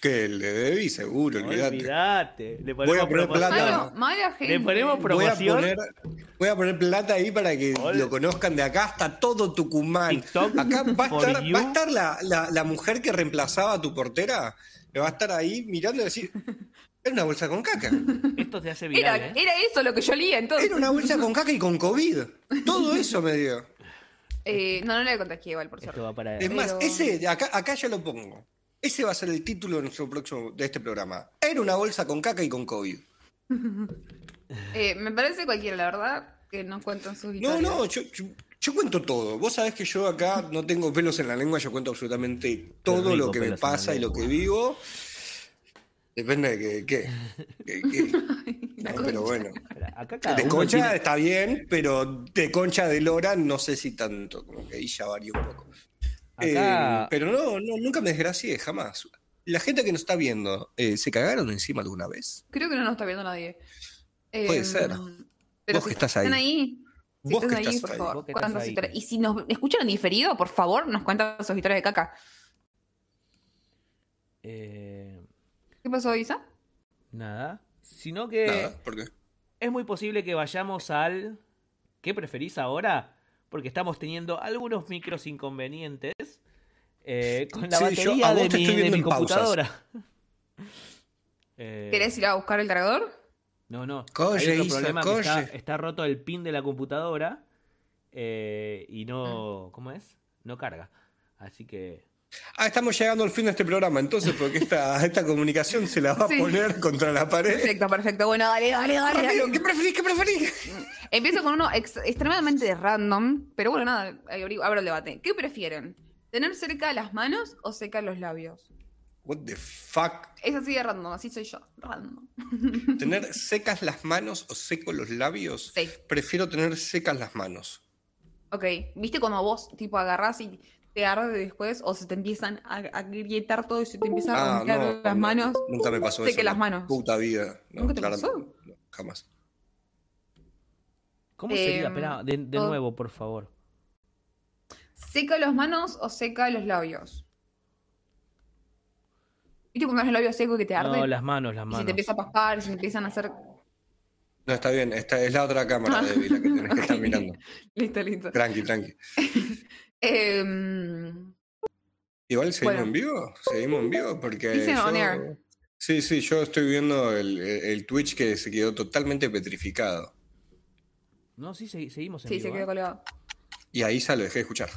Speaker 3: Que el de Debbie, seguro,
Speaker 4: No
Speaker 3: olvídate.
Speaker 4: olvidate. Le
Speaker 3: Voy
Speaker 4: ponemos
Speaker 3: a poner
Speaker 4: promoción.
Speaker 3: plata.
Speaker 5: Malo, mala gente.
Speaker 4: Le ponemos
Speaker 3: Voy a,
Speaker 4: promoción.
Speaker 3: poner, voy a poner plata ahí para que
Speaker 4: Hola.
Speaker 3: lo conozcan de acá hasta todo Tucumán.
Speaker 4: TikTok
Speaker 3: Acá va a estar, va a estar la, la- la mujer que reemplazaba a tu portera, que va a estar ahí mirando y decir, [LAUGHS] era una bolsa con caca.
Speaker 4: Esto se hace
Speaker 5: Era,
Speaker 4: viral, ¿eh?
Speaker 5: era eso lo que yo olía entonces.
Speaker 3: Era una bolsa con caca y con COVID. Todo eso me dio.
Speaker 5: Eh, no, no le contagié igual, por
Speaker 4: Esto va para...
Speaker 3: Es más, ese, acá, acá ya lo pongo. Ese va a ser el título de nuestro próximo, de este programa. Era una bolsa con caca y con COVID. [LAUGHS]
Speaker 5: Eh, me parece cualquiera, la verdad, que no cuentan sus
Speaker 3: No,
Speaker 5: historias.
Speaker 3: no, yo, yo, yo cuento todo. Vos sabés que yo acá no tengo pelos en la lengua, yo cuento absolutamente todo lo que me pasa y lo que vivo. Depende de qué. qué- qué.
Speaker 5: La
Speaker 3: No, pero bueno.
Speaker 4: Acá
Speaker 3: De concha
Speaker 4: tiene-
Speaker 3: está bien, pero de concha de Lora no sé si tanto. Como que ahí ya varía un poco.
Speaker 4: Acá-
Speaker 3: Eh, pero no, no, nunca me desgracié, jamás. La gente que nos está viendo, eh, ¿se cagaron encima alguna vez?
Speaker 5: Creo que no nos está viendo nadie. Eh,
Speaker 3: Puede ser.
Speaker 5: Pero
Speaker 3: Vos
Speaker 5: si
Speaker 3: que estás ahí.
Speaker 5: están ahí. Si
Speaker 3: Vos
Speaker 5: están
Speaker 3: que
Speaker 5: ahí,
Speaker 3: estás
Speaker 5: por
Speaker 3: ahí.
Speaker 5: favor,
Speaker 4: estás ahí.
Speaker 5: historias. Y si nos escuchan en diferido, por favor, nos cuentan sus historias de caca.
Speaker 4: Eh,
Speaker 5: ¿Qué pasó, Isa?
Speaker 4: nada. Sino que
Speaker 3: Nada, ¿por qué?
Speaker 4: es muy posible que vayamos al... ¿Qué preferís ahora? Porque estamos teniendo algunos micros inconvenientes eh, con la
Speaker 3: Sí,
Speaker 4: batería de mi, de computadora. [LAUGHS] Eh,
Speaker 5: ¿Querés ir a buscar el cargador?
Speaker 4: No, no.
Speaker 3: Coye,
Speaker 4: Hay otro
Speaker 3: Isa,
Speaker 4: problema que está, roto el pin de la computadora eh, y no... ¿Cómo es? No carga. Así que...
Speaker 3: Ah, estamos llegando al fin de este programa, entonces, porque esta, [LAUGHS] esta comunicación se la va
Speaker 5: Sí.
Speaker 3: a poner contra la pared.
Speaker 5: Perfecto, perfecto. Bueno, dale, dale, dale.
Speaker 3: Rápido,
Speaker 5: dale.
Speaker 3: ¿Qué preferís? ¿Qué preferís?
Speaker 5: Empiezo con uno ex- extremadamente random, pero bueno, nada, abro el debate. ¿Qué prefieren? ¿Tener cerca las manos o cerca los labios?
Speaker 3: What the fuck?
Speaker 5: Es así de random, así soy yo, random. [LAUGHS]
Speaker 3: ¿Tener secas las manos o secos los labios?
Speaker 5: Sí.
Speaker 3: Prefiero tener secas las manos.
Speaker 5: Ok, ¿viste cuando vos tipo agarrás y te arde después o se te empiezan a, a grietar todo y se te empieza a
Speaker 3: Ah,
Speaker 5: romper
Speaker 3: no,
Speaker 5: las
Speaker 3: no,
Speaker 5: manos?
Speaker 3: Nunca me pasó
Speaker 5: Sé
Speaker 3: eso.
Speaker 5: que las manos.
Speaker 3: Puta vida. No,
Speaker 5: ¿Nunca te
Speaker 3: claramente,
Speaker 5: pasó?
Speaker 3: no, jamás.
Speaker 4: ¿Cómo sería?
Speaker 5: Em,
Speaker 4: Espera, de, de
Speaker 5: todo-
Speaker 4: nuevo, por favor.
Speaker 5: ¿Seca las manos o seca los labios? ¿Viste cuando los labios secos que te arde?
Speaker 4: No, las manos, las
Speaker 5: y se
Speaker 4: manos.
Speaker 5: te empieza a pasar y se te empiezan a hacer...
Speaker 3: No, está bien. Esta es la otra cámara, Debbie, la que tenés que estar [LAUGHS] mirando.
Speaker 5: Listo, listo.
Speaker 3: Tranqui, tranqui. [LAUGHS]
Speaker 5: Em,
Speaker 3: Igual seguimos
Speaker 5: Bueno.
Speaker 3: en vivo. Seguimos en vivo porque.
Speaker 5: Dice
Speaker 3: yo-
Speaker 5: on air.
Speaker 3: Sí, sí, yo estoy viendo el, el- el Twitch que se quedó totalmente petrificado.
Speaker 4: No, sí, segui- seguimos en
Speaker 5: sí,
Speaker 4: vivo,
Speaker 5: se quedó
Speaker 4: ¿eh?
Speaker 5: colgado.
Speaker 3: Y ahí ya lo dejé de escuchar.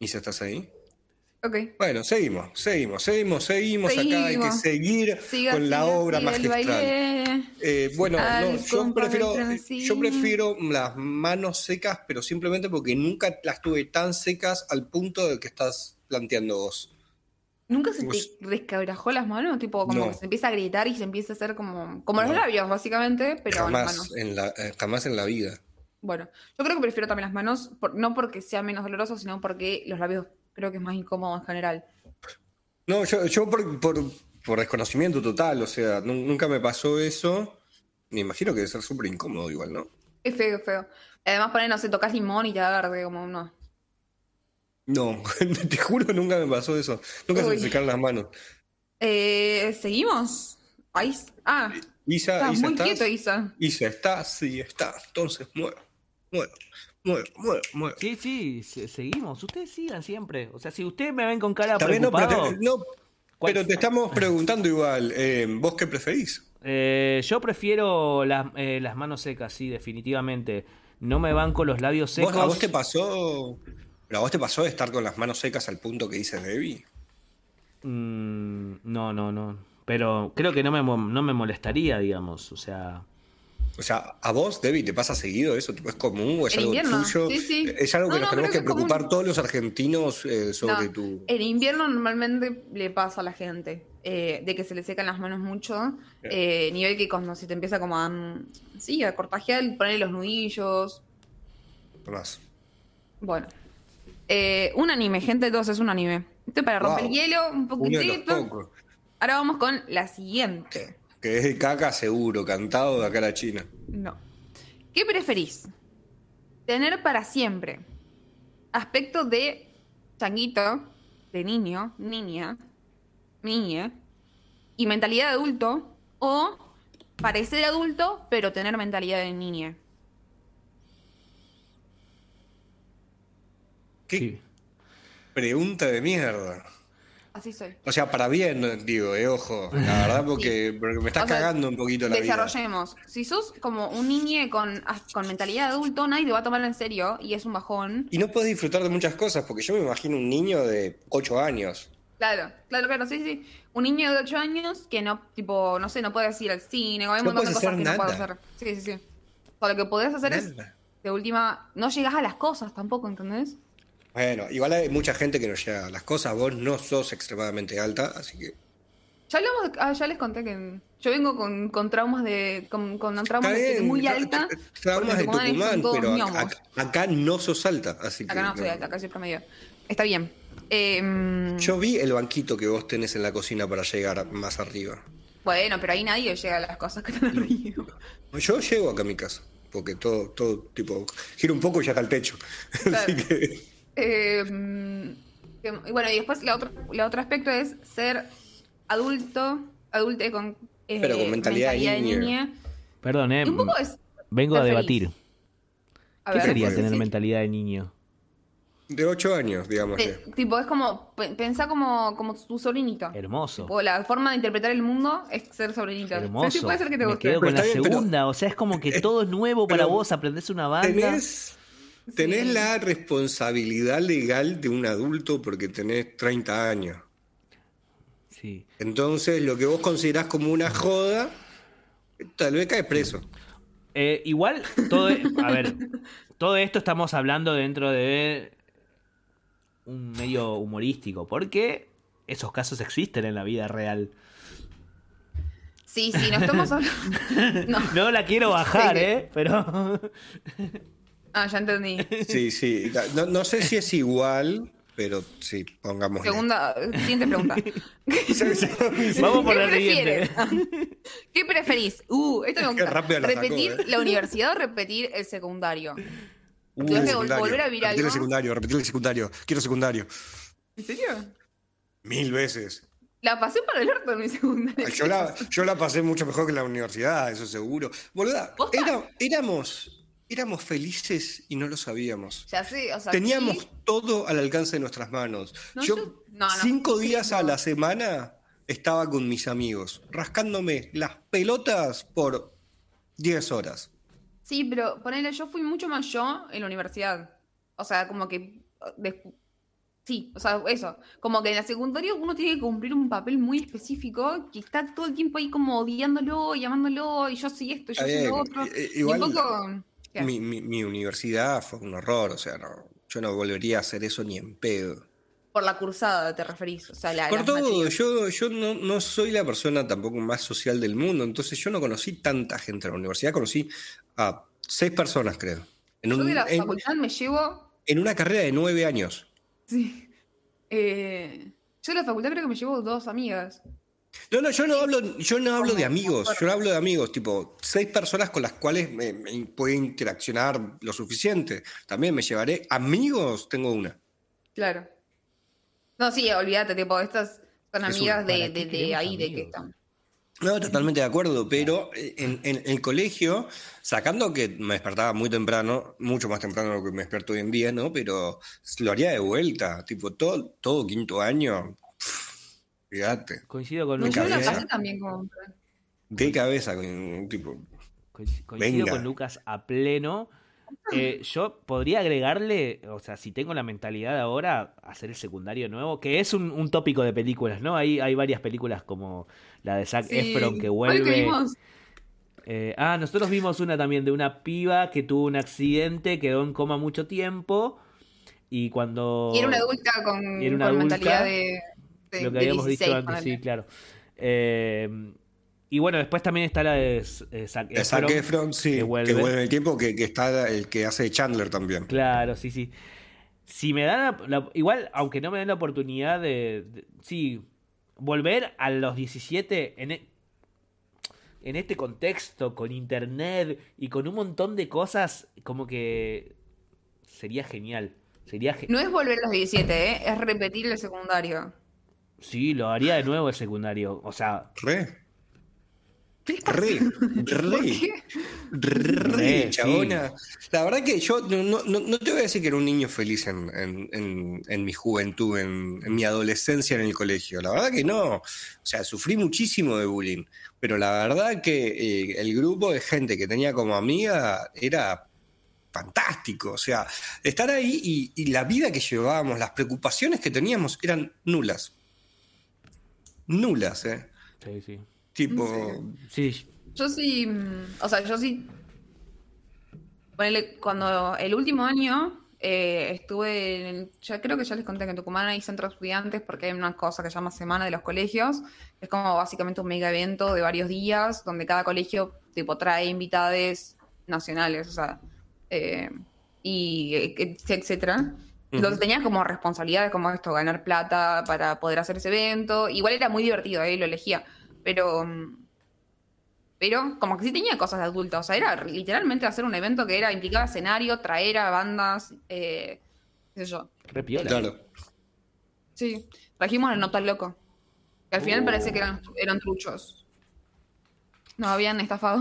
Speaker 3: ¿Isa, estás ahí? Bueno, seguimos, seguimos, seguimos, seguimos, acá. Hay que seguir
Speaker 5: Siga,
Speaker 3: con la
Speaker 5: siga,
Speaker 3: obra
Speaker 5: siga
Speaker 3: magistral. Eh, bueno, no, yo prefiero,
Speaker 5: trencillo.
Speaker 3: yo prefiero las manos secas, pero simplemente porque nunca las tuve tan secas al punto de que estás planteando vos.
Speaker 5: ¿Nunca se te resquebrajó las manos? Tipo, como
Speaker 3: No.
Speaker 5: que se empieza a gritar y se empieza a hacer como, como los labios, básicamente, pero las
Speaker 3: jamás,
Speaker 5: manos.
Speaker 3: en la, eh, jamás en la vida.
Speaker 5: Bueno, yo creo que prefiero también las manos, por- no porque sea menos doloroso, sino porque los labios creo que es más incómodo en general.
Speaker 3: No, yo, yo por, por, por desconocimiento total, o sea, nu- nunca me pasó eso. Me imagino que debe ser súper incómodo igual, ¿no?
Speaker 5: Es feo, es feo. Además, poner, no sé, tocas limón y te arde, como no. [LAUGHS]
Speaker 3: No, te juro nunca me pasó eso. Nunca se me secaron las manos.
Speaker 5: Eh, ¿Seguimos? Ahí, ah,
Speaker 3: Isa,
Speaker 5: estás
Speaker 3: Isa,
Speaker 5: muy
Speaker 3: ¿estás?
Speaker 5: quieto, Isa.
Speaker 3: Isa, está, sí, está. Entonces, mueve, mueve.
Speaker 4: Sí, sí, se- seguimos. Ustedes sigan siempre. O sea, si ustedes me ven con cara
Speaker 3: También no, pero
Speaker 4: preocupado,
Speaker 3: te, no, pero te estamos preguntando igual, eh, ¿vos qué preferís?
Speaker 4: eh, yo prefiero las, eh, las manos secas, sí, definitivamente. No me van con los labios
Speaker 3: ¿Vos-
Speaker 4: secos.
Speaker 3: ¿A vos te pasó? ¿Pero a vos te pasó de estar con las manos secas al punto que dices Debbie?
Speaker 4: Mm, no, no, no. Pero creo que no me, no me molestaría, digamos. O sea,
Speaker 3: O sea, ¿a vos, Debbie, te pasa seguido eso? ¿Tipo, ¿Es común o es algo
Speaker 5: invierno,
Speaker 3: tuyo?
Speaker 5: sí, sí.
Speaker 3: ¿Es algo que
Speaker 5: No,
Speaker 3: nos
Speaker 5: no,
Speaker 3: tenemos que
Speaker 5: que es común.
Speaker 3: preocupar todos los argentinos eh, sobre
Speaker 5: No,
Speaker 3: tu...?
Speaker 5: En invierno normalmente le pasa a la gente eh, de que se le secan las manos mucho. eh, nivel que cuando se te empieza como a. Sí, a cortajear, ponerle los nudillos.
Speaker 3: Tomás.
Speaker 5: Bueno. Eh, un anime, gente, todos es un anime. Esto es para romper
Speaker 3: Wow.
Speaker 5: el hielo, un poquitito. Ahora vamos con la siguiente.
Speaker 3: Que es de caca seguro, cantado de acá a la China.
Speaker 5: No. ¿Qué preferís? Tener para siempre aspecto de changuito, de niño, niña, niña, y mentalidad de adulto, o parecer adulto, pero tener mentalidad de niña.
Speaker 3: ¿Qué
Speaker 4: sí.
Speaker 3: pregunta de mierda?
Speaker 5: Así soy.
Speaker 3: O sea, para bien, digo, eh, ojo. La verdad, porque, porque me estás
Speaker 5: sea,
Speaker 3: cagando un poquito la vida.
Speaker 5: Desarrollemos. Si sos como un niño con, con mentalidad de adulto, nadie te va a tomar en serio y es un bajón.
Speaker 3: Y no puedes disfrutar de muchas cosas, porque yo me imagino un niño de 8 años.
Speaker 5: Claro, claro, claro, sí, sí. Un niño de 8 años que no, tipo, no sé, no puedes ir al cine, o hay un
Speaker 3: No
Speaker 5: montón de cosas que no puedes
Speaker 3: nada.
Speaker 5: hacer. Sí, sí, sí. O sea, lo que podés hacer es, de última, no llegás a las cosas tampoco, ¿entendés?
Speaker 3: Bueno, igual hay mucha gente que no llega a las cosas. Vos no sos extremadamente alta, así que.
Speaker 5: Ya hablamos, de- ah, ya les conté que yo vengo con, con traumas de, con, con traumas de muy alta.
Speaker 3: tra- Traumas de
Speaker 5: Tucumán
Speaker 3: pero acá, acá no sos alta, así que.
Speaker 5: Acá no soy alta, acá soy promedio. Está bien. Eh, mm,
Speaker 3: Yo vi el banquito que vos tenés en la cocina para llegar más arriba.
Speaker 5: Bueno, pero ahí nadie llega a las cosas que están arriba.
Speaker 3: Yo llego acá a mi casa, porque todo, todo tipo, giro un poco y ya está el techo. [LAUGHS] Así que,
Speaker 5: Eh, que- bueno, y después la otra, la otro aspecto es ser adulto, adulte con, eh,
Speaker 3: Pero con mentalidad de
Speaker 5: de
Speaker 3: niño.
Speaker 5: niña.
Speaker 4: Perdón, eh.
Speaker 5: Un poco es.
Speaker 4: Vengo a debatir.
Speaker 5: A
Speaker 4: ¿Qué
Speaker 5: ver,
Speaker 4: sería tener
Speaker 5: sí.
Speaker 4: mentalidad de niño?
Speaker 3: de 8 años, digamos.
Speaker 5: Eh, tipo, es como, pe- pensá como, como tu sobrinito.
Speaker 4: Hermoso.
Speaker 5: Tipo, la forma de interpretar el mundo es ser sobrinito.
Speaker 4: Hermoso.
Speaker 5: Sí, sí, puede ser que te
Speaker 4: Me
Speaker 5: guste.
Speaker 4: quedo con
Speaker 3: Pero
Speaker 4: la
Speaker 3: bien, pero-
Speaker 4: segunda. O sea, es como que todo es nuevo para vos. Aprendés una banda.
Speaker 3: Tenés, tenés
Speaker 5: Sí.
Speaker 3: la responsabilidad legal de un adulto porque tenés 30 años.
Speaker 4: Sí.
Speaker 3: Entonces, lo que vos considerás como una joda, tal vez caes preso.
Speaker 4: Eh, igual, todo, e- a ver, todo esto estamos hablando dentro de un medio humorístico, porque esos casos existen en la vida real.
Speaker 5: Sí, sí, no estamos [LAUGHS] hablando. [LAUGHS] No.
Speaker 4: No la quiero bajar,
Speaker 5: Sí.
Speaker 4: ¿eh? Pero...
Speaker 5: Ah, ya entendí.
Speaker 3: Sí, sí. No, no sé si es igual, pero sí, pongamos.
Speaker 5: Segunda, siguiente pregunta. [LAUGHS]
Speaker 4: Vamos por
Speaker 5: ¿Qué
Speaker 4: la
Speaker 5: prefieres?
Speaker 4: siguiente. [LAUGHS]
Speaker 5: ¿Qué preferís? Uh, esto me gusta.
Speaker 3: rápido la sacó,
Speaker 5: ¿Repetir
Speaker 3: eh.
Speaker 5: la universidad o repetir el secundario?
Speaker 3: Uh,
Speaker 5: Tenés que
Speaker 3: secundario.
Speaker 5: volver a vivir
Speaker 3: repetir el secundario, repetir el secundario. Quiero secundario.
Speaker 5: ¿En serio?
Speaker 3: Mil veces.
Speaker 5: La pasé para el orto en mi secundario.
Speaker 3: Yo la, yo la pasé mucho mejor que en la universidad, eso seguro. Boluda, éramos, éramos felices y no lo sabíamos.
Speaker 5: Ya sé, o sea,
Speaker 3: Teníamos
Speaker 5: sí.
Speaker 3: todo al alcance de nuestras manos.
Speaker 5: No,
Speaker 3: yo,
Speaker 5: yo- no, no.
Speaker 3: cinco días a la semana estaba con mis amigos, rascándome las pelotas por 10 horas.
Speaker 5: Sí, pero ponele, yo fui mucho más yo en la universidad. O sea, como que. de- Sí, o sea, eso. Como que en la secundaria uno tiene que cumplir un papel muy específico que está todo el tiempo ahí como odiándolo, llamándolo, y yo soy esto, yo soy lo otro.
Speaker 3: i- i-
Speaker 5: Y
Speaker 3: igual-
Speaker 5: un poco.
Speaker 3: Mi, mi- mi universidad fue un horror, o sea, no, yo no volvería a hacer eso ni en pedo.
Speaker 5: Por la cursada te referís. O sea, la,
Speaker 3: Por todo, yo, yo no, no soy la persona tampoco más social del mundo, entonces yo no conocí tanta gente en la universidad, conocí a seis personas, creo. En,
Speaker 5: Yo de la
Speaker 3: en-
Speaker 5: facultad me llevo.
Speaker 3: en una carrera de nueve años.
Speaker 5: Sí. Eh, yo de la facultad creo que me llevo dos amigas.
Speaker 3: No, no, yo no hablo, yo no hablo de amigos, yo no hablo de amigos, tipo, seis personas con las cuales me, me puedo interaccionar lo suficiente. También me llevaré amigos, tengo una.
Speaker 5: Claro. No, sí, olvídate, tipo, estas son
Speaker 3: Es
Speaker 5: amigas
Speaker 3: una-
Speaker 5: de,
Speaker 4: ¿para qué
Speaker 5: de, ahí, de que están.
Speaker 3: No, totalmente de acuerdo, pero en, en el colegio, sacando que me despertaba muy temprano, mucho más temprano de lo que me despierto hoy en día, ¿no? Pero lo haría de vuelta, tipo, todo, todo quinto año, fíjate,
Speaker 4: Coincido con
Speaker 5: No, yo la casa también como.
Speaker 3: de cabeza, con, tipo,
Speaker 4: Coinc- Coincido
Speaker 3: Venga.
Speaker 4: con Lucas a pleno. Eh, yo podría agregarle, o sea, si tengo la mentalidad ahora, hacer el secundario nuevo, que es un, un tópico de películas, ¿no? Hay, hay varias películas como la de Zac
Speaker 5: Sí.
Speaker 4: Efron que
Speaker 5: ¿Cuál que
Speaker 4: vuelve.
Speaker 5: vimos?
Speaker 4: Eh, ah, nosotros vimos una también de una piba que tuvo un accidente, quedó en coma mucho tiempo y cuando...
Speaker 5: Y era una adulta con,
Speaker 4: una
Speaker 5: con
Speaker 4: adulta,
Speaker 5: mentalidad de, de-
Speaker 4: lo que habíamos
Speaker 5: 16,
Speaker 4: dicho antes, sí, claro. Eh, y bueno, después también está la de eh, Zac
Speaker 3: de Zac
Speaker 4: Efron,
Speaker 3: Efron, sí,
Speaker 4: que
Speaker 3: que
Speaker 4: vuelve.
Speaker 3: en el tiempo, que, que está el que hace de Chandler también.
Speaker 4: Claro, sí, sí. Si me dan la, la- igual, aunque no me den la oportunidad de, de- sí, volver a los 17 en, e- en este contexto, con internet y con un montón de cosas, como que sería genial. Sería ge-
Speaker 5: No es volver a los 17, ¿eh? es repetir el secundario.
Speaker 4: Sí, lo haría de nuevo el secundario. O sea,
Speaker 3: Re, re,
Speaker 5: ¿Por
Speaker 3: re. Re,
Speaker 4: Re,
Speaker 3: chabona. La verdad que yo no, no- no- no te voy a decir que era un niño feliz en, en- en- en mi juventud, en, en mi adolescencia en el colegio. La verdad que no. O sea, sufrí muchísimo de bullying. Pero la verdad que eh, el grupo de gente que tenía como amiga era fantástico. O sea, estar ahí y, y la vida que llevábamos, las preocupaciones que teníamos eran nulas. Nulas, ¿eh?
Speaker 4: sí, sí.
Speaker 3: Tipo,
Speaker 4: Sí,
Speaker 5: Yo sí, mm, o sea, yo sí. Ponele, cuando el último año eh, estuve, en el- ya creo que ya les conté que en Tucumán hay centros de estudiantes porque hay una cosa que se llama Semana de los Colegios. Es como básicamente un mega evento de varios días donde cada colegio tipo trae invitades nacionales, o sea, eh, y eh. Entonces tenías como responsabilidades como esto, ganar plata para poder hacer ese evento. Igual era muy divertido, ahí lo elegía. Pero, mm, pero como que sí tenía cosas de adulto. O sea, era literalmente hacer un evento que era implicaba escenario, traer a bandas, eh, qué sé yo.
Speaker 4: re piola.
Speaker 3: claro.
Speaker 5: Sí. Trajimos el Nota Loco. Que al final
Speaker 4: Oh.
Speaker 5: parece que eran, eran truchos. Nos habían estafado.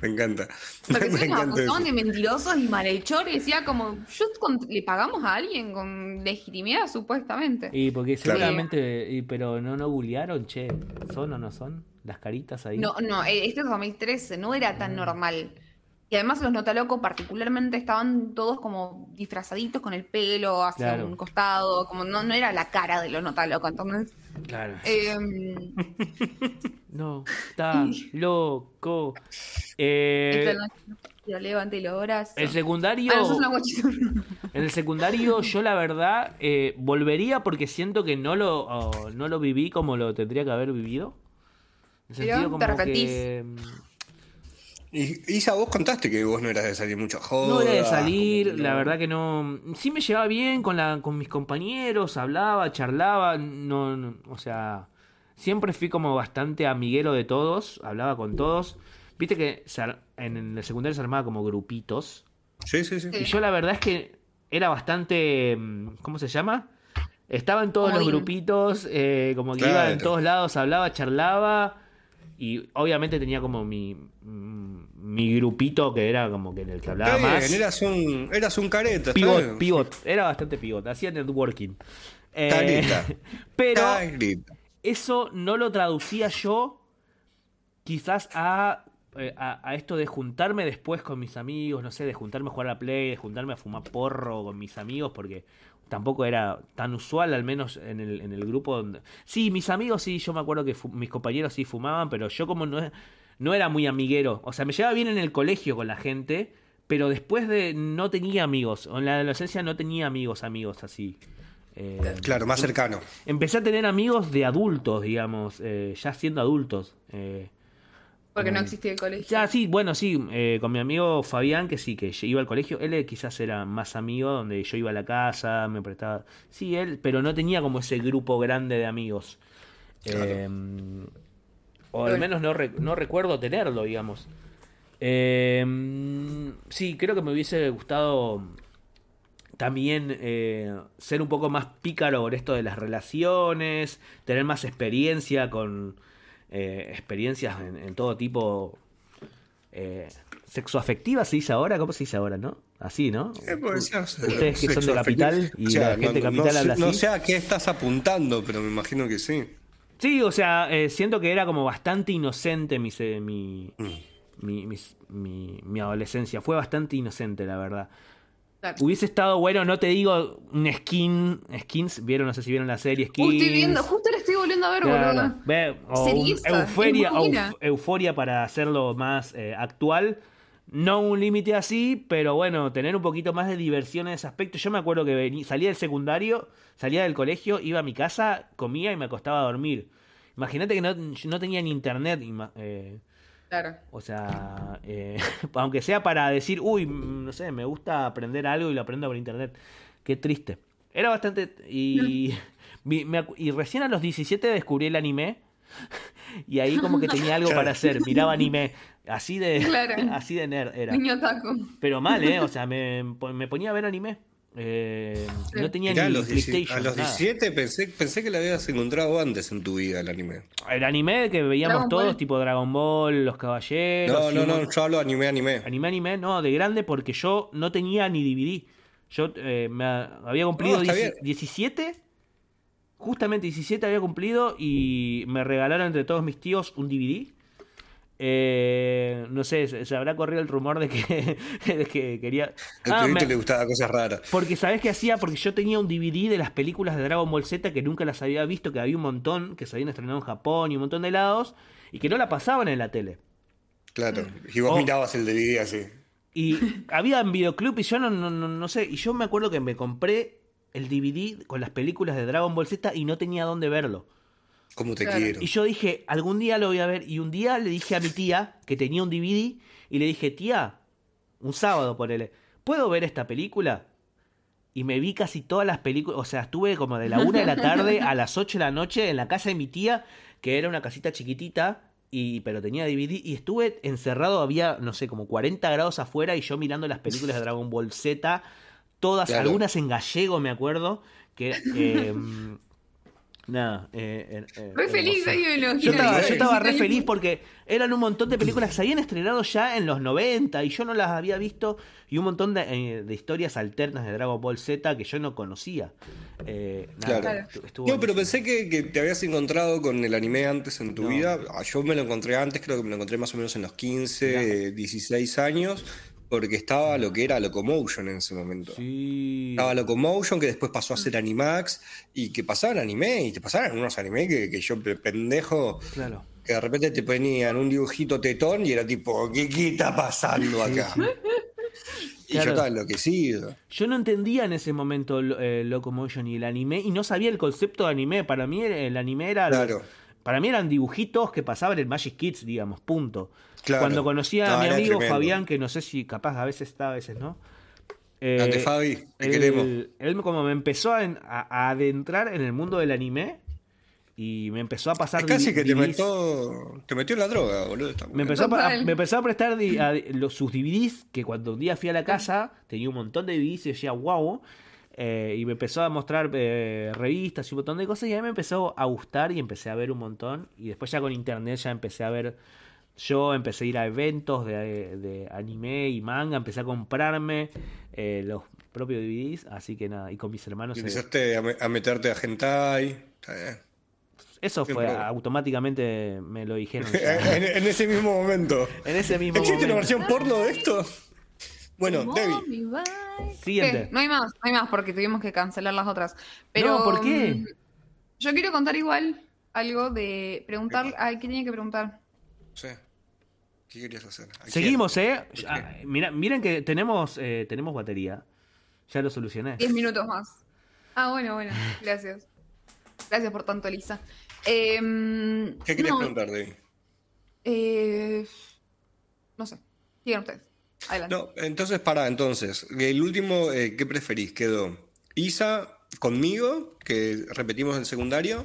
Speaker 3: Me encanta.
Speaker 5: Porque [LAUGHS]
Speaker 3: encanta eso.
Speaker 5: acusaban de mentirosos y malhechores. Decía como, yo con- le pagamos a alguien con legitimidad, supuestamente.
Speaker 4: Y porque
Speaker 3: Claro.
Speaker 4: seguramente, y- pero no, no googlearon, che, ¿son o no son? Las caritas ahí.
Speaker 5: No, no, eh, este es 2013, no era tan normal. Y además los Notalocos particularmente estaban todos como disfrazaditos con el pelo hacia
Speaker 4: Claro.
Speaker 5: un costado, como no, no era la cara de los Notalocos, entonces...
Speaker 4: Claro.
Speaker 5: em, [LAUGHS]
Speaker 4: No, está [LAUGHS] loco. Eh,
Speaker 5: levante los brazos.
Speaker 4: el secundario,
Speaker 5: Ah, [LAUGHS]
Speaker 4: en el secundario yo la verdad eh, volvería porque siento que no lo, oh, no lo viví como lo tendría que haber vivido. En el sentido
Speaker 5: te
Speaker 4: como que mm,
Speaker 3: Y, Isa, vos contaste que vos no eras de salir mucho a jodas.
Speaker 4: no era de salir, la verdad que no. Sí me llevaba bien con la, con mis compañeros, hablaba, charlaba, no, no, o sea, siempre fui como bastante amiguero de todos, hablaba con todos. Viste que en el secundario se armaba como grupitos.
Speaker 3: Sí, sí, sí.
Speaker 4: Y yo la verdad es que era bastante. mm, ¿Cómo se llama? Estaba en todos los grupitos, eh, como que iba en todos lados, hablaba, charlaba. Y obviamente tenía como mi, mm, mi grupito que era como que en el que hablaba
Speaker 3: Está
Speaker 4: más.
Speaker 3: bien, eras un, eras un careta.
Speaker 4: Pivot, pivot, era bastante pivot, hacía networking. Eh, [LAUGHS] pero eso no lo traducía yo quizás a eh, a, a esto de juntarme después con mis amigos, no sé, de juntarme a jugar a la Play, de juntarme a fumar porro con mis amigos, porque tampoco era tan usual, al menos en el, en el grupo donde... Sí, mis amigos sí, yo me acuerdo que mis compañeros sí fumaban, pero yo como no, no era muy amiguero, o sea, me llevaba bien en el colegio con la gente, pero después de no tenía amigos, en la adolescencia no tenía amigos, amigos así. Eh,
Speaker 3: Claro, más cercano.
Speaker 4: empecé a tener amigos de adultos, digamos, eh, ya siendo adultos. eh,
Speaker 5: Porque no
Speaker 4: Mm.
Speaker 5: existía el colegio.
Speaker 4: ya, sí, bueno, sí, eh, con mi amigo Fabián, que sí, que iba al colegio, él eh, quizás era más amigo, donde yo iba a la casa, me prestaba... Sí, él, pero no tenía como ese grupo grande de amigos.
Speaker 3: Claro.
Speaker 4: Eh, o al
Speaker 5: Bueno.
Speaker 4: menos no, re- no recuerdo tenerlo, digamos. Eh, sí, creo que me hubiese gustado también eh, ser un poco más pícaro por esto de las relaciones, tener más experiencia con eh, experiencias en, en todo tipo eh, sexoafectivas, se dice ahora, ¿cómo se dice ahora, no? Así, ¿no?
Speaker 3: Eh,
Speaker 4: Ustedes que son de capital y
Speaker 3: O sea,
Speaker 4: la gente de
Speaker 3: no-
Speaker 4: capital
Speaker 3: no sé-
Speaker 4: habla
Speaker 3: No
Speaker 4: así.
Speaker 3: sé a qué estás apuntando, pero me imagino que sí.
Speaker 4: Sí, o sea, eh, siento que era como bastante inocente mi, se- mi,
Speaker 3: Mm.
Speaker 4: mi, mis- mi- mi adolescencia. Fue bastante inocente, la verdad.
Speaker 5: Claro.
Speaker 4: Hubiese estado bueno, no te digo un skin, skins, vieron, no sé si vieron la serie Skins.
Speaker 5: Estoy viendo, justo la volviendo a ver,
Speaker 4: Claro,
Speaker 5: boludo.
Speaker 4: o un
Speaker 5: Serieza,
Speaker 4: euforia, euf- euforia para hacerlo más eh, actual. No un límite así, pero bueno, tener un poquito más de diversión en ese aspecto. Yo me acuerdo que vení- salía del secundario, salía del colegio, iba a mi casa, comía y me acostaba a dormir. Imagínate que no, no tenía ni internet. eh,
Speaker 5: Claro.
Speaker 4: o sea, eh, [LAUGHS] aunque sea para decir, uy, mm, no sé, me gusta aprender algo y lo aprendo por internet. Qué triste. Era bastante... Y, [LAUGHS] me y recién a los 17 descubrí el anime. [LAUGHS] Y ahí como que tenía algo para hacer. Miraba anime. Así de,
Speaker 5: Claro. [LAUGHS]
Speaker 4: así de nerd era.
Speaker 5: Niño taco.
Speaker 4: Pero mal, ¿eh? O [LAUGHS] sea, me, me ponía a ver anime. Eh,
Speaker 5: Sí.
Speaker 4: no tenía
Speaker 3: Mirá, a
Speaker 4: ni
Speaker 3: los, 17
Speaker 4: PlayStation.
Speaker 3: a los
Speaker 4: nada.
Speaker 3: 17 pensé, pensé que lo habías encontrado antes en tu vida el anime.
Speaker 4: El anime que veíamos
Speaker 5: Dragon
Speaker 4: todos,
Speaker 5: Ball.
Speaker 4: tipo Dragon Ball, Los Caballeros.
Speaker 3: No, no, no,
Speaker 4: mon-
Speaker 3: yo hablo anime, anime.
Speaker 4: Anime, anime, no, de grande porque yo no tenía ni DVD. Yo eh, me ha- había cumplido
Speaker 3: No, está
Speaker 4: 10
Speaker 3: bien.
Speaker 4: 17, justamente 17 había cumplido y me regalaron entre todos mis tíos un DVD. Eh, no sé, se, habrá corrido el rumor de que, [LAUGHS] de que quería... Ah, me-
Speaker 3: le gustaba cosas raras.
Speaker 4: porque sabes qué hacía, porque yo tenía un DVD de las películas de Dragon Ball Z que nunca las había visto, que había un montón, que se habían estrenado en Japón y un montón de lados, y que no la pasaban en la tele.
Speaker 3: Claro. Y vos
Speaker 4: Oh.
Speaker 3: mirabas el DVD así.
Speaker 4: Y había en videoclub y yo no, no, no, no sé. Y yo me acuerdo que me compré el DVD con las películas de Dragon Ball Z y no tenía dónde verlo.
Speaker 3: Como te
Speaker 5: Claro.
Speaker 3: quiero.
Speaker 4: Y yo dije, algún día lo voy a ver. Y un día le dije a mi tía que tenía un DVD y le dije, tía, un sábado ponele, ¿puedo ver esta película? Y me vi casi todas las películas, o sea, estuve como de la una de la tarde a las 8 de la noche en la casa de mi tía, que era una casita chiquitita, y, pero tenía DVD, y estuve encerrado, había, no sé, como 40 grados afuera, y yo mirando las películas de Dragon Ball Z, todas,
Speaker 3: Claro.
Speaker 4: algunas en gallego, me acuerdo, que... eh, [LAUGHS] nada, eh, eh, eh,
Speaker 5: Re feliz ahí
Speaker 4: Yo estaba, yo estaba re feliz porque eran un montón de películas que se habían estrenado ya en los 90 y yo no las había visto y un montón de, de historias alternas de Dragon Ball Z que yo no conocía. Eh, nada,
Speaker 3: Claro.
Speaker 4: estuvo
Speaker 3: No, pero pensé que, que te habías encontrado con el anime antes en tu
Speaker 4: No.
Speaker 3: vida. Ah, Yo me lo encontré antes, creo que me lo encontré más o menos en los 15, eh, 16 años, porque estaba lo que era Locomotion en ese momento.
Speaker 4: Sí.
Speaker 3: Estaba Locomotion, que después pasó a ser Animax, y que pasaban anime, y te pasaban unos anime que, que yo, pe- pendejo,
Speaker 4: Claro.
Speaker 3: que de repente te ponían un dibujito tetón y era tipo, ¿qué, qué está pasando acá? [LAUGHS] Y
Speaker 4: Claro.
Speaker 3: yo estaba enloquecido.
Speaker 4: Yo no entendía en ese momento eh, Locomotion y el anime y no sabía el concepto de anime. Para mí el anime era...
Speaker 3: Claro.
Speaker 4: Para mí eran dibujitos que pasaban en Magic Kids, digamos, punto.
Speaker 3: Claro.
Speaker 4: Cuando conocí a
Speaker 3: No,
Speaker 4: mi amigo
Speaker 3: tremendo.
Speaker 4: Fabián, que no sé si capaz a veces está, a veces no. Eh,
Speaker 3: Fabi, te
Speaker 4: él,
Speaker 3: queremos.
Speaker 4: él como me empezó a, a- a adentrar en el mundo del anime y me empezó a pasar
Speaker 3: Es casi que te metió, te metió en la droga, boludo.
Speaker 4: Me empezó, a, me empezó a prestar di- a- los, sus DVDs, que cuando un día fui a la casa tenía un montón de DVDs y decía, wow. Eh, y me empezó a mostrar eh, revistas y un montón de cosas y ahí me empezó a gustar y empecé a ver un montón. Y después ya con internet ya empecé a ver, yo empecé a ir a eventos de, de anime y manga, empecé a comprarme eh, los propios DVDs, así que nada, y con mis hermanos...
Speaker 3: Y Empezaste a, me- a meterte a hentai.
Speaker 4: Eso fue,
Speaker 3: probado.
Speaker 4: automáticamente me lo dijeron. [LAUGHS]
Speaker 3: en, en ese mismo momento.
Speaker 4: en ese mismo
Speaker 3: ¿Existe una
Speaker 4: momento.
Speaker 3: versión porno de esto? Bueno, Debbie.
Speaker 4: Siguiente.
Speaker 5: ¿Qué? No hay más, no hay más porque tuvimos que cancelar las otras. Pero,
Speaker 4: No, ¿por qué?
Speaker 5: mm, Yo quiero contar igual algo de preguntar. Ay, ¿qué tenía que preguntar?
Speaker 3: Sí. ¿Qué querías hacer?
Speaker 4: Seguimos, ¿eh? Ah, mira, miren que tenemos, eh, tenemos batería. Ya lo solucioné.
Speaker 5: 10 minutos más. Ah, bueno, bueno. [LAUGHS] Gracias. Gracias por tanto, Elisa. Em,
Speaker 3: ¿Qué querías
Speaker 5: no,
Speaker 3: preguntar, Debbie?
Speaker 5: eh, no sé. Digan ustedes. Adelante.
Speaker 3: No, entonces, para, entonces. El último, eh, ¿qué preferís? Quedó Isa conmigo, que repetimos el secundario.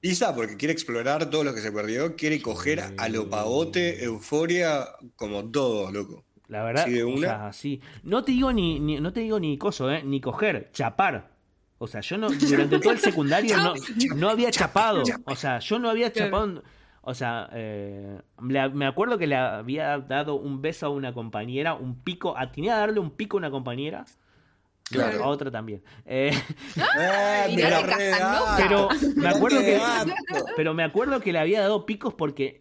Speaker 3: Isa, porque quiere explorar todo lo que se perdió, quiere coger a lo pavote, euforia, como todo, loco.
Speaker 4: La verdad,
Speaker 3: Sí, de
Speaker 4: o
Speaker 3: una.
Speaker 4: sea, sí. No te digo ni, ni- no te digo ni coso, ¿eh? Ni coger, chapar. O sea, yo no, durante todo el secundario [LAUGHS] no, no había chapado. O sea, yo no había chapado. O sea, eh, le- me acuerdo que le había dado un beso a una compañera, un pico, atiné a darle un pico a una compañera.
Speaker 3: Claro.
Speaker 4: A otra también. Eh, [LAUGHS]
Speaker 3: Ah,
Speaker 5: Ay,
Speaker 3: me la
Speaker 5: dale,
Speaker 3: re
Speaker 5: Casanova.
Speaker 4: pero me acuerdo que, pero me acuerdo que le había dado picos porque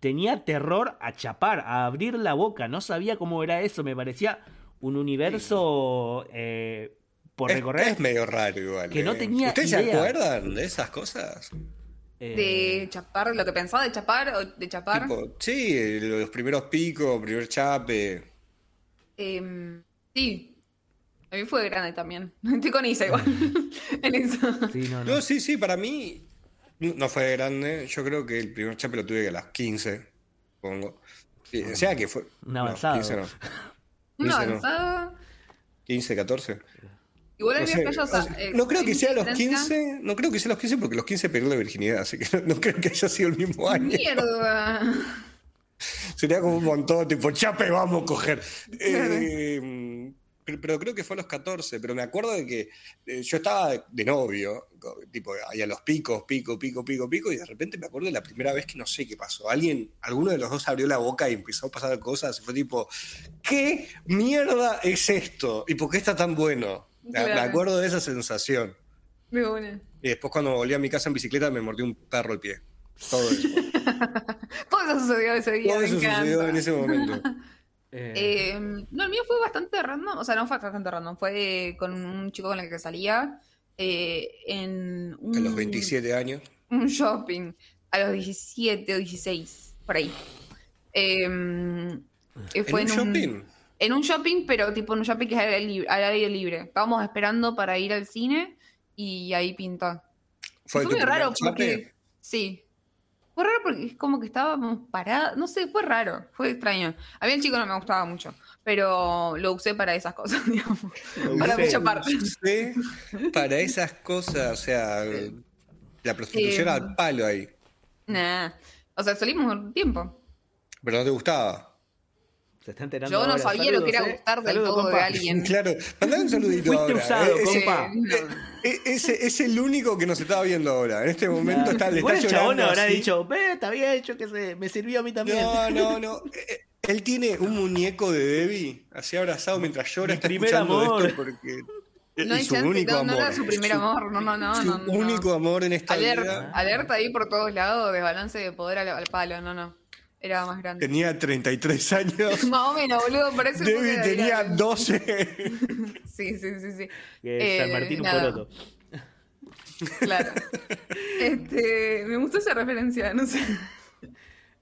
Speaker 4: tenía terror a chapar, a abrir la boca. No sabía cómo era eso. Me parecía un universo eh, por
Speaker 3: Es,
Speaker 4: recorrer.
Speaker 3: es medio raro igual.
Speaker 4: Que no
Speaker 3: eh.
Speaker 4: tenía
Speaker 3: ¿Ustedes se
Speaker 4: idea.
Speaker 3: acuerdan de esas cosas?
Speaker 4: Eh,
Speaker 5: De chapar, lo que pensaba de chapar o de chapar.
Speaker 3: Tipo, sí, los primeros picos, primer chape.
Speaker 5: Em, sí. A mí fue grande también. [LAUGHS] Estoy con Isa igual. [LAUGHS] en eso.
Speaker 4: sí, no, no.
Speaker 3: No, sí, sí, para mí no fue grande. Yo creo que el primer chape lo tuve a las 15, pongo. Sí, o sea que fue.
Speaker 4: Un
Speaker 3: no,
Speaker 4: avanzado.
Speaker 3: 15 no.
Speaker 5: Una
Speaker 3: 15 no.
Speaker 5: avanzada.
Speaker 3: 15, 14.
Speaker 5: Igual
Speaker 3: No, sé,
Speaker 5: viaje
Speaker 3: o sea,
Speaker 5: eh,
Speaker 3: no creo que sea a los
Speaker 5: diferencia.
Speaker 3: 15, no creo que sea los 15 porque los 15 perdió la virginidad, así que no, [LAUGHS] no creo que haya sido el mismo año.
Speaker 5: Mierda. [LAUGHS]
Speaker 3: Sería como un montón, tipo, chape, vamos a coger. Eh, pero, pero creo que fue a los 14, pero me acuerdo de que eh, yo estaba de, de novio, tipo, ahí a los picos, pico, pico, pico, pico, y de repente me acuerdo de la primera vez que no sé qué pasó. Alguien, alguno de los dos abrió la boca y empezó a pasar cosas, y fue tipo, ¿qué mierda es esto? ¿Y por qué está tan bueno? Me- acuerdo de esa sensación.
Speaker 5: Me une.
Speaker 3: Y después cuando volví a mi casa en bicicleta me mordió un perro el pie. Todo eso. [LAUGHS]
Speaker 5: Todo eso sucedió ese día.
Speaker 3: Todo
Speaker 5: me
Speaker 3: eso
Speaker 5: encanta.
Speaker 3: sucedió en ese momento. [LAUGHS]
Speaker 4: Eh,
Speaker 5: Eh, no, el mío fue bastante random. O sea, no fue bastante random. Fue con un chico con el que salía eh, en un,
Speaker 3: A los 27 años.
Speaker 5: un shopping. A los 17 o 16, por ahí. Eh, eh, fue
Speaker 3: ¿En un shopping?
Speaker 5: En un shopping, pero tipo en un shopping que es al aire libre. Al aire libre. Estábamos esperando para ir al cine y ahí pintó.
Speaker 3: ¿Fue,
Speaker 5: Fue muy raro porque. Sí. Fue raro porque es como que estábamos parados. No sé, fue raro. Fue extraño. A mí el chico no me gustaba mucho. Pero lo usé para esas cosas, [LAUGHS] digamos. Para
Speaker 4: usé.
Speaker 5: mucha parte.
Speaker 3: Sí, para esas cosas, o sea, la prostitución
Speaker 5: Eh,
Speaker 3: al palo ahí.
Speaker 5: Nah. O sea, salimos un tiempo.
Speaker 3: Pero no te gustaba.
Speaker 4: Se está enterando
Speaker 5: Yo no
Speaker 4: ahora.
Speaker 5: sabía lo que era
Speaker 4: Saludos, eh.
Speaker 5: gustar del
Speaker 4: Saludos,
Speaker 5: todo de
Speaker 4: compa.
Speaker 5: alguien. [LAUGHS]
Speaker 3: Claro, mandame un [LAUGHS] saludito
Speaker 4: Fuiste
Speaker 3: ahora.
Speaker 4: usado,
Speaker 3: Eh,
Speaker 4: compa.
Speaker 3: eh, ese es el único que nos estaba viendo ahora. En este momento está, le
Speaker 4: Igual
Speaker 3: está
Speaker 4: el chabón
Speaker 3: llorando
Speaker 4: habrá
Speaker 3: así.
Speaker 4: dicho, ve, está bien, yo qué sé, me sirvió a mí también.
Speaker 3: No, no, [LAUGHS] no. Eh, Él tiene un muñeco de Debbie, así abrazado mientras llora,
Speaker 4: Mi
Speaker 3: está escuchando
Speaker 4: amor.
Speaker 3: esto porque
Speaker 5: No
Speaker 3: es su
Speaker 5: chance,
Speaker 3: único
Speaker 5: no,
Speaker 3: amor.
Speaker 5: no era su primer amor. No, no, no.
Speaker 3: Su
Speaker 5: no, no.
Speaker 3: único amor en esta
Speaker 5: Alerta,
Speaker 3: vida.
Speaker 5: alerta ahí por todos lados, desbalance de poder al, al palo. No, no. Era más grande.
Speaker 3: Tenía 33 años. [LAUGHS]
Speaker 5: Más o menos, boludo. Parece
Speaker 3: Debbie tenía 12. [LAUGHS]
Speaker 5: Sí, sí, sí, sí.
Speaker 4: Que San
Speaker 5: Eh,
Speaker 4: Martín un
Speaker 5: nada.
Speaker 4: poroto.
Speaker 5: Claro. Este, me gustó esa referencia, no sé. [LAUGHS]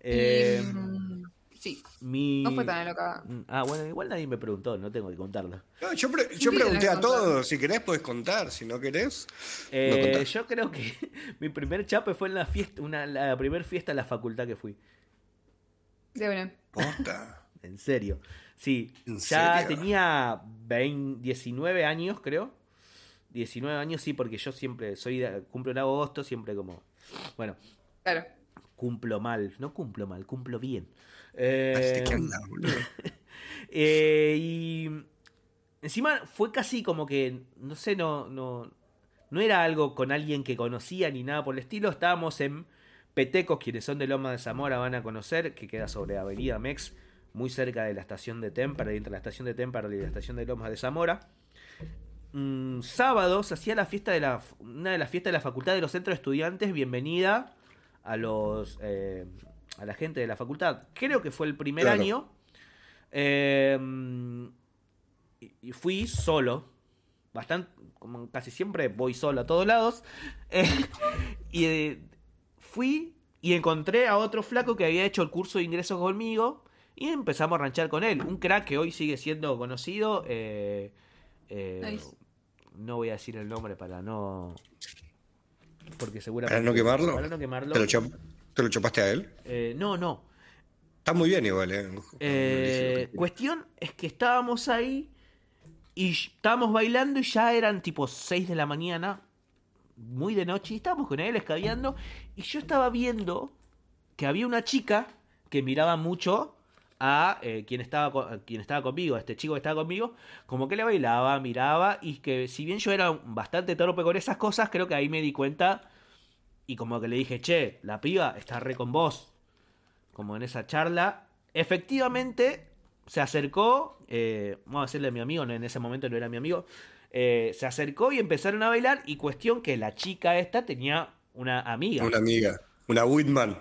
Speaker 4: Eh,
Speaker 5: Y, mm, sí,
Speaker 4: mi...
Speaker 5: no fue tan loca.
Speaker 4: Ah, bueno, igual nadie me preguntó, no tengo que contarlo.
Speaker 3: No, yo, pre- yo
Speaker 5: Sí,
Speaker 3: pregunté a todos, si querés puedes contar, si no querés,
Speaker 4: Eh, yo creo que mi primer chape fue en la fiesta, una, la primera fiesta de la facultad que fui.
Speaker 5: De bueno.
Speaker 3: Posta. [LAUGHS]
Speaker 4: En serio. Sí,
Speaker 3: ¿En
Speaker 4: ya
Speaker 3: serio?
Speaker 4: tenía 20 19 años, creo. 19 años, sí, porque yo siempre soy de- cumplo en agosto, siempre como. Bueno,
Speaker 5: Claro.
Speaker 4: cumplo mal. No cumplo mal, cumplo bien. Eh, [LAUGHS] eh, y encima fue casi como que, no sé, no, no, no era algo con alguien que conocía ni nada por el estilo. Estábamos en Petecos, quienes son de Loma de Zamora van a conocer, que queda sobre Avenida Mex, muy cerca de la estación de Témpara, entre la estación de Témpara y la estación de Lomas de Zamora. mm, sábado se hacía la fiesta de la. Una de las fiestas de la facultad de los centros de estudiantes. Bienvenida a los. eh, a la gente de la facultad. Creo que fue el primer
Speaker 3: Claro.
Speaker 4: año. Eh, y- fui solo. Bastante. Como casi siempre voy solo a todos lados. [LAUGHS] Eh, y fui y encontré a otro flaco que había hecho el curso de ingresos conmigo. Y empezamos a ranchar con él. Un crack que hoy sigue siendo conocido. eh, eh,
Speaker 5: Nice.
Speaker 4: No voy a decir el nombre para no. Porque seguramente.
Speaker 3: ¿Para no quemarlo?
Speaker 4: Para no quemarlo.
Speaker 3: ¿Te lo, chap- te lo chupaste a él?
Speaker 4: Eh, no, no.
Speaker 3: Está muy bien igual, ¿eh?
Speaker 4: Eh, cuestión es que estábamos ahí y estábamos bailando y ya eran tipo 6 de la mañana, muy de noche, y estábamos con él escabeando y yo estaba viendo que había una chica que miraba mucho a eh, quien, estaba a quien estaba conmigo, a este chico que estaba conmigo, como que le bailaba, miraba y que si bien yo era bastante torpe con esas cosas, creo que ahí me di cuenta y como que le dije, che, la piba está re con vos, como en esa charla. Efectivamente, se acercó, eh, vamos a decirle a mi amigo, en ese momento no era mi amigo, eh, se acercó y empezaron a bailar y cuestión que la chica esta tenía una amiga.
Speaker 3: Una amiga, una Whitman,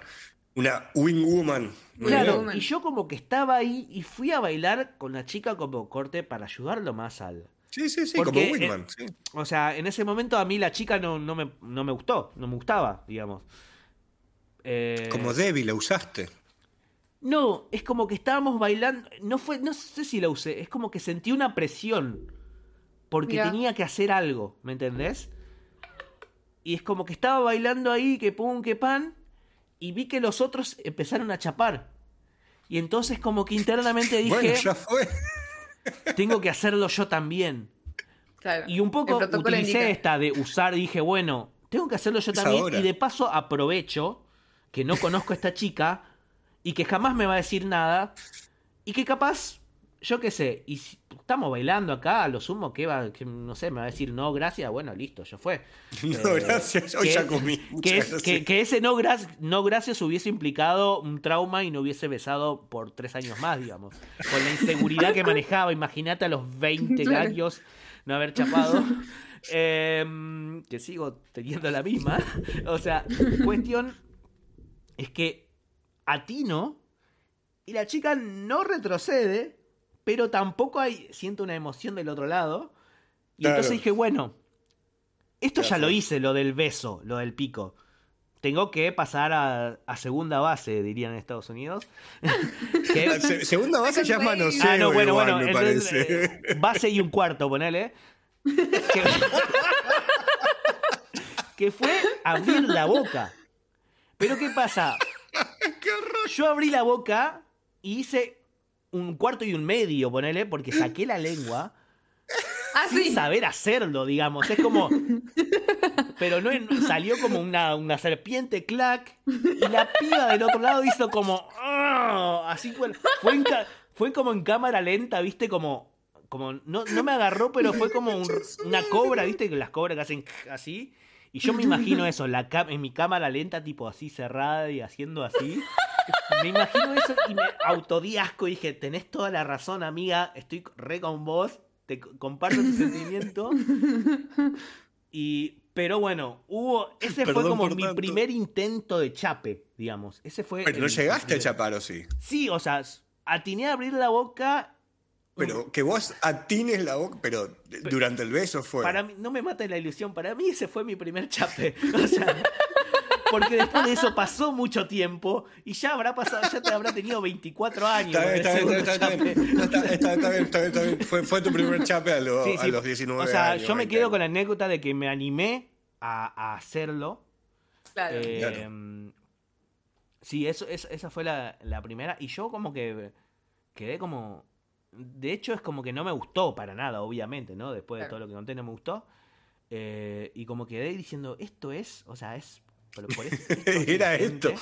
Speaker 3: una Wingwoman.
Speaker 4: Claro, y yo como que estaba ahí y fui a bailar con la chica como corte para ayudarlo más al...
Speaker 3: Sí, sí, sí,
Speaker 4: Porque,
Speaker 3: como Whitman. sí.
Speaker 4: O sea, en ese momento a mí la chica no, no, me, no me gustó, no me gustaba, digamos. Eh,
Speaker 3: Como Debbie la usaste.
Speaker 4: No, es como que estábamos bailando. No fue, no sé si la usé. Es como que sentí una presión. Porque
Speaker 5: Mirá.
Speaker 4: tenía que hacer algo, ¿me entendés? Y es como que estaba bailando ahí, que pum, que pan. Y vi que los otros empezaron a chapar. Y entonces como que internamente [LAUGHS] dije,
Speaker 3: Bueno, ya fue.
Speaker 4: tengo que hacerlo yo también.
Speaker 5: Claro.
Speaker 4: Y un poco utilicé
Speaker 5: indica.
Speaker 4: esta de usar, dije, bueno, tengo que hacerlo yo
Speaker 3: Es
Speaker 4: también.
Speaker 3: ahora.
Speaker 4: Y de paso aprovecho que no conozco a esta chica y que jamás me va a decir nada. Y que capaz, yo qué sé, y si estamos bailando acá, a lo sumo, que va, que no sé, me va a decir no, gracias, bueno, listo, ya fue. [LAUGHS]
Speaker 3: No,
Speaker 4: Eh,
Speaker 3: gracias. Hoy
Speaker 4: que-
Speaker 3: ya comí.
Speaker 4: Que,
Speaker 3: Muchas
Speaker 4: es-
Speaker 3: gracias.
Speaker 4: que- que ese no, gra- no gracias hubiese implicado un trauma y no hubiese besado por tres años más, digamos. Con la inseguridad que manejaba, imagínate a los 20
Speaker 5: Claro.
Speaker 4: años no haber chapado. Em, que sigo teniendo la misma. O sea, cuestión es que atino y la chica no retrocede, pero tampoco hay, siento una emoción del otro lado. Y
Speaker 3: Claro.
Speaker 4: entonces dije, bueno, esto
Speaker 3: Ya
Speaker 4: ya lo hice, lo del beso, lo del pico. Tengo que pasar a, a segunda base, dirían en Estados Unidos. [LAUGHS] Que-
Speaker 3: La se- segunda base ya es manoseo.
Speaker 4: ah, no, bueno,
Speaker 3: igual,
Speaker 4: bueno,
Speaker 3: me
Speaker 4: entonces,
Speaker 3: parece.
Speaker 4: eh, base y un cuarto, ponele. Que, [LAUGHS] que fue abrir la boca. Pero ¿qué pasa? [LAUGHS] Yo abrí la boca y hice un cuarto y un medio, ponele, porque saqué la lengua
Speaker 5: Ah,
Speaker 4: sin
Speaker 5: sí.
Speaker 4: saber hacerlo, digamos. Es como. Pero no en- salió como una, una serpiente clac. Y la piba del otro lado hizo como. "Ah", Así fue. Fue, en ca- fue como en cámara lenta, viste, como. como no, no me agarró, pero fue como un- una cobra, viste, que las cobras que hacen así. Y yo me imagino eso, la ca- en mi cámara lenta, tipo así cerrada y haciendo así. Me imagino eso y me autodí asco y dije, tenés toda la razón, amiga, estoy re con vos, te comparto tu [LAUGHS] sentimiento. Y, pero bueno, hubo, ese fue como mi
Speaker 3: tanto.
Speaker 4: primer intento de chape, digamos. Ese fue.
Speaker 3: Pero no
Speaker 4: el-
Speaker 3: llegaste a
Speaker 4: el-
Speaker 3: chapar, ¿o sí?
Speaker 4: Sí, o sea, atiné a abrir la boca.
Speaker 3: Pero que vos atines la boca, pero durante el beso fue.
Speaker 4: Para mí, no me mata la ilusión, para mí ese fue mi primer chape. [LAUGHS] O sea, porque después de eso pasó mucho tiempo y ya habrá pasado, ya te habrá tenido 24 años.
Speaker 3: Está bien, está bien, está bien, está. Fue, fue tu primer chape a, lo-
Speaker 4: Sí,
Speaker 3: a los 19
Speaker 4: O sea,
Speaker 3: años,
Speaker 4: yo me
Speaker 3: 20
Speaker 4: quedo con la
Speaker 3: años.
Speaker 4: anécdota de que me animé a, a hacerlo.
Speaker 5: Claro.
Speaker 4: Eh,
Speaker 3: Claro.
Speaker 4: Sí, eso, es- esa fue la, la primera. Y yo como que quedé como... De hecho es como que no me gustó para nada, obviamente, ¿no? Después de todo lo que conté no me gustó. Eh, y como quedé diciendo, esto es, o sea, es... Por [LAUGHS]
Speaker 3: Era esto.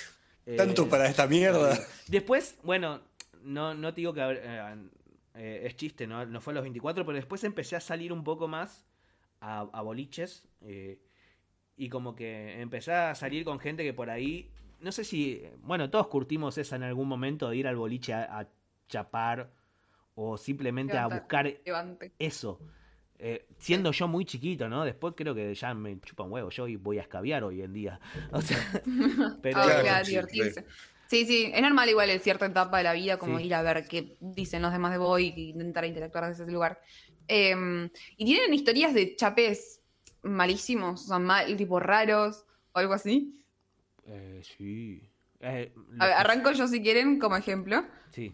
Speaker 3: [LAUGHS] Tanto
Speaker 4: Eh,
Speaker 3: para esta mierda.
Speaker 4: Después, bueno, no, no te digo que eh, eh, es chiste, ¿no? no fue a los 24, pero después empecé a salir un poco más a, a boliches. eh, y como que empecé a salir con gente que por ahí. No sé si. Bueno, todos curtimos esa en algún momento de ir al boliche a, a chapar o simplemente a buscar
Speaker 5: Levante.
Speaker 4: eso. Eh, siendo yo muy chiquito, ¿no? Después creo que ya me chupa un huevo. Yo voy a escabiar hoy en día. [LAUGHS] O sea, [LAUGHS] pero.
Speaker 3: Claro,
Speaker 5: claro,
Speaker 3: sí,
Speaker 5: divertirse. Sí, sí, es normal igual en cierta etapa de la vida como
Speaker 4: Sí.
Speaker 5: ir a ver qué dicen los demás de vos y intentar interactuar desde ese lugar. Eh, y tienen historias de chapes malísimos, o sea, mal, tipo raros o algo así.
Speaker 4: eh, sí. Eh,
Speaker 5: A ver, arranco yo si quieren como ejemplo.
Speaker 4: Sí.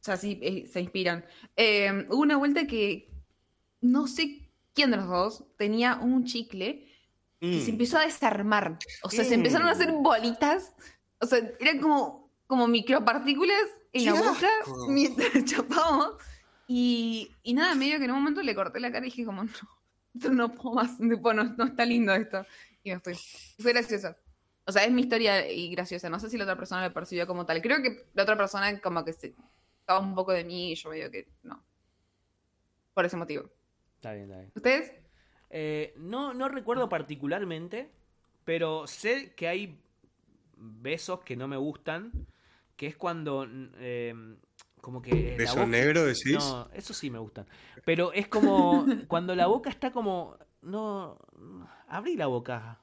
Speaker 5: O sea, sí, eh, se inspiran. Eh, hubo una vuelta que no sé quién de los dos tenía un chicle y se
Speaker 3: Mm.
Speaker 5: empezó a desarmar. O sea, se
Speaker 3: Mm.
Speaker 5: empezaron a hacer bolitas. O sea, eran como, como micropartículas en
Speaker 3: ¡Qué
Speaker 5: la boca
Speaker 3: asco!
Speaker 5: mientras [LAUGHS] chapábamos. Y, y nada, medio que en un momento le corté la cara y dije como, no, esto no puedo más, tipo, no, no está lindo esto. Y me fui. Fue gracioso. O sea, es mi historia y graciosa. No sé si la otra persona lo percibió como tal. Creo que la otra persona como que se estaba un poco de mí y yo medio que no. Por ese motivo.
Speaker 4: Está bien, está bien.
Speaker 5: ¿Ustedes?
Speaker 4: Eh, no, no recuerdo particularmente, pero sé que hay besos que no me gustan, que es cuando eh, como que
Speaker 3: ¿Beso
Speaker 4: boca-
Speaker 3: negro decís?
Speaker 4: No, eso sí me gustan. Pero es como [LAUGHS] cuando la boca está como no abrí la boca.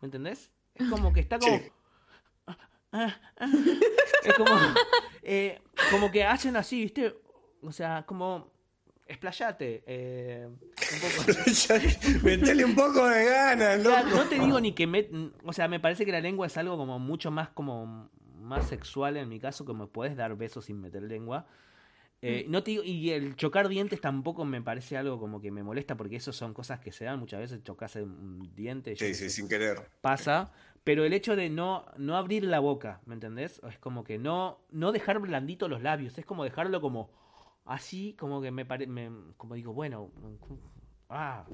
Speaker 4: ¿Me entendés? Es como que está como
Speaker 3: Sí. [LAUGHS]
Speaker 4: es como eh, como que hacen así, ¿viste? O sea, como explayate eh, un poco. [LAUGHS]
Speaker 3: Metele un poco de ganas,
Speaker 4: O sea,
Speaker 3: loco.
Speaker 4: no te digo ni que me... O sea, me parece que la lengua es algo como mucho más como más sexual en mi caso, como puedes dar besos sin meter lengua. Eh, no te digo, y el chocar dientes tampoco me parece algo como que me molesta porque eso son cosas que se dan muchas veces chocas un diente
Speaker 3: Sí, sí,
Speaker 4: sé,
Speaker 3: sin querer.
Speaker 4: pasa pero el hecho de no no abrir la boca ¿me entendés? es como que no no dejar blandito los labios es como dejarlo como así como que me parece como digo bueno ah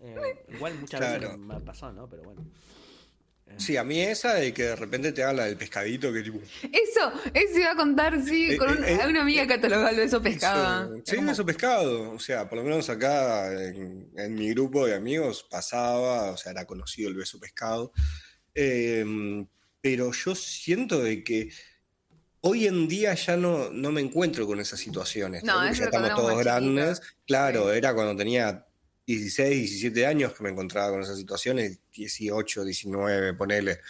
Speaker 4: eh, igual muchas veces me ha pasado ¿no? pero bueno
Speaker 3: Sí, a mí esa de que de repente te habla del pescadito que tipo.
Speaker 5: Eso, eso iba a contar, sí,
Speaker 3: Eh,
Speaker 5: con un-
Speaker 3: eh, eh,
Speaker 5: una amiga catalogal de eso Es
Speaker 3: Sí,
Speaker 5: como-
Speaker 3: eso pescado. O sea, por lo menos acá en, en mi grupo de amigos pasaba, o sea, era conocido el beso pescado. Eh, pero yo siento de que hoy en día ya no, no me encuentro con esas situaciones.
Speaker 5: No,
Speaker 3: ¿no?
Speaker 5: Eso
Speaker 3: ya estamos todos grandes. Claro,
Speaker 5: Sí.
Speaker 3: era cuando tenía 16, 17 años que me encontraba con esas situaciones, 18, 19, ponele.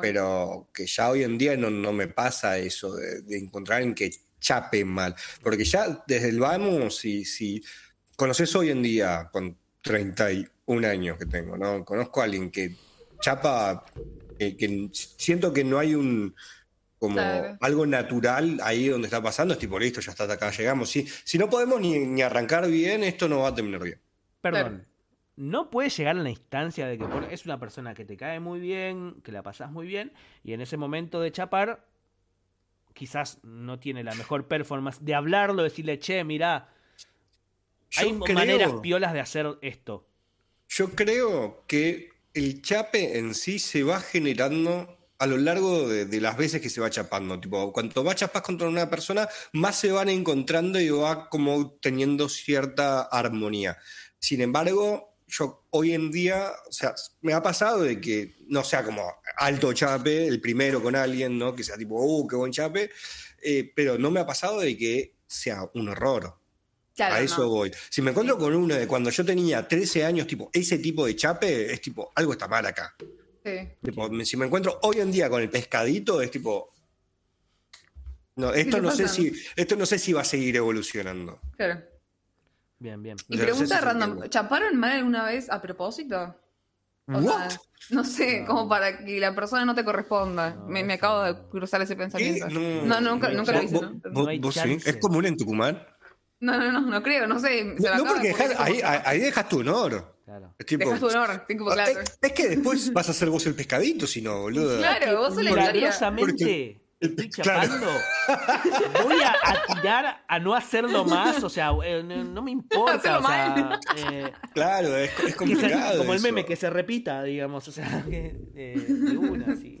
Speaker 3: Pero que ya hoy en día no, no me pasa eso de, de encontrar en que chape mal. Porque ya desde el vamos, si, si conoces hoy en día, con 31 años que tengo, ¿no? Conozco a alguien que chapa, que, que siento que no hay un como
Speaker 5: Claro.
Speaker 3: algo natural ahí donde está pasando, es tipo, listo, ya está, acá llegamos. Si, si no podemos ni, ni arrancar bien, esto no va a terminar bien.
Speaker 4: Perdón. No puedes llegar a la instancia de que por- es una persona que te cae muy bien, que la pasas muy bien, y en ese momento de chapar, quizás no tiene la mejor performance de hablarlo, decirle, che, mirá,
Speaker 3: Yo
Speaker 4: hay
Speaker 3: creo-
Speaker 4: maneras piolas de hacer esto.
Speaker 3: Yo creo que el chape en sí se va generando a lo largo de, de las veces que se va chapando. Tipo, cuanto más chapas contra una persona, más se van encontrando y va como teniendo cierta armonía. Sin embargo, yo hoy en día, o sea, me ha pasado de que no sea como alto chape, el primero con alguien, ¿no? Que sea tipo, uh, qué buen chape, eh, pero no me ha pasado de que sea un horror.
Speaker 5: Claro,
Speaker 3: A eso
Speaker 5: no.
Speaker 3: voy. Si me encuentro con uno de cuando yo tenía 13 años, tipo, ese tipo de chape, es tipo, algo está mal acá.
Speaker 5: Sí.
Speaker 3: Tipo, si me encuentro hoy en día con el pescadito, es tipo. No, esto no sé si, esto no sé si va a seguir evolucionando.
Speaker 5: Claro.
Speaker 4: Bien, bien.
Speaker 5: Y
Speaker 3: no sé
Speaker 5: pregunta
Speaker 3: si
Speaker 5: random. ¿chaparon mal alguna vez a propósito? O
Speaker 3: ¿What?
Speaker 5: sea, no sé,
Speaker 4: No.
Speaker 5: como para que la persona no te corresponda.
Speaker 4: No,
Speaker 5: me, acabo de cruzar ese pensamiento.
Speaker 3: No,
Speaker 5: No, nunca,
Speaker 4: no,
Speaker 5: nunca lo hice,
Speaker 3: ¿Vos,
Speaker 5: ¿no?
Speaker 3: vos-
Speaker 4: No hay
Speaker 3: vos sí? ¿Es común en Tucumán?
Speaker 5: No, no, no, no creo, no sé. se
Speaker 3: No, porque dejar- ahí- ahí dejas tu honor.
Speaker 4: Claro.
Speaker 3: Es tipo,
Speaker 5: Dejas tu honor, tipo, claro.
Speaker 3: es, es que después vas a ser vos el pescadito, si no, boludo.
Speaker 5: Claro, vos la.
Speaker 4: Milagrosamente estoy
Speaker 3: Claro.
Speaker 4: chapando. Voy a, a tirar a no hacerlo más. O sea, eh, no, no me importa.
Speaker 5: Hacerlo
Speaker 4: O sea,
Speaker 5: mal.
Speaker 4: eh,
Speaker 3: Claro, es, es
Speaker 4: que se-
Speaker 3: complicado.
Speaker 4: como el meme que se repita, digamos. O sea, que, eh, de una, sí.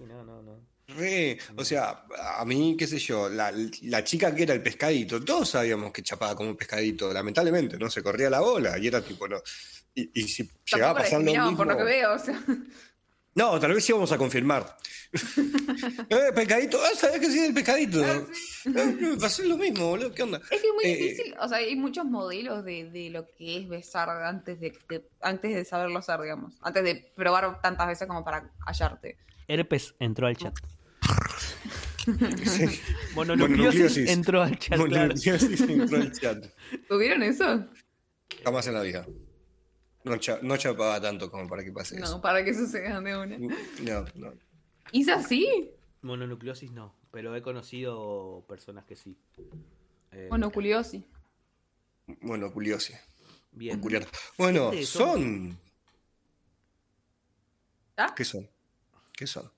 Speaker 3: Re, o sea, a mí, qué sé yo, la, la chica que era el pescadito, todos sabíamos que chapaba como un pescadito, lamentablemente, ¿no? Se corría la bola y era tipo, no. Y, y si llegaba a
Speaker 5: Tampoco la
Speaker 3: pasar lo mismo.
Speaker 5: por lo que veo, o sea. [LAUGHS]
Speaker 3: No, tal vez sí vamos a confirmar. [LAUGHS] eh, pescadito, ah, ¿sabes que sí el pescadito?
Speaker 5: Ah, sí.
Speaker 3: Eh, me pasó lo mismo, boludo, ¿qué onda?
Speaker 5: Es que es muy
Speaker 3: Eh,
Speaker 5: difícil, o sea, hay muchos modelos de, de lo que es besar antes de, de- antes de saberlo hacer, digamos. Antes de probar tantas veces como para hallarte.
Speaker 4: Herpes entró al chat.
Speaker 3: Sí.
Speaker 4: Mononucleosis entró al chat, claro.
Speaker 3: Mononucleosis entró al chat.
Speaker 5: ¿Tuvieron eso?
Speaker 3: Jamás en la vida. No, cha- no chapaba tanto como para que pase
Speaker 5: No,
Speaker 3: eso.
Speaker 5: para que suceda de una.
Speaker 3: No, no.
Speaker 5: ¿Hizo así?
Speaker 4: Mononucleosis no, pero he conocido personas que sí. Eh,
Speaker 5: Monoculiosis.
Speaker 3: Bueno, curioso.
Speaker 4: bien.
Speaker 3: Bueno,
Speaker 4: son.
Speaker 5: ¿Ah?
Speaker 3: ¿Qué son? ¿Qué son?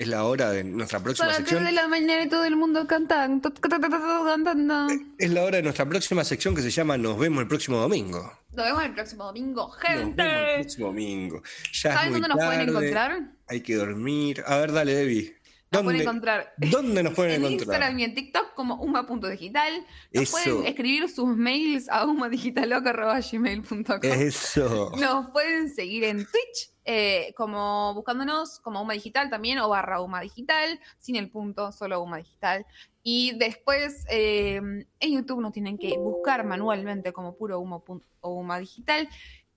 Speaker 3: Es la hora de nuestra próxima
Speaker 5: 3
Speaker 3: sección.
Speaker 5: de la mañana y todo el mundo cantando. cantando.
Speaker 3: Es la hora de nuestra próxima sección que se llama Nos vemos el próximo domingo.
Speaker 5: Nos vemos el próximo domingo,
Speaker 3: Nos vemos el
Speaker 5: gente.
Speaker 3: próximo domingo. Ya es
Speaker 5: ¿Saben dónde nos pueden encontrar?
Speaker 3: Hay que dormir. A ver, dale, Debbie.
Speaker 5: Nos pueden
Speaker 3: ¿Dónde,
Speaker 5: encontrar
Speaker 3: ¿Dónde nos pueden
Speaker 5: en
Speaker 3: encontrar?
Speaker 5: Instagram y en TikTok como uma.digital. Nos
Speaker 3: Eso.
Speaker 5: pueden escribir sus mails a umadigitaloca.gmail.com.
Speaker 3: Eso.
Speaker 5: Nos pueden seguir en Twitch, eh, como buscándonos como Uma Digital también, o barra Uma Digital, sin el punto, solo Uma Digital. Y después eh, en YouTube nos tienen que buscar manualmente como puro Humo o Uma Digital.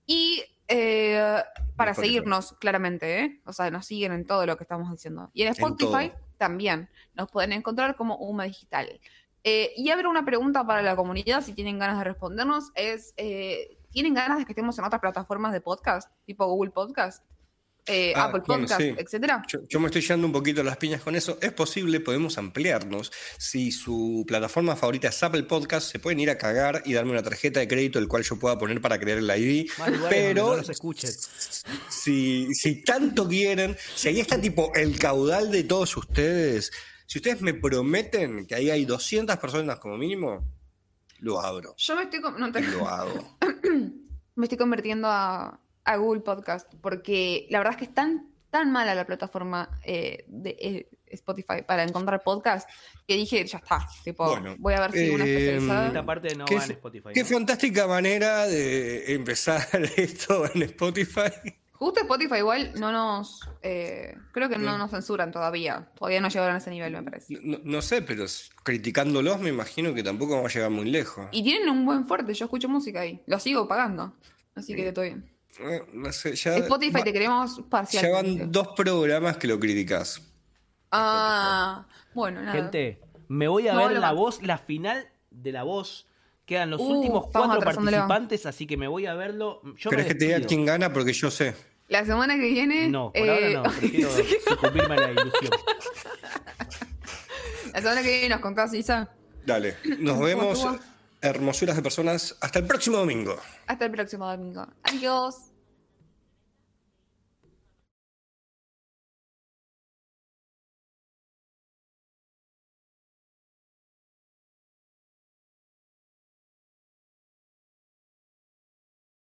Speaker 5: Y eh, para
Speaker 3: Spotify.
Speaker 5: seguirnos, claramente, ¿eh? O sea, nos siguen en todo lo que estamos diciendo. Y en Spotify también nos pueden encontrar como Uma Digital. Eh, y habrá una pregunta para la comunidad, si tienen ganas de respondernos, es, ¿tienen ganas de que estemos en otras plataformas de podcast, tipo Google Podcast, eh,
Speaker 3: Ah,
Speaker 5: Apple
Speaker 3: bueno,
Speaker 5: Podcast,
Speaker 3: sí.
Speaker 5: etcétera?
Speaker 3: Yo, yo me estoy llevando un poquito las piñas con eso. Es posible, podemos ampliarnos. Si su plataforma favorita es Apple Podcast, se pueden ir a cagar y darme una tarjeta de crédito el cual yo pueda poner para crear el ID. Pero
Speaker 4: no escuchen.
Speaker 3: si, si tanto quieren, si ahí está tipo el caudal de todos ustedes, si ustedes me prometen que ahí hay 200 personas como mínimo, lo abro.
Speaker 5: Yo me estoy, no, te-
Speaker 3: lo hago. [COUGHS]
Speaker 5: me estoy convirtiendo a, a Google Podcast, porque la verdad es que es tan, tan mala la plataforma eh, de eh, Spotify para encontrar podcast, que dije, ya está, tipo,
Speaker 3: Bueno,
Speaker 5: voy a ver si una
Speaker 3: eh,
Speaker 5: especializada...
Speaker 4: Esta parte no
Speaker 3: ¿Qué
Speaker 4: va en Spotify.
Speaker 3: Qué
Speaker 4: ¿no?
Speaker 3: fantástica manera de empezar [LAUGHS] esto en Spotify.
Speaker 5: Justo Spotify igual no nos. eh, creo que no nos censuran todavía. Todavía no llegaron a ese nivel, me parece.
Speaker 3: No, no sé, pero criticándolos me imagino que tampoco vamos a llegar muy lejos.
Speaker 5: Y tienen un buen fuerte. Yo escucho música ahí. Lo sigo pagando. Así que estoy bien.
Speaker 3: No sé, ya,
Speaker 5: Spotify
Speaker 3: va-
Speaker 5: te queremos
Speaker 3: ya
Speaker 5: parcialmente.
Speaker 3: van dos programas que lo criticás.
Speaker 5: Ah, bueno, nada.
Speaker 4: Gente, me voy a
Speaker 5: No,
Speaker 4: ver la
Speaker 5: más.
Speaker 4: voz, la final de la voz. Quedan los
Speaker 5: Uh,
Speaker 4: últimos cuatro participantes, así que me voy a verlo. Yo
Speaker 3: ¿Querés que te diga quién gana? Porque yo sé.
Speaker 5: La semana que viene.
Speaker 4: No, por ahora
Speaker 5: eh,
Speaker 4: no, prefiero sucumbirme a la ilusión.
Speaker 5: la semana que viene nos contás, Isa.
Speaker 3: Dale, nos
Speaker 5: ¿Cómo
Speaker 3: vemos? Hermosuras de personas. Hasta el próximo domingo.
Speaker 5: Hasta el próximo domingo. Adiós.